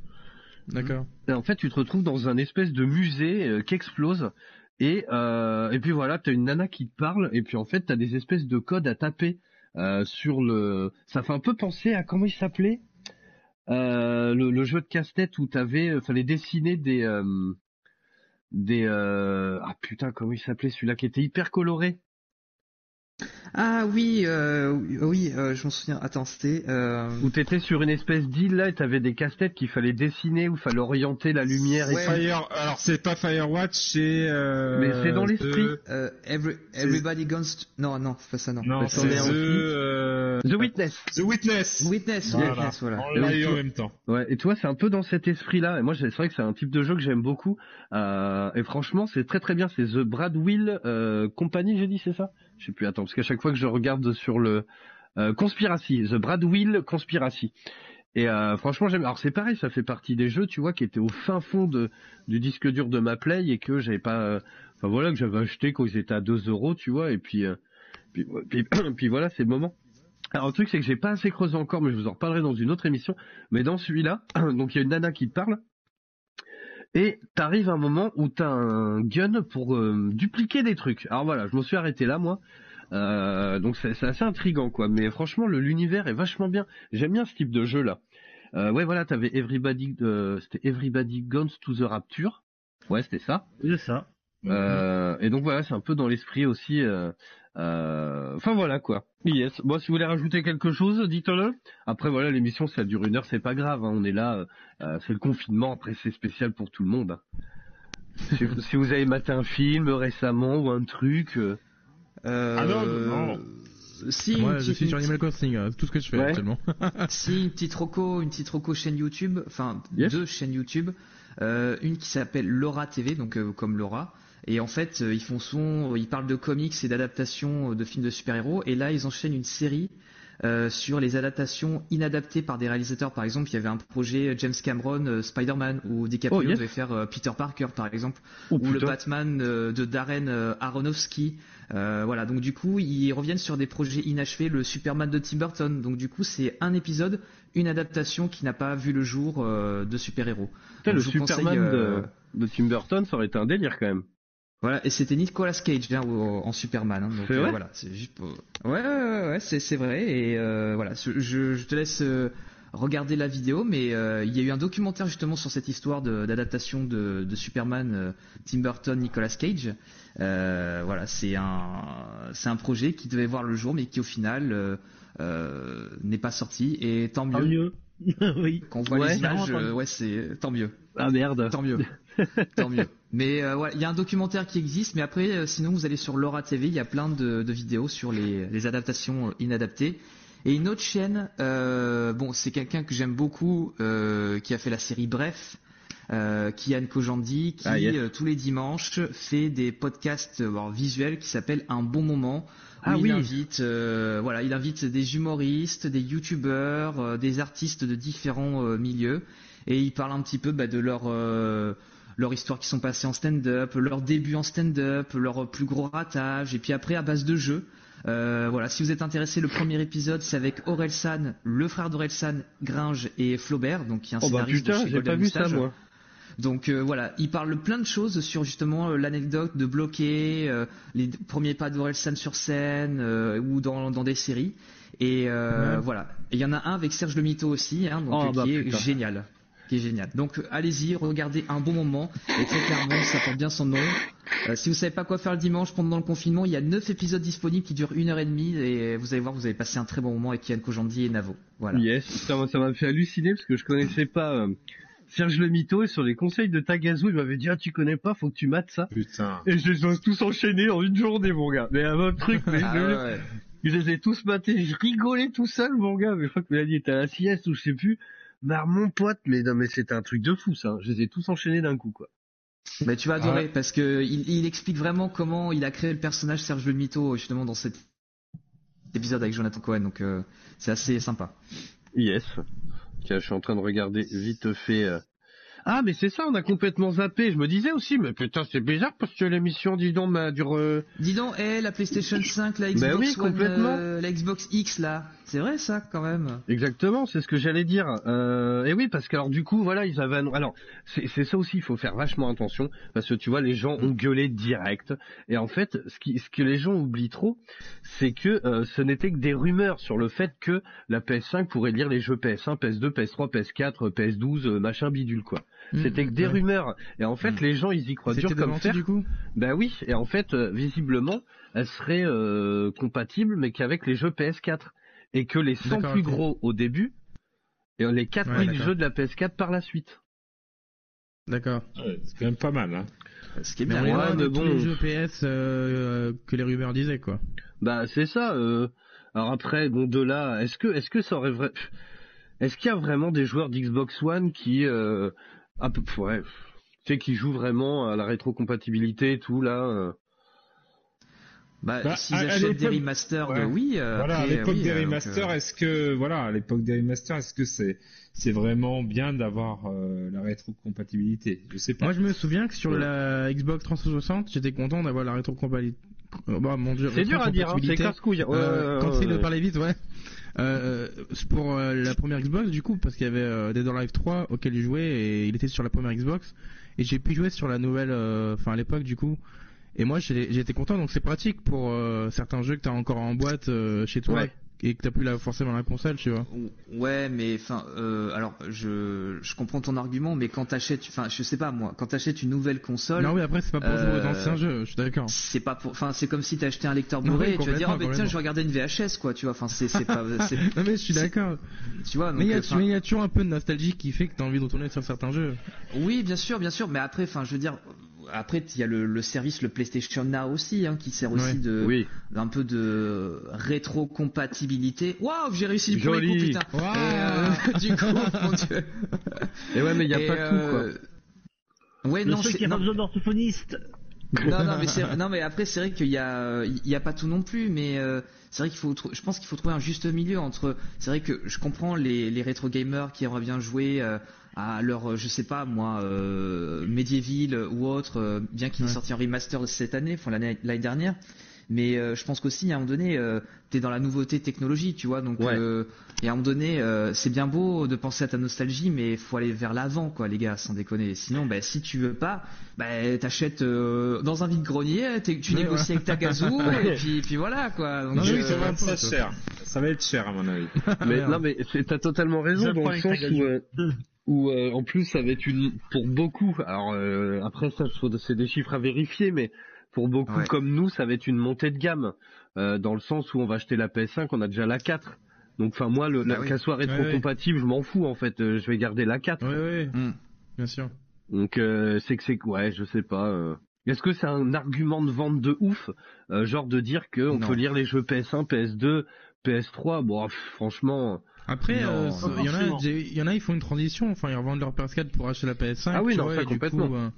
[SPEAKER 7] D'accord.
[SPEAKER 4] En fait, tu te retrouves dans un espèce de musée euh, qui explose. Et, euh, et puis voilà, t'as une nana qui te parle. Et puis en fait, t'as des espèces de codes à taper euh, sur le. Ça fait un peu penser à comment il s'appelait le, jeu de casse-tête où t'avais, fallait dessiner des des ah putain comment il s'appelait celui-là qui était hyper coloré.
[SPEAKER 6] Ah oui, euh, oui, euh, je m'en souviens. Attends, c'était. Euh...
[SPEAKER 4] Où t'étais sur une espèce d'île là et t'avais des casse-têtes qu'il fallait dessiner où fallait orienter la lumière et
[SPEAKER 6] Ouais.
[SPEAKER 5] Fire, alors c'est pas Firewatch, c'est. Euh,
[SPEAKER 4] Mais c'est dans l'esprit.
[SPEAKER 5] The-
[SPEAKER 6] every, everybody guns. to- Non, non, c'est pas ça, non.
[SPEAKER 5] Non, c'est The,
[SPEAKER 4] Witness.
[SPEAKER 5] The Witness.
[SPEAKER 6] Witness,
[SPEAKER 5] Voilà.
[SPEAKER 6] Witness, voilà.
[SPEAKER 5] On l'a eu en même temps.
[SPEAKER 4] Ouais, et toi, c'est un peu dans cet esprit-là. Et moi, c'est vrai que c'est un type de jeu que j'aime beaucoup. Euh, et franchement, c'est très très bien. C'est The Bradwill euh, Company, j'ai dit, c'est ça? Je sais plus. Attends, parce qu'à chaque fois que je regarde sur le euh, Conspiracy, The Bradwill Conspiracy. Et euh, franchement, j'aime. Alors c'est pareil, ça fait partie des jeux, tu vois, qui étaient au fin fond du disque dur de ma Play et que j'avais pas. euh, Enfin voilà, que j'avais acheté quand ils étaient à 2 euros, tu vois. Et puis, euh, puis voilà, c'est le moment. Alors le truc c'est que j'ai pas assez creusé encore, mais je vous en reparlerai dans une autre émission. Mais dans celui-là, donc il y a une nana qui te parle, et t'arrives à un moment où t'as un gun pour euh, dupliquer des trucs. Alors voilà, je me suis arrêté là moi. Euh, donc c'est assez intrigant quoi. Mais franchement, l'univers est vachement bien. J'aime bien ce type de jeu là. Euh, ouais voilà, t'avais Everybody, c'était Everybody Guns to the Rapture. Ouais, c'était ça.
[SPEAKER 3] C'est ça.
[SPEAKER 4] Et donc voilà, c'est un peu dans l'esprit aussi. Euh, Enfin voilà quoi. Yes. Bon, si vous voulez rajouter quelque chose, dites-le. Après voilà, l'émission ça dure une heure, c'est pas grave. hein, On est là, euh, euh, c'est le confinement. Après c'est spécial pour tout le monde. hein. si, vous, si vous avez maté un film récemment ou un truc. euh,
[SPEAKER 6] Euh,
[SPEAKER 5] Ah non, non.
[SPEAKER 6] Si, une
[SPEAKER 7] Moi, je
[SPEAKER 6] petite-
[SPEAKER 7] suis sur
[SPEAKER 6] une
[SPEAKER 7] Animal Crossing, euh, tout ce que je fais
[SPEAKER 4] Ouais.
[SPEAKER 7] actuellement.
[SPEAKER 6] Si, une petite roco, une petite roco chaîne YouTube, enfin
[SPEAKER 4] Yes.
[SPEAKER 6] deux chaînes YouTube, euh, une qui s'appelle Laura TV, donc euh, comme Laura. Et en fait, euh, ils font son, ils parlent de comics et d'adaptations euh, de films de super-héros. Et là, ils enchaînent une série euh, sur les adaptations inadaptées par des réalisateurs. Par exemple, il y avait un projet James Cameron, euh, Spider-Man, où DiCaprio
[SPEAKER 4] Oh, yes.
[SPEAKER 6] devait faire euh, Peter Parker, par exemple,
[SPEAKER 4] Oh,
[SPEAKER 6] ou le. Batman de Darren Aronofsky. Voilà, donc du coup, ils reviennent sur des projets inachevés, le Superman de Tim Burton. Donc du coup, c'est un épisode, une adaptation qui n'a pas vu le jour de super-héros.
[SPEAKER 4] le
[SPEAKER 6] conseille,
[SPEAKER 4] Superman
[SPEAKER 6] euh,
[SPEAKER 4] de, de Tim Burton, ça aurait été un délire quand même.
[SPEAKER 6] Voilà, et c'était Nicolas Cage hein, au- en Superman. hein, donc
[SPEAKER 4] C'est
[SPEAKER 6] euh,
[SPEAKER 4] vrai
[SPEAKER 6] voilà, c'est juste pour... Ouais, ouais, ouais, ouais, c'est vrai. Et euh, voilà, je, te laisse euh, regarder la vidéo, mais euh, il y a eu un documentaire justement sur cette histoire d'adaptation de, de Superman, euh, Tim Burton, Nicolas Cage. Euh, voilà, c'est un c'est un projet qui devait voir le jour, mais qui au final euh, euh, n'est pas sorti. Et tant mieux.
[SPEAKER 3] Tant mieux. oui.
[SPEAKER 6] Quand on voit
[SPEAKER 4] Ouais,
[SPEAKER 6] les images, euh, ouais, c'est tant mieux.
[SPEAKER 4] Ah merde.
[SPEAKER 6] Tant mieux. Tant mieux. Mais euh, voilà, il y a un documentaire qui existe, mais après, euh, sinon, vous allez sur Laura TV, il y a plein de, de vidéos sur les, les adaptations euh, inadaptées. Et une autre chaîne, euh, bon, c'est quelqu'un que j'aime beaucoup, euh, qui a fait la série Bref, euh, Kian Kojandi, qui
[SPEAKER 4] Ah, yes.
[SPEAKER 6] euh, tous les dimanches fait des podcasts euh, visuels qui s'appellent Un bon moment,
[SPEAKER 4] Ah
[SPEAKER 6] il
[SPEAKER 4] oui.
[SPEAKER 6] invite, euh, voilà, il invite des humoristes, des youtubeurs, euh, des artistes de différents euh, milieux, et il parle un petit peu bah, de leur euh, leur histoire qui sont passées en stand-up, leur début en stand-up, leur plus gros ratage, et puis après à base de jeux. Euh, voilà, si vous êtes intéressé, le premier épisode c'est avec Orelsan, le frère d'Orelsan, Gringe et Flaubert, donc qui est un
[SPEAKER 4] Oh bah
[SPEAKER 6] scénariste
[SPEAKER 4] putain,
[SPEAKER 6] de chez Golden
[SPEAKER 4] pas vu ça moi.
[SPEAKER 6] Donc euh, voilà, il parle plein de choses sur justement euh, l'anecdote de bloquer euh, les premiers pas d'Orelsan sur scène ou dans, dans des séries. Et
[SPEAKER 4] Ouais.
[SPEAKER 6] voilà, il y en a un avec Serge Le Mito aussi, hein, donc,
[SPEAKER 4] Oh,
[SPEAKER 6] euh,
[SPEAKER 4] bah,
[SPEAKER 6] qui est
[SPEAKER 4] putain.
[SPEAKER 6] génial. Qui est génial. Donc euh, allez-y, regardez un bon moment. Et très clairement, ça porte bien son nom. Euh, si vous savez pas quoi faire le dimanche pendant le confinement, il y a 9 épisodes disponibles qui durent une heure et demie et vous allez voir, vous allez passer un très bon moment avec Yann Kojandi et Navo. Voilà.
[SPEAKER 4] Yes, ça m'a- ça fait halluciner parce que je connaissais pas euh, Serge Le Mito et sur les conseils de Tagazu, il m'avait dit ah tu connais pas, faut que tu mates ça.
[SPEAKER 5] Putain.
[SPEAKER 4] Et je les ai tous enchaînés en une journée mon gars. Mais un truc, mais
[SPEAKER 6] Ah
[SPEAKER 4] je,
[SPEAKER 6] ouais.
[SPEAKER 4] je les ai tous matés, je rigolais tout seul mon gars. Mais je crois que Mélanie était à la sieste ou je sais plus. Mais mon pote, mais non mais c'était un truc de fou ça. Je les ai tous enchaînés d'un coup quoi.
[SPEAKER 6] Bah, tu vas adorer parce que il, il explique vraiment comment il a créé le personnage Serge le Mito justement dans cet épisode avec Jonathan Cohen donc euh, c'est assez sympa.
[SPEAKER 4] Yes. Tiens, je suis en train de regarder vite fait. euh. Ah, mais c'est ça, on a complètement zappé. Je me disais aussi, mais putain, c'est bizarre parce que l'émission, dis donc, m'a dure. euh,
[SPEAKER 6] Dis donc, eh, la PlayStation 5, la Xbox
[SPEAKER 4] Bah oui,
[SPEAKER 6] One,
[SPEAKER 4] complètement.
[SPEAKER 6] euh, la Xbox X là, c'est vrai ça quand même.
[SPEAKER 4] Exactement, c'est ce que j'allais dire. Euh, et oui, parce que alors du coup, voilà, ils avaient. Alors, c'est ça aussi, il faut faire vachement attention parce que tu vois, les gens ont gueulé direct. Et en fait, ce, qui, ce que les gens oublient trop, c'est que euh, ce n'était que des rumeurs sur le fait que la PS5 pourrait lire les jeux PS1, PS2, PS3, PS4, PS12, euh, machin bidule quoi.
[SPEAKER 7] Mmh,
[SPEAKER 4] C'était que des
[SPEAKER 7] ouais.
[SPEAKER 4] rumeurs. Et en fait, les gens, ils y croient dur comme fer.
[SPEAKER 7] du coup?
[SPEAKER 4] Ben oui, et en fait, euh, visiblement, elle serait euh, compatible, mais qu'avec les jeux PS4. Et que les 100
[SPEAKER 7] D'accord,
[SPEAKER 4] plus gros au début, et les 4000
[SPEAKER 7] Ouais, d'accord.
[SPEAKER 4] jeux de la PS4 par la suite.
[SPEAKER 7] D'accord.
[SPEAKER 5] c'est quand même pas mal, hein.
[SPEAKER 6] Ce qui est
[SPEAKER 7] Mais
[SPEAKER 6] bien.
[SPEAKER 7] loin de tous
[SPEAKER 4] bon.
[SPEAKER 7] les jeux PS euh, que les rumeurs disaient quoi.
[SPEAKER 4] Bah c'est ça. euh, Alors après, bon de là, est-ce que est-ce que ça aurait vrai, est-ce qu'il y a vraiment des joueurs d'Xbox One qui, euh, un peu, ouais, tu sais, qui jouent vraiment à la rétrocompatibilité et tout là. euh.
[SPEAKER 6] Bah,
[SPEAKER 5] Bah,
[SPEAKER 6] s'ils
[SPEAKER 5] à- à
[SPEAKER 6] achètent des
[SPEAKER 5] l'époque-
[SPEAKER 6] remasters,
[SPEAKER 5] Ouais.
[SPEAKER 6] oui. euh,
[SPEAKER 5] Voilà, à l'époque
[SPEAKER 6] oui,
[SPEAKER 5] des
[SPEAKER 6] euh,
[SPEAKER 5] remasters,
[SPEAKER 6] euh,
[SPEAKER 5] est-ce que voilà, à l'époque des remasters, est-ce que c'est c'est vraiment bien d'avoir euh, la rétrocompatibilité? Je sais pas.
[SPEAKER 7] Moi je me souviens que sur
[SPEAKER 5] Ouais.
[SPEAKER 7] la Xbox 360, j'étais content d'avoir la rétrocompatibilité. Bah, mon dieu,
[SPEAKER 4] C'est dur à dire, hein, c'est
[SPEAKER 7] rétrocompatibilité.
[SPEAKER 4] casse-couille. Ouais,
[SPEAKER 7] Euh,
[SPEAKER 4] ouais,
[SPEAKER 7] quand
[SPEAKER 4] ouais,
[SPEAKER 7] de
[SPEAKER 4] ouais.
[SPEAKER 7] parler vite, ouais. Euh, pour euh, la première Xbox du coup parce qu'il y avait euh, Dead or Alive 3 auquel j'ai joué et il était sur la première Xbox. Et j'ai pu jouer sur la nouvelle euh, enfin à l'époque du coup. Et moi j'étais content donc c'est pratique pour euh, certains jeux que t'as encore en boîte chez toi. Et que t'as plus la, forcément la console tu vois.
[SPEAKER 6] Ouais, mais enfin, euh, alors je, je comprends ton argument, mais quand t'achètes, enfin, je sais pas moi, quand t'achètes une nouvelle console.
[SPEAKER 7] non oui après c'est pas pour jouer aux
[SPEAKER 6] euh,
[SPEAKER 7] anciens jeux je suis d'accord.
[SPEAKER 6] C'est pas pour, enfin, c'est comme si t'achetais un lecteur Blu-ray
[SPEAKER 7] oui,
[SPEAKER 6] et tu vas dire, oh, bah, tiens, je vais regarder une VHS, quoi, tu vois, enfin, c'est, c'est pas,
[SPEAKER 7] non mais je suis d'accord.
[SPEAKER 6] tu vois,
[SPEAKER 7] mais il y, mais y a toujours un peu de nostalgie qui fait que t'as envie de retourner sur certains jeux.
[SPEAKER 6] Oui, bien sûr, bien sûr, mais après, enfin, je veux dire, après, il y a le, le service, le PlayStation Now aussi, hein, qui sert aussi
[SPEAKER 7] Ouais.
[SPEAKER 6] de,
[SPEAKER 4] Oui.
[SPEAKER 6] d'un peu de rétrocompatibilité. Waouh, j'ai réussi le premier coup, putain. Euh, du coup, mon dieu.
[SPEAKER 4] Et ouais, mais il y a
[SPEAKER 6] Et,
[SPEAKER 4] pas tout quoi.
[SPEAKER 6] euh, Ouais,
[SPEAKER 3] Le
[SPEAKER 6] non, c'est-
[SPEAKER 3] qui a
[SPEAKER 6] non,
[SPEAKER 3] pas besoin d'orthophoniste.
[SPEAKER 6] non, non, mais c'est, non, mais après, c'est vrai qu'il y a, il y a pas tout non plus, mais euh, c'est vrai qu'il faut, trou- je pense qu'il faut trouver un juste milieu entre. C'est vrai que je comprends les, les rétro gamers qui aimeraient bien jouer euh, à leur, euh, je sais pas moi, euh, Medieval ou autre, euh, bien qu'il ait
[SPEAKER 7] Ouais.
[SPEAKER 6] sorti un remaster cette année, enfin l'année dernière. Mais euh, je pense qu'aussi à un moment donné, euh, t'es dans la nouveauté technologie, tu vois, donc
[SPEAKER 4] Ouais.
[SPEAKER 6] euh, et à un moment donné, euh, c'est bien beau de penser à ta nostalgie, mais faut aller vers l'avant, quoi, les gars, sans déconner. Sinon, bah, si tu veux pas, bah, t'achètes euh, dans un vide-grenier, tu
[SPEAKER 7] Ouais,
[SPEAKER 6] négocies avec ta gazou, et puis, puis voilà, quoi. Donc,
[SPEAKER 7] Non, mais oui,
[SPEAKER 6] euh,
[SPEAKER 7] c'est vrai.
[SPEAKER 5] ça cher. Ça va être cher à mon avis.
[SPEAKER 4] Mais non, mais t'as totalement raison dans le sens où, euh, où euh, en plus ça va être une pour beaucoup. Alors euh, après ça, c'est des chiffres à vérifier, mais pour beaucoup
[SPEAKER 6] Ouais.
[SPEAKER 4] comme nous, ça va être une montée de gamme euh, dans le sens où on va acheter la PS5, on a déjà la 4. Donc enfin moi, le,
[SPEAKER 6] Bah
[SPEAKER 4] la-
[SPEAKER 6] oui.
[SPEAKER 4] qu'elle soit rétro-compatible, je m'en fous en fait. euh, je vais garder la 4.
[SPEAKER 7] ouais ouais
[SPEAKER 6] hmm.
[SPEAKER 7] bien sûr
[SPEAKER 4] Donc euh, c'est que c'est ouais, je sais pas. euh. Est-ce que c'est un argument de vente de ouf, euh, genre de dire que on
[SPEAKER 6] Non.
[SPEAKER 4] peut lire les jeux PS1, PS2, PS3 Bon, pff, franchement.
[SPEAKER 7] Après, euh, il y en a,
[SPEAKER 3] forcément.
[SPEAKER 7] j'ai- il y en a, ils font une transition. Enfin, ils revendent leur PS4 pour acheter la PS5.
[SPEAKER 4] Ah oui, non,
[SPEAKER 7] vois,
[SPEAKER 4] complètement.
[SPEAKER 7] coup, euh,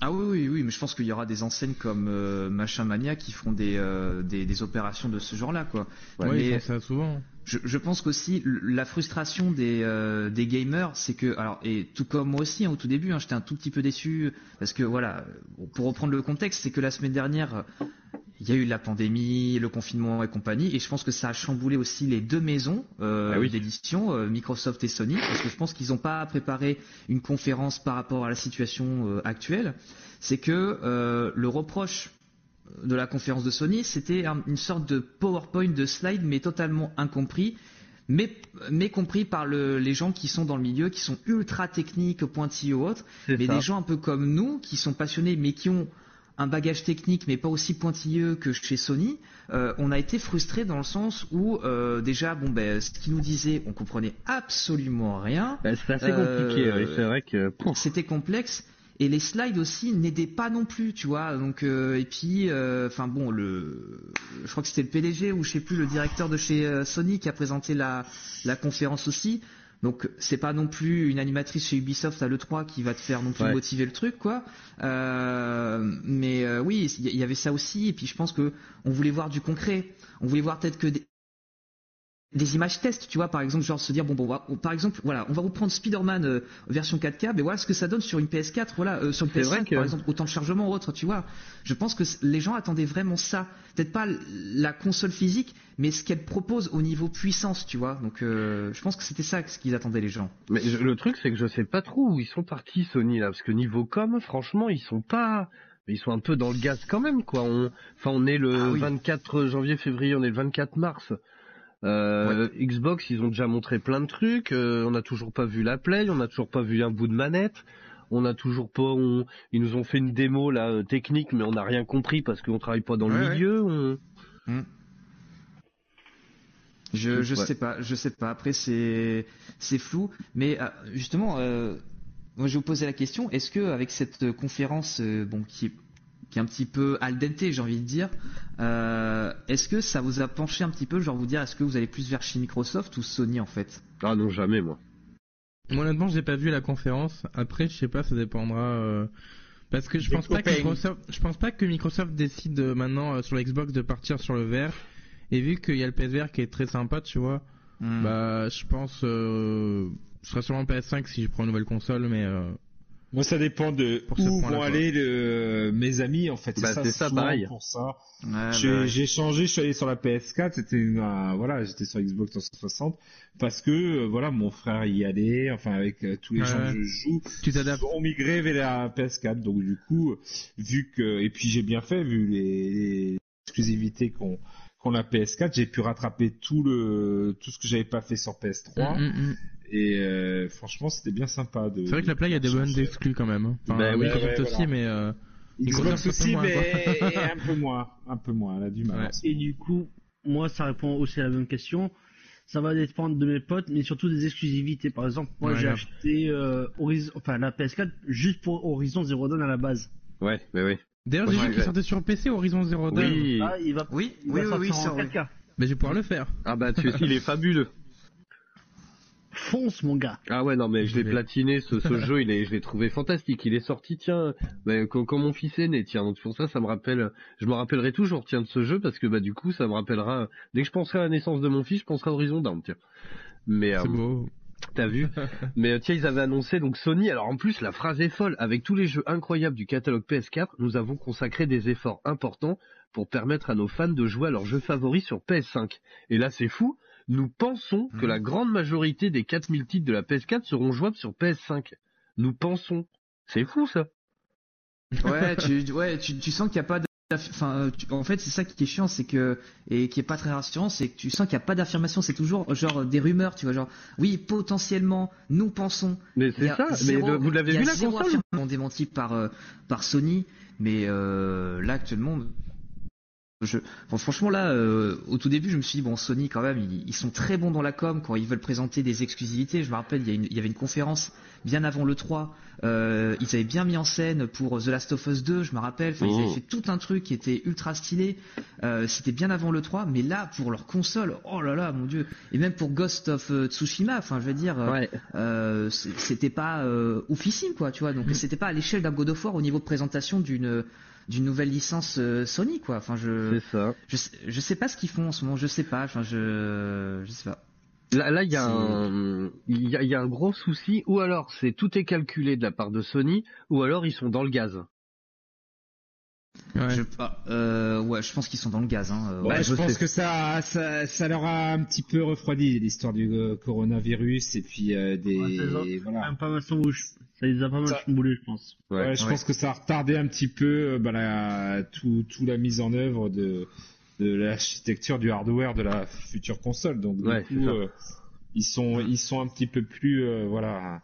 [SPEAKER 6] Ah oui, oui, oui, mais je pense qu'il y aura des enseignes comme euh, Machin Mania qui feront des, euh, des, des opérations de ce genre-là, quoi.
[SPEAKER 7] Ouais, ils
[SPEAKER 6] mais
[SPEAKER 7] font ça souvent.
[SPEAKER 6] je, je pense qu'aussi la frustration des, euh, des gamers, c'est que, alors, et tout comme moi aussi hein, au tout début, hein, j'étais un tout petit peu déçu parce que voilà, pour reprendre le contexte, c'est que la semaine dernière, il y a eu la pandémie, le confinement et compagnie, et je pense que ça a chamboulé aussi les deux maisons euh,
[SPEAKER 4] Ah oui.
[SPEAKER 6] d'édition, euh, Microsoft et Sony, parce que je pense qu'ils n'ont pas préparé une conférence par rapport à la situation euh, actuelle. C'est que le reproche de la conférence de Sony, c'était un- une sorte de PowerPoint de slide, mais totalement incompris, mais, mais compris par le- les gens qui sont dans le milieu, qui sont ultra techniques, pointilleux ou autres, mais
[SPEAKER 4] ça.
[SPEAKER 6] des gens un peu comme nous, qui sont passionnés, mais qui ont un bagage technique, mais pas aussi pointilleux que chez Sony, euh, on a été frustrés dans le sens où euh, déjà, bon, ben, ce qu'ils nous disaient, on comprenait absolument rien.
[SPEAKER 4] Bah, c'est assez compliqué,
[SPEAKER 6] Euh,
[SPEAKER 4] c'est vrai que.
[SPEAKER 6] C'était complexe. Et les slides aussi n'aidaient pas non plus, tu vois. Donc euh, et puis, euh, enfin bon, le, je crois que c'était le PDG ou je sais plus le directeur de chez Sony qui a présenté la la conférence aussi. Donc c'est pas non plus une animatrice chez Ubisoft à l'E3 qui va te faire non plus
[SPEAKER 4] Ouais.
[SPEAKER 6] motiver le truc, quoi. Euh, mais euh, oui, il y, y avait ça aussi. Et puis je pense que on voulait voir du concret. On voulait voir peut-être que des, des images tests, tu vois, par exemple, genre se dire bon, bon, on- par exemple, voilà, on va reprendre Spider-Man euh, version 4K, mais voilà ce que ça donne sur une PS4, voilà, euh, sur une
[SPEAKER 4] C'est
[SPEAKER 6] PS5
[SPEAKER 4] vrai que-
[SPEAKER 6] par exemple, autant de chargement ou autre, tu vois. Je pense que les gens attendaient vraiment ça, peut-être pas la console physique, mais ce qu'elle propose au niveau puissance, tu vois. Donc, euh, je pense que c'était ça ce qu'ils attendaient les gens.
[SPEAKER 4] Mais je- le truc, c'est que je sais pas trop où ils sont partis, Sony, là, parce que niveau com, franchement, ils sont pas. Ils sont un peu dans le gaz quand même, quoi. On... Enfin, on est le
[SPEAKER 6] Ah oui.
[SPEAKER 4] 24 janvier, février, on est le 24 mars. Euh, Xbox, ils ont déjà montré plein de trucs. euh, on n'a toujours pas vu la Play, on n'a toujours pas vu un bout de manette. On n'a toujours pas. on- Ils nous ont fait une démo là euh, technique, mais on n'a rien compris parce qu'on travaille pas dans le
[SPEAKER 6] ouais.
[SPEAKER 4] milieu. on-
[SPEAKER 6] Je, je
[SPEAKER 4] Ouais.
[SPEAKER 6] sais pas, je sais pas. Après, c'est c'est flou, mais euh, justement, euh, moi, je vais vous poser la question est-ce que avec cette conférence, bon, qui est qui est un petit peu al dente, j'ai envie de dire, euh, est-ce que ça vous a penché un petit peu, genre vous dire, est-ce que vous allez plus vers chez Microsoft ou Sony en fait?
[SPEAKER 4] Ah non, jamais moi.
[SPEAKER 7] Moi, honnêtement, j'ai pas vu la conférence. Après, je sais pas, ça dépendra. euh, Parce que je pense pas que. Microsoft, je pense pas que Microsoft décide euh, maintenant euh, sur la Xbox de partir sur le vert. Et vu qu'il y a le PSVR qui est très sympa, tu vois,
[SPEAKER 6] Hmm.
[SPEAKER 7] bah, je pense, euh, ce sera sûrement PS5 si je prends une nouvelle console, mais euh,
[SPEAKER 5] Moi, ça dépend de
[SPEAKER 7] Pour
[SPEAKER 5] où vont aller le- mes amis, en fait.
[SPEAKER 4] Bah, c'est ça,
[SPEAKER 5] souvent
[SPEAKER 4] pareil.
[SPEAKER 5] Pour ça.
[SPEAKER 6] Ouais,
[SPEAKER 5] J'ai
[SPEAKER 6] bah
[SPEAKER 5] j'ai changé, je suis allé sur la PS4, c'était une, euh, voilà, j'étais sur Xbox 360 parce que euh, voilà, mon frère y allait, enfin avec euh, tous les
[SPEAKER 7] Ouais,
[SPEAKER 5] gens que je joue,
[SPEAKER 7] tu t'adaptes.
[SPEAKER 5] ont migré vers la PS4. Donc du coup, vu que et puis j'ai bien fait vu les, les exclusivités qu'on qu'on a PS4, j'ai pu rattraper tout le tout ce que j'avais pas fait sur PS3
[SPEAKER 7] Mm, mm, mm.
[SPEAKER 5] Et euh, franchement, c'était bien sympa de
[SPEAKER 7] C'est vrai que la Play, il y a des bonnes exclus quand même. hein. Enfin,
[SPEAKER 4] Bah oui.
[SPEAKER 7] Microsoft
[SPEAKER 5] Ouais, ouais,
[SPEAKER 7] aussi,
[SPEAKER 5] voilà.
[SPEAKER 7] mais euh,
[SPEAKER 5] Xbox aussi,
[SPEAKER 7] un peu moins,
[SPEAKER 5] mais un peu moins, un peu moins, elle a du mal.
[SPEAKER 7] Ouais.
[SPEAKER 3] Et du coup, moi, ça répond aussi à la même question. Ça va dépendre de mes potes, mais surtout des exclusivités. Par exemple, moi,
[SPEAKER 7] Ouais,
[SPEAKER 3] j'ai acheté euh, Horizon, enfin la PS4 juste pour Horizon Zero Dawn à la base.
[SPEAKER 4] Ouais, mais oui.
[SPEAKER 7] D'ailleurs,
[SPEAKER 4] Ouais,
[SPEAKER 7] j'ai vu
[SPEAKER 4] ouais.
[SPEAKER 7] qu'il sortait sur PC Horizon Zero Dawn.
[SPEAKER 4] Oui.
[SPEAKER 3] Ah, il va,
[SPEAKER 6] Oui,
[SPEAKER 3] il
[SPEAKER 6] oui,
[SPEAKER 3] va
[SPEAKER 6] oui, oui,
[SPEAKER 3] sortir
[SPEAKER 6] ça,
[SPEAKER 3] en
[SPEAKER 6] oui.
[SPEAKER 3] 4K.
[SPEAKER 7] Mais je vais pouvoir le faire.
[SPEAKER 4] Ah bah tu, il est fabuleux.
[SPEAKER 3] Fonce, mon gars.
[SPEAKER 4] Ah ouais non mais je l'ai platiné ce, ce jeu il est je l'ai trouvé fantastique il est sorti tiens bah, quand, quand mon fils est né tiens donc pour ça ça me rappelle je me rappellerai toujours tiens de ce jeu parce que bah du coup ça me rappellera dès que je penserai à la naissance de mon fils je penserai à Horizon Down tiens mais euh,
[SPEAKER 7] C'est beau.
[SPEAKER 4] t'as vu mais euh, tiens ils avaient annoncé donc Sony alors en plus la phrase est folle avec tous les jeux incroyables du catalogue PS4 nous avons consacré des efforts importants pour permettre à nos fans de jouer à leurs jeux favoris sur PS5 et là c'est fou nous pensons que la grande majorité des 4000 titres de la PS4 seront jouables sur PS5. Nous pensons. C'est fou ça.
[SPEAKER 6] Ouais, tu, ouais, tu, tu sens qu'il n'y a pas de. Enfin, tu- en fait, c'est ça qui est chiant, c'est que et qui est pas très rassurant, c'est que tu sens qu'il n'y a pas d'affirmation. C'est toujours genre des rumeurs, tu vois, genre oui, potentiellement, nous pensons.
[SPEAKER 4] Mais c'est ça.
[SPEAKER 6] zéro-
[SPEAKER 4] mais vous l'avez vu la
[SPEAKER 6] zéro
[SPEAKER 4] console
[SPEAKER 6] affirmation démentie par euh, par Sony, mais euh, là actuellement, Je, bon, franchement là, euh, au tout début, je me suis dit bon, Sony quand même, ils, ils sont très bons dans la com quand ils veulent présenter des exclusivités. Je me rappelle, il y, a une- il y avait une conférence bien avant le 3. euh, ils avaient bien mis en scène pour The Last of Us 2, je me rappelle. Enfin, ils
[SPEAKER 4] Oh.
[SPEAKER 6] avaient fait tout un truc qui était ultra stylé. Euh, C'était bien avant le 3, mais là pour leur console, oh là là, mon dieu. Et même pour Ghost of Tsushima, enfin, je veux dire, c'était pas oufissime quoi, tu vois. Donc c'était pas à l'échelle d'un God of War au niveau de présentation d'une d'une nouvelle licence euh, Sony quoi. Enfin je
[SPEAKER 4] C'est ça.
[SPEAKER 6] je sais, je sais pas ce qu'ils font en ce moment, je sais pas, enfin je je sais pas.
[SPEAKER 4] Là, là, il y a un, il y a, il y a un gros souci, ou alors c'est tout est calculé de la part de Sony, ou alors ils sont dans le gaz.
[SPEAKER 6] Je, ah, euh, ouais, je pense qu'ils sont dans le gaz. Hein. euh,
[SPEAKER 5] Ouais,
[SPEAKER 6] ouais.
[SPEAKER 5] je pense que ça, ça, ça leur a un petit peu refroidi l'histoire du euh, coronavirus et puis euh, des,
[SPEAKER 3] Ouais, ça les a-
[SPEAKER 5] voilà.
[SPEAKER 3] pas mal ça les a pas mal chamboulés, je pense.
[SPEAKER 5] Ouais, je pense que ça a retardé un petit peu bah, la, tout, tout la mise en œuvre de, de l'architecture du hardware de la future console. Donc du coup, euh, ils sont ils sont un petit peu plus euh, voilà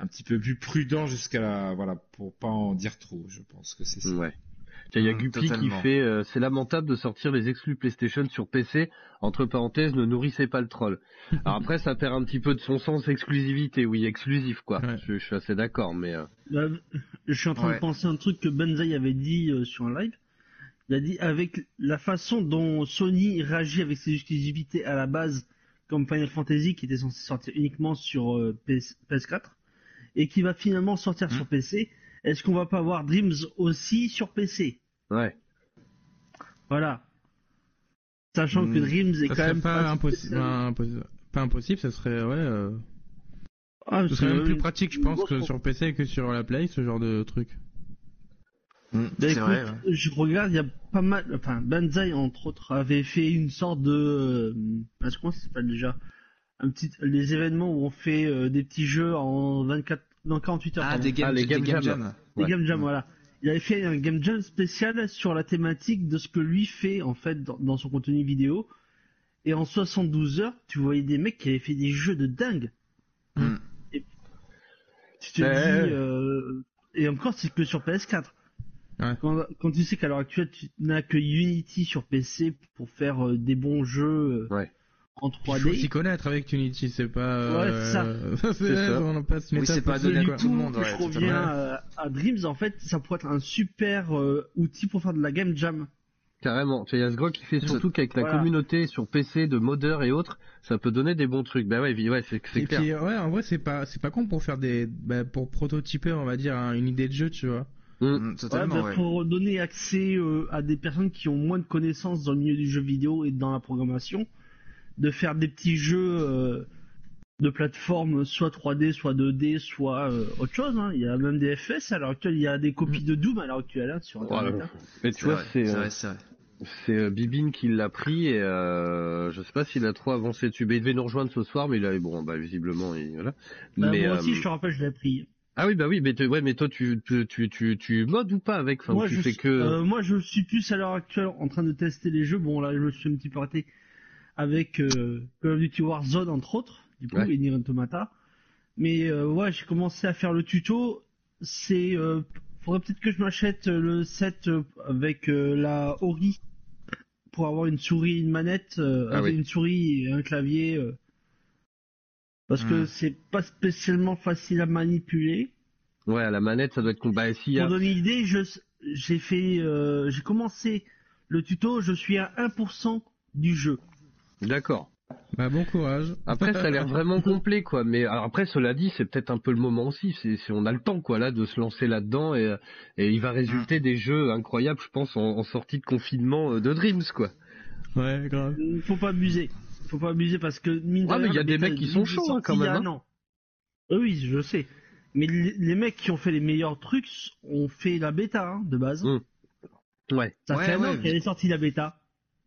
[SPEAKER 5] un petit peu plus prudents jusqu'à la voilà pour pas en dire trop. Je pense que c'est ça.
[SPEAKER 4] Ouais. Il y a
[SPEAKER 5] Mm,
[SPEAKER 4] Guppy qui fait euh, c'est lamentable de sortir les exclus PlayStation sur PC entre parenthèses ne nourrissez pas le troll. Alors après ça perd un petit peu de son sens exclusivité, oui exclusif quoi. Je, je suis assez d'accord mais euh,
[SPEAKER 3] Là, je suis en train
[SPEAKER 4] Ouais.
[SPEAKER 3] de penser à un truc que Benzaï avait dit euh, sur un live. Il a dit avec la façon dont Sony réagit avec ses exclusivités à la base, comme Final Fantasy qui était censé sortir uniquement sur euh, PS, 4 et qui va finalement sortir sur PC, est-ce qu'on va pas avoir Dreams aussi sur PC
[SPEAKER 4] Ouais.
[SPEAKER 3] Voilà. Sachant que
[SPEAKER 7] Hmm.
[SPEAKER 3] Dreams est
[SPEAKER 7] Ça
[SPEAKER 3] quand
[SPEAKER 7] serait
[SPEAKER 3] même
[SPEAKER 7] pas impossible, pas impossible, pas impossible, ça serait ouais. euh,
[SPEAKER 3] Ah,
[SPEAKER 7] ce
[SPEAKER 3] c'est
[SPEAKER 7] serait même plus
[SPEAKER 3] une-
[SPEAKER 7] pratique, je pense, que sur PC que sur la Play, ce genre de truc.
[SPEAKER 3] Bah, écoute, je regarde, il y a pas mal, enfin, Banzai, entre autres, avait fait une sorte de, euh, ah, comment ça s'appelle déjà? Un petit, les événements où on fait euh, des petits jeux en 24, non, 48 heures.
[SPEAKER 6] Ah,
[SPEAKER 3] pardon.
[SPEAKER 6] des game- Ah, les des game game jam. jam.
[SPEAKER 3] Des
[SPEAKER 6] Ouais.
[SPEAKER 3] game jam, voilà. Il avait fait un game jam spécial sur la thématique de ce que lui fait, en fait, dans, dans son contenu vidéo. Et en 72 heures, tu voyais des mecs qui avaient fait des jeux de dingue. Et tu te dis, euh, et encore, c'est que sur PS4. Quand, quand tu sais qu'à l'heure actuelle, tu n'as que Unity sur PC pour faire euh, des bons jeux euh, en
[SPEAKER 7] Il faut s'y
[SPEAKER 3] 3D.
[SPEAKER 7] connaître avec Unity, c'est pas.
[SPEAKER 3] Ouais, c'est ça.
[SPEAKER 7] euh, c'est on n'a pas se mettre à
[SPEAKER 3] Du
[SPEAKER 7] passer, quoi.
[SPEAKER 3] coup, je reviens euh, à Dreams, en fait, ça pourrait être un super euh, outil pour faire de la game jam.
[SPEAKER 4] carrément. Il y a ce gros qui fait surtout qu'avec la communauté sur PC de modeurs et autres, ça peut donner des bons trucs. Bah ouais, ouais c'est c'est clair.
[SPEAKER 7] puis ouais, en vrai c'est pas c'est pas con pour faire des bah, pour prototyper on va dire un- une idée de jeu, tu vois.
[SPEAKER 4] Mm.
[SPEAKER 3] Ouais, bah, Pour donner accès euh, à des personnes qui ont moins de connaissances dans le milieu du jeu vidéo et dans la programmation, de faire des petits jeux euh, de plateforme soit 3D, soit 2D, soit euh, autre chose. hein. Il y a même des FPS à l'heure actuelle. Il y a des copies de Doom à l'heure actuelle hein, sur
[SPEAKER 4] Voilà.
[SPEAKER 3] Internet. hein.
[SPEAKER 4] Mais tu vois, c'est euh, c'est euh, Bibine qui l'a pris et euh, je sais pas s'il a trop avancé dessus. Mais il devait nous rejoindre ce soir, mais il a bon bah visiblement il, voilà.
[SPEAKER 3] Bah,
[SPEAKER 4] mais,
[SPEAKER 3] moi aussi,
[SPEAKER 4] euh,
[SPEAKER 3] je te rappelle, je l'ai pris.
[SPEAKER 4] Ah oui bah oui mais te- ouais mais toi tu tu tu tu, tu modes ou pas avec? Enfin
[SPEAKER 3] moi,
[SPEAKER 4] tu
[SPEAKER 3] je
[SPEAKER 4] fais
[SPEAKER 3] suis,
[SPEAKER 4] que
[SPEAKER 3] euh, moi, je suis plus à l'heure actuelle en train de tester les jeux. Bon, là, je me suis un petit peu arrêté avec euh, Call of Duty Warzone, entre autres, du coup,
[SPEAKER 4] Ouais.
[SPEAKER 3] et Nier Automata. Mais euh, ouais, j'ai commencé à faire le tuto. C'est, euh, faudrait peut-être que je m'achète le set euh, avec euh, la Ori pour avoir une souris, une manette, euh,
[SPEAKER 4] Ah oui.
[SPEAKER 3] une souris et un clavier. euh, parce que
[SPEAKER 4] Hmm.
[SPEAKER 3] c'est pas spécialement facile à manipuler.
[SPEAKER 4] ouais à la manette ça doit être a
[SPEAKER 3] Pour donner une idée, j'ai fait, euh, j'ai commencé le tuto, je suis à 1% du jeu.
[SPEAKER 4] D'accord.
[SPEAKER 7] Bah bon courage.
[SPEAKER 4] Après, ça a l'air vraiment complet, quoi. Mais alors après, cela dit, c'est peut-être un peu le moment aussi. C'est, c'est- on a le temps, quoi, là, de se lancer là-dedans, et, et il va résulter des jeux incroyables, je pense, en, en sortie de confinement euh, de Dreams, quoi.
[SPEAKER 7] Ouais, grave.
[SPEAKER 3] Faut pas abuser. Faut pas abuser parce que mine de
[SPEAKER 4] Ouais, mais il y a des mecs qui sont chauds, hein, quand
[SPEAKER 3] sortie il y a
[SPEAKER 4] même,
[SPEAKER 3] un
[SPEAKER 4] hein.
[SPEAKER 3] an. Euh, Oui, je sais. Mais les, les mecs qui ont fait les meilleurs trucs ont fait la bêta hein, de base.
[SPEAKER 4] Mmh. Ouais.
[SPEAKER 3] Ça
[SPEAKER 6] Ouais,
[SPEAKER 3] fait un
[SPEAKER 6] ouais,
[SPEAKER 3] an
[SPEAKER 6] mais-
[SPEAKER 3] qu'elle est sortie la bêta.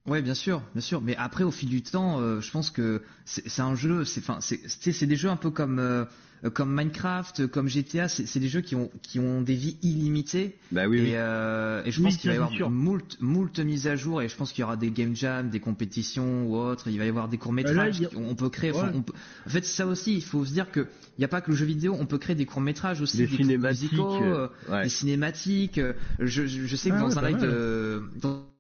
[SPEAKER 6] Ouais, bien sûr, bien sûr. Mais après, au fil du temps, euh, je pense que c'est c'est un jeu. C'est, enfin, c'est, des jeux un peu comme euh, comme Minecraft, comme GTA. C'est c'est des jeux qui ont qui ont des vies illimitées.
[SPEAKER 4] Bah oui.
[SPEAKER 6] Et,
[SPEAKER 4] oui.
[SPEAKER 6] euh, et je
[SPEAKER 3] Oui,
[SPEAKER 6] pense qu'il va y avoir moult moult mises à jour. Et je pense qu'il y aura des game jams, des compétitions ou autres. Il va y avoir des courts
[SPEAKER 3] Bah là,
[SPEAKER 6] métrages.
[SPEAKER 3] a-
[SPEAKER 6] On peut créer.
[SPEAKER 3] Ouais.
[SPEAKER 6] on peut- En fait, ça aussi, il faut se dire que il n'y a pas que le jeu vidéo. On peut créer des courts métrages aussi,
[SPEAKER 4] Des cinématiques,
[SPEAKER 6] musicaux,
[SPEAKER 4] euh,
[SPEAKER 6] euh,
[SPEAKER 4] ouais.
[SPEAKER 6] des cinématiques. Euh, Je, je, je sais que
[SPEAKER 7] Ah
[SPEAKER 6] dans
[SPEAKER 7] ouais,
[SPEAKER 6] un live
[SPEAKER 7] mal.
[SPEAKER 6] de dans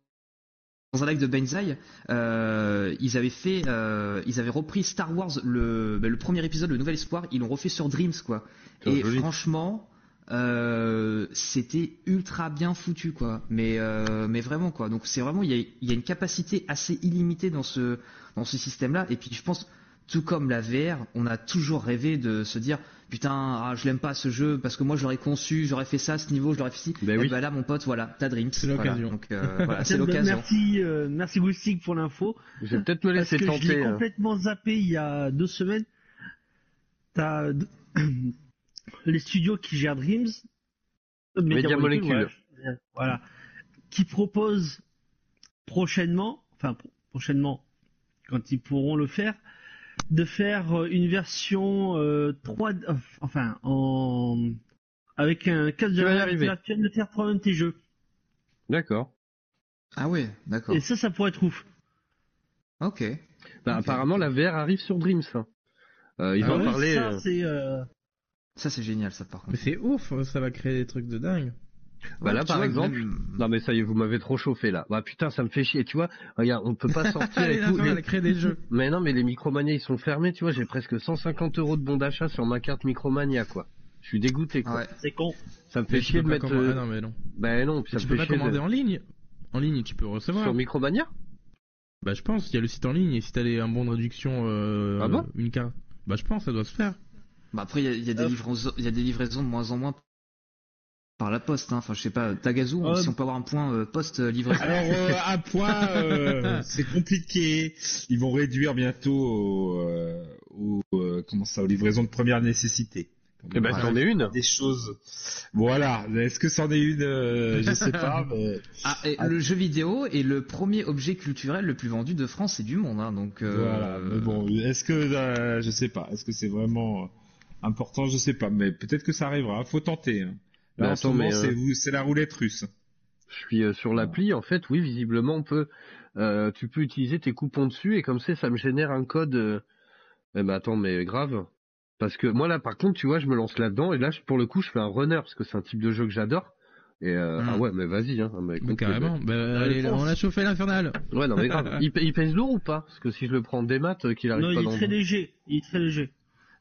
[SPEAKER 6] dans un live de Banzai, euh, ils avaient fait, euh, ils avaient repris Star Wars le, bah, le premier épisode, le Nouvel Espoir, ils l'ont refait sur Dreams quoi.
[SPEAKER 4] C'est
[SPEAKER 6] Et
[SPEAKER 4] joli.
[SPEAKER 6] franchement, euh, c'était ultra bien foutu quoi. Mais mais vraiment quoi. Donc c'est vraiment il y a, il y a une capacité assez illimitée dans ce dans ce système là. Et puis je pense tout comme la VR, on a toujours rêvé de se dire putain ah, je l'aime pas ce jeu parce que moi j'aurais conçu, j'aurais fait ça à ce niveau, je l'aurais fait ci.
[SPEAKER 4] Ben
[SPEAKER 6] Et
[SPEAKER 4] oui.
[SPEAKER 6] ben là mon pote voilà, t'as Dreams.
[SPEAKER 7] C'est
[SPEAKER 6] Voilà.
[SPEAKER 7] l'occasion.
[SPEAKER 6] Donc euh, voilà, c'est l'occasion.
[SPEAKER 3] Merci, euh, merci Goustic pour l'info.
[SPEAKER 4] Je vais peut-être me
[SPEAKER 3] Parce
[SPEAKER 4] laisser
[SPEAKER 3] que je l'ai
[SPEAKER 4] tenter. hein.
[SPEAKER 3] complètement zappé il y a deux semaines. T'as d- les studios qui gèrent Dreams, euh,
[SPEAKER 4] Media Molecule.
[SPEAKER 3] voilà, voilà, qui proposent prochainement, enfin pro- prochainement, quand ils pourront le faire, de faire euh, une version euh, 3, euh, enfin en avec un casque de réalité virtuelle de faire 3 de tes jeux.
[SPEAKER 4] D'accord.
[SPEAKER 6] Ah ouais, d'accord.
[SPEAKER 3] Et ça, ça pourrait être ouf.
[SPEAKER 6] Ok.
[SPEAKER 4] Bah. Apparemment, la VR arrive sur Dreams. hein. Euh, ils
[SPEAKER 7] Ah ouais.
[SPEAKER 3] Ça,
[SPEAKER 4] euh,
[SPEAKER 3] c'est euh,
[SPEAKER 6] Ça c'est génial ça par contre.
[SPEAKER 7] Mais c'est ouf, ça va créer des trucs de dingue.
[SPEAKER 4] Bah là,
[SPEAKER 6] tu
[SPEAKER 4] par
[SPEAKER 6] vois,
[SPEAKER 4] exemple,
[SPEAKER 6] même-
[SPEAKER 4] non mais ça y est, vous m'avez trop chauffé là. Bah putain, ça me fait chier, tu vois. Regarde, on peut pas sortir et tout. les-
[SPEAKER 7] crée des jeux.
[SPEAKER 4] Mais non, mais les Micromania ils sont fermés, tu vois. J'ai presque 150 euros de bon d'achat sur ma carte Micromania, quoi. Je suis dégoûté, quoi.
[SPEAKER 6] Ouais.
[SPEAKER 3] c'est con.
[SPEAKER 4] Ça me fait chier de mettre.
[SPEAKER 7] commander-
[SPEAKER 4] euh,
[SPEAKER 7] Ah non, mais non.
[SPEAKER 4] Bah non, puis ça
[SPEAKER 7] tu
[SPEAKER 4] me
[SPEAKER 7] peux
[SPEAKER 4] fait
[SPEAKER 7] pas
[SPEAKER 4] chier
[SPEAKER 7] commander
[SPEAKER 4] de...
[SPEAKER 7] en ligne. En ligne, tu peux recevoir.
[SPEAKER 4] sur Micromania.
[SPEAKER 7] Bah, je pense, il y a le site en ligne et si t'as les- un bon de réduction, euh,
[SPEAKER 4] Ah bon
[SPEAKER 7] une carte. Bah, je pense, ça doit se faire.
[SPEAKER 6] Bah après, il y a, il y a des
[SPEAKER 3] Euh,
[SPEAKER 6] livraisons, il y a des livraisons de moins en moins par la poste. Hein. Enfin, je sais pas, Tagazu,
[SPEAKER 3] Euh,
[SPEAKER 6] si on peut avoir un point euh, poste euh, livraison.
[SPEAKER 5] Alors, euh, à point, euh, c'est compliqué. Ils vont réduire bientôt au, euh, au, euh, comment ça, aux livraisons de première nécessité.
[SPEAKER 4] Eh ben, c'en est une.
[SPEAKER 5] Des choses. Voilà. Est-ce que c'en est une euh, Je sais pas. Mais...
[SPEAKER 6] Ah, et le jeu vidéo est le premier objet culturel le plus vendu de France et du monde. Hein, donc, euh,
[SPEAKER 5] Voilà. Mais bon, est-ce que euh, je sais pas. Est-ce que c'est vraiment euh, important? Je sais pas. Mais peut-être que ça arrivera. Faut tenter. hein. Là, en ce moment,
[SPEAKER 4] euh,
[SPEAKER 5] c'est vous- c'est la roulette russe.
[SPEAKER 4] Je suis euh, sur l'appli, en fait, oui, visiblement, on peut, euh, tu peux utiliser tes coupons dessus et comme ça, ça me génère un code. euh, Eh ben attends, mais grave. Parce que moi là, par contre, tu vois, je me lance là-dedans et là, je- pour le coup, je fais un runner parce que c'est un type de jeu que j'adore. Et euh,
[SPEAKER 6] Mm.
[SPEAKER 4] ah ouais, mais vas-y, hein. mais
[SPEAKER 7] Mais
[SPEAKER 4] écoute,
[SPEAKER 7] carrément. Bah, allez,
[SPEAKER 3] pense.
[SPEAKER 7] on a chauffé l'infernal.
[SPEAKER 4] Ouais, non mais grave. il, il pèse lourd ou pas? Parce que si je le prends des maths, qu'il arrive
[SPEAKER 3] Non,
[SPEAKER 4] pas
[SPEAKER 3] il
[SPEAKER 4] dans
[SPEAKER 3] est
[SPEAKER 4] le
[SPEAKER 3] très léger. Il est très léger.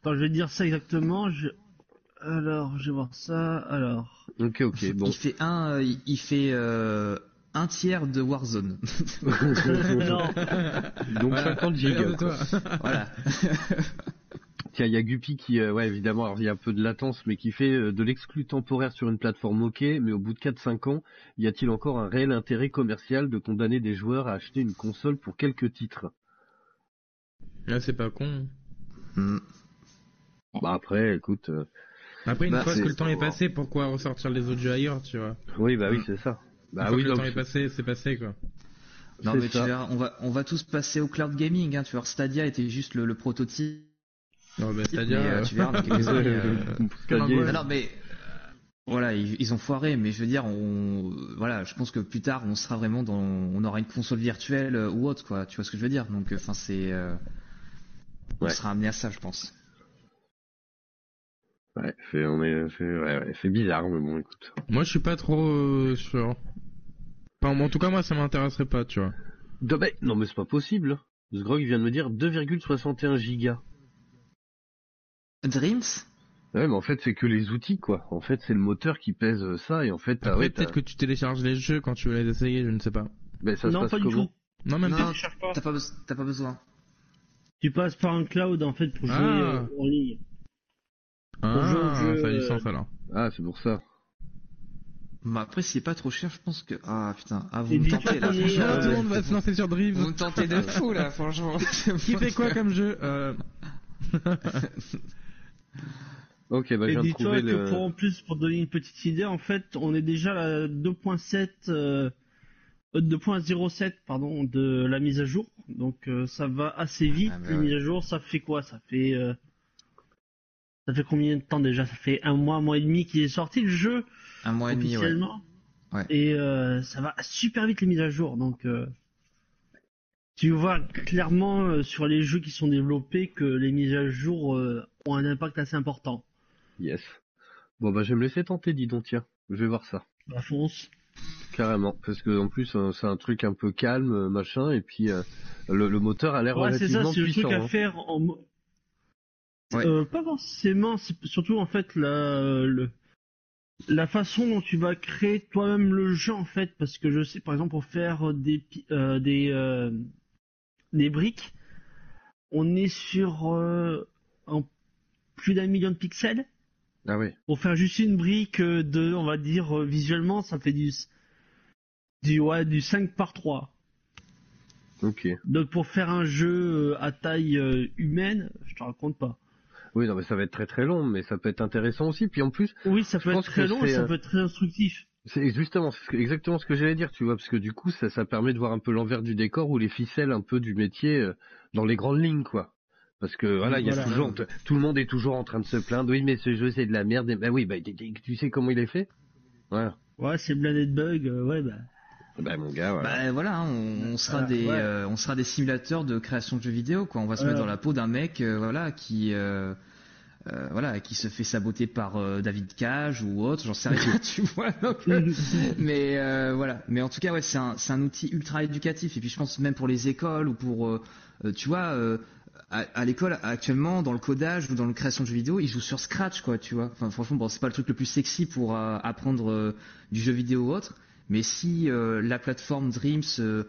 [SPEAKER 3] Attends, je vais te dire ça exactement. Je... Alors, je vais voir ça. Alors.
[SPEAKER 4] Ok, ok, bon.
[SPEAKER 6] il fait un, euh, il- fait euh, un tiers de Warzone.
[SPEAKER 3] non.
[SPEAKER 4] Donc
[SPEAKER 7] Voilà,
[SPEAKER 4] 50 gigas.
[SPEAKER 6] voilà.
[SPEAKER 4] Tiens, il y a Guppy qui, euh, ouais, évidemment, alors il y a un peu de latence, mais qui fait euh, de l'exclu temporaire sur une plateforme OK, mais au bout de 4-5 ans, y a-t-il encore un réel intérêt commercial de condamner des joueurs à acheter une console pour quelques titres?
[SPEAKER 7] Là, c'est pas con.
[SPEAKER 6] Mm.
[SPEAKER 4] Bah après, écoute, euh,
[SPEAKER 7] Après, une
[SPEAKER 6] Bah,
[SPEAKER 7] fois que le temps est passé, pourquoi ressortir les autres jeux ailleurs, tu vois
[SPEAKER 4] oui, bah oui, c'est ça.
[SPEAKER 7] Une
[SPEAKER 4] Bah
[SPEAKER 7] fois
[SPEAKER 4] oui,
[SPEAKER 7] que le temps est passé, c'est passé, quoi.
[SPEAKER 6] Non mais tu
[SPEAKER 4] ça.
[SPEAKER 6] verras, on va, on va tous passer au cloud gaming. Hein, tu vois, Stadia était juste le, le prototype.
[SPEAKER 7] Non, bah,
[SPEAKER 6] mais,
[SPEAKER 7] c'est-à-dire.
[SPEAKER 6] euh,
[SPEAKER 7] euh,
[SPEAKER 6] tu verras dans quelques années. euh,
[SPEAKER 4] Stadia.
[SPEAKER 6] Non, non, mais euh, voilà, ils, ont foiré, mais je veux dire, on, voilà, je pense que plus tard, on sera vraiment dans, on aura une console virtuelle euh, ou autre, quoi. Tu vois ce que je veux dire? Donc, enfin, c'est, euh, on
[SPEAKER 4] Ouais.
[SPEAKER 6] sera amené à ça, je pense.
[SPEAKER 4] Ouais, fait, on est, ouais, ouais, c'est bizarre, mais bon, écoute.
[SPEAKER 7] Moi, je suis pas trop euh, sûr. Enfin, en tout cas, moi, ça m'intéresserait pas, tu vois.
[SPEAKER 4] Non, mais c'est pas possible. Sgrog vient de me dire 2,61 gigas.
[SPEAKER 6] Dreams?
[SPEAKER 4] Ouais, mais en fait, c'est que les outils, quoi. En fait, c'est le moteur qui pèse euh, ça, et en fait, t'as-
[SPEAKER 7] Après,
[SPEAKER 4] ouais,
[SPEAKER 7] peut-être que tu télécharges les jeux quand tu veux les essayer, je ne sais pas.
[SPEAKER 4] Ben, ça se
[SPEAKER 3] non,
[SPEAKER 4] passe
[SPEAKER 3] pas du
[SPEAKER 4] comment
[SPEAKER 3] tout.
[SPEAKER 7] Non, même
[SPEAKER 6] Non, t'as pas, t'as pas besoin.
[SPEAKER 3] Tu passes par un cloud en fait pour jouer
[SPEAKER 7] Ah.
[SPEAKER 3] euh, en ligne.
[SPEAKER 7] Ah, ça a du sens alors.
[SPEAKER 4] Ah, c'est pour ça.
[SPEAKER 6] Mais après, s'il est pas trop cher, je pense que, ah putain, ah, vous me tentez là.
[SPEAKER 3] euh,
[SPEAKER 7] tout le monde va se lancer sur Drive.
[SPEAKER 6] Vous me tentez de fou là, franchement.
[SPEAKER 7] Qui fait quoi comme jeu euh...
[SPEAKER 4] Ok, bah, je
[SPEAKER 3] Et
[SPEAKER 4] viens de
[SPEAKER 3] dis-toi
[SPEAKER 4] trouver
[SPEAKER 3] que
[SPEAKER 4] le...
[SPEAKER 3] pour en plus, pour donner une petite idée, en fait, on est déjà à la 2.7, euh, euh, 2.07 pardon, de la mise à jour. Donc euh, ça va assez vite.
[SPEAKER 6] Ah, bah
[SPEAKER 3] mises à jour, ça fait quoi? Ça fait euh, ça fait combien de temps déjà? Ça fait un mois, un mois et demi qu'il est sorti le jeu
[SPEAKER 6] Un mois et demi, ouais.
[SPEAKER 3] Et euh, ça va super vite les mises à jour. Donc euh, tu vois clairement euh, sur les jeux qui sont développés que les mises à jour euh, ont un impact assez important.
[SPEAKER 4] Yes. Bon, bah, je vais me laisser tenter, dis donc, tiens. Je vais voir ça.
[SPEAKER 3] Bah fonce.
[SPEAKER 4] carrément. Parce que en plus, c'est un truc un peu calme, machin, et puis euh, le, le moteur a l'air
[SPEAKER 3] Ouais, c'est ça,
[SPEAKER 4] relativement
[SPEAKER 3] c'est le
[SPEAKER 4] puissant.
[SPEAKER 3] truc à
[SPEAKER 4] hein.
[SPEAKER 3] faire en.
[SPEAKER 6] Ouais.
[SPEAKER 3] Euh, pas forcément, c'est surtout en fait la, le, la façon dont tu vas créer toi-même le jeu en fait, parce que je sais par exemple pour faire des euh, des euh, des briques, on est sur en plus d'un million de pixels.
[SPEAKER 4] Ah oui.
[SPEAKER 3] Pour faire juste une brique de, on va dire visuellement, ça fait du du ouais du 5 par 3.
[SPEAKER 4] Ok.
[SPEAKER 3] Donc pour faire un jeu à taille humaine, je te raconte pas.
[SPEAKER 4] Oui, non, mais ça va être très très long, mais ça peut être intéressant aussi. Puis en plus,
[SPEAKER 3] Oui, ça peut être très long et ça peut être très instructif.
[SPEAKER 4] C'est justement c'est exactement ce que j'allais dire, tu vois, parce que du coup, ça, ça permet de voir un peu l'envers du décor ou les ficelles un peu du métier euh, dans les grandes lignes, quoi. Parce que voilà, il y a toujours, tout le monde est toujours en train de se plaindre. Oui, mais ce jeu c'est de la merde. Et, bah oui, bah tu sais comment il est fait? Voilà.
[SPEAKER 3] Ouais, c'est blindé de bugs, euh, ouais, bah.
[SPEAKER 4] Bah mon gars, voilà.
[SPEAKER 6] Bah voilà, hein, on, on sera
[SPEAKER 3] Voilà,
[SPEAKER 6] des,
[SPEAKER 3] ouais.
[SPEAKER 6] euh, on sera des simulateurs de création de jeux vidéo, quoi. On va se
[SPEAKER 3] Voilà.
[SPEAKER 6] mettre dans la peau d'un mec, euh, voilà, qui, euh, euh, voilà, qui se fait saboter par euh, David Cage ou autre, j'en sais rien, tu vois. donc, mais euh, voilà. Mais en tout cas, ouais, c'est un, c'est un outil ultra éducatif. Et puis je pense même pour les écoles ou pour, tu vois. euh, à, à l'école actuellement dans le codage ou dans la création de jeux vidéo ils jouent sur Scratch quoi tu vois enfin franchement bon c'est pas le truc le plus sexy pour euh, apprendre euh, du jeu vidéo ou autre mais si euh, la plateforme Dreams euh,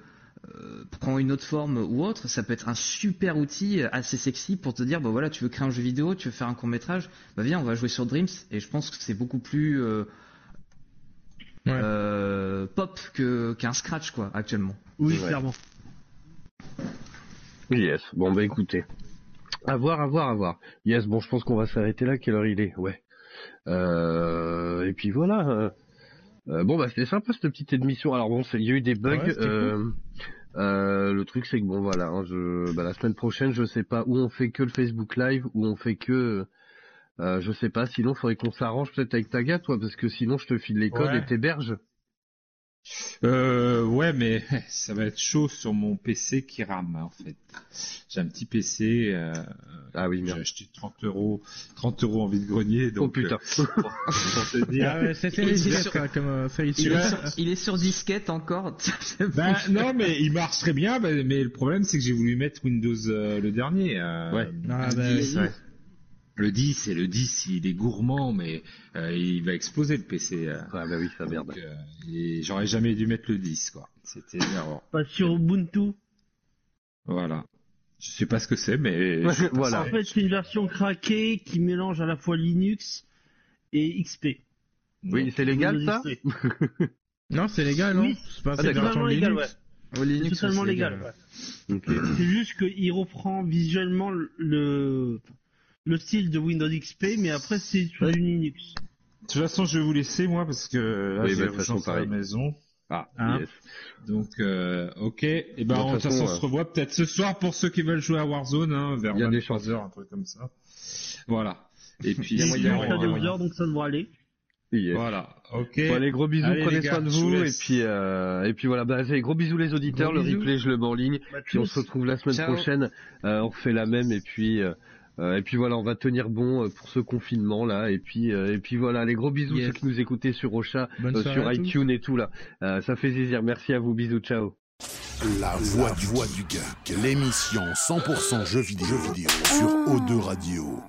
[SPEAKER 6] euh, prend une autre forme ou autre, ça peut être un super outil assez sexy pour te dire, bah voilà, tu veux créer un jeu vidéo, tu veux faire un court métrage, bah viens, on va jouer sur Dreams. Et je pense que c'est beaucoup plus euh, euh, pop que qu'un Scratch quoi actuellement.
[SPEAKER 3] Oui,
[SPEAKER 4] Ouais.
[SPEAKER 3] clairement.
[SPEAKER 4] Yes. Bon bah écoutez, à voir, à voir, à voir. Yes. Bon, je pense qu'on va s'arrêter là. Quelle heure il est? Ouais. Euh, et puis voilà. Euh, bon bah c'était sympa cette petite émission. Alors bon, il y a eu des bugs.
[SPEAKER 7] Ouais,
[SPEAKER 4] euh, euh, le truc c'est que bon voilà, hein, je, bah, la semaine prochaine je sais pas où on fait que le Facebook Live, où on fait que, euh, je sais pas. Sinon, faudrait qu'on s'arrange peut-être avec Taga, toi, parce que sinon je te file les codes
[SPEAKER 5] Ouais.
[SPEAKER 4] et t'héberges.
[SPEAKER 5] Euh, ouais, mais ça va être chaud sur mon PC qui rame en fait. J'ai un petit PC. Euh,
[SPEAKER 4] ah oui,
[SPEAKER 5] J'ai acheté 30 euros, 30 euros en vide-grenier. Donc,
[SPEAKER 4] Oh, putain.
[SPEAKER 5] euh, pour, pour te dire.
[SPEAKER 7] Ah ouais, les
[SPEAKER 6] sur-
[SPEAKER 7] comme euh,
[SPEAKER 6] Il est,
[SPEAKER 7] sur-
[SPEAKER 6] sur, il est sur disquette encore.
[SPEAKER 5] Ben, non, mais il marche très bien. ben, mais le problème, c'est que j'ai voulu mettre Windows euh, le dernier. euh,
[SPEAKER 4] Ouais.
[SPEAKER 7] Ah,
[SPEAKER 5] le
[SPEAKER 7] bah,
[SPEAKER 5] 10,
[SPEAKER 7] oui.
[SPEAKER 5] ouais. Le 10, et le 10, il est gourmand, mais euh, il va exploser le PC. euh.
[SPEAKER 4] Ah bah oui, ça merde.
[SPEAKER 5] Euh, et j'aurais jamais dû mettre le 10, quoi. C'était une erreur.
[SPEAKER 3] Pas sur Ubuntu.
[SPEAKER 5] Voilà. Je sais pas ce que c'est, mais
[SPEAKER 4] Ouais, voilà.
[SPEAKER 3] En fait, c'est une version craquée qui mélange à la fois Linux et XP.
[SPEAKER 4] Oui, c'est légal ça.
[SPEAKER 7] Non, c'est légal, non
[SPEAKER 3] Oui.
[SPEAKER 7] C'est pas
[SPEAKER 3] C'est
[SPEAKER 7] c'est
[SPEAKER 3] totalement
[SPEAKER 7] version
[SPEAKER 3] légal, ouais.
[SPEAKER 7] Linux.
[SPEAKER 6] Au Linux,
[SPEAKER 3] C'est totalement
[SPEAKER 6] ouais, c'est
[SPEAKER 3] légal,
[SPEAKER 6] légal.
[SPEAKER 3] ouais.
[SPEAKER 4] Ok.
[SPEAKER 3] C'est juste qu'il reprend visuellement le, le style de Windows XP, mais après c'est sur du Linux.
[SPEAKER 5] De toute façon, je vais vous laisser, moi, parce que là,
[SPEAKER 4] Oui,
[SPEAKER 5] j'ai
[SPEAKER 4] bah, de toute façon,
[SPEAKER 5] à la maison.
[SPEAKER 4] Ah,
[SPEAKER 3] Hein
[SPEAKER 4] yes.
[SPEAKER 5] Donc, euh, ok. Et ben,
[SPEAKER 4] De toute
[SPEAKER 5] façon,
[SPEAKER 4] façon,
[SPEAKER 5] on se revoit peut-être ce soir pour ceux qui veulent jouer à Warzone, hein, vers
[SPEAKER 4] Il y a des
[SPEAKER 5] 23 heures, un truc comme ça. Voilà. Et puis,
[SPEAKER 6] Il y a
[SPEAKER 3] Il
[SPEAKER 6] moyen,
[SPEAKER 3] à deux
[SPEAKER 6] moyen.
[SPEAKER 3] heures, donc ça devrait aller.
[SPEAKER 4] Yes.
[SPEAKER 5] voilà. Ok.
[SPEAKER 4] Bon, allez, gros bisous,
[SPEAKER 5] Allez,
[SPEAKER 4] prenez
[SPEAKER 5] gars,
[SPEAKER 4] soin de
[SPEAKER 5] vous
[SPEAKER 4] et puis, euh, et puis voilà, bah, allez, gros bisous les auditeurs,
[SPEAKER 7] Gros
[SPEAKER 4] le
[SPEAKER 7] bisous.
[SPEAKER 4] replay je le mets en ligne,
[SPEAKER 3] Bah,
[SPEAKER 4] puis on se retrouve la semaine
[SPEAKER 6] Ciao.
[SPEAKER 4] prochaine, euh, on refait la même, et puis, euh, et puis voilà, on va tenir bon euh, pour ce confinement là, et puis, euh, et puis voilà, les gros bisous
[SPEAKER 7] Yes.
[SPEAKER 4] ceux qui nous écoutaient sur Ocha, euh, sur iTunes et tout là, Euh, ça fait plaisir, merci à vous, bisous, ciao.
[SPEAKER 2] La voix du, voix du geek, l'émission 100% jeux vidéo, jeux vidéo sur O2 Radio.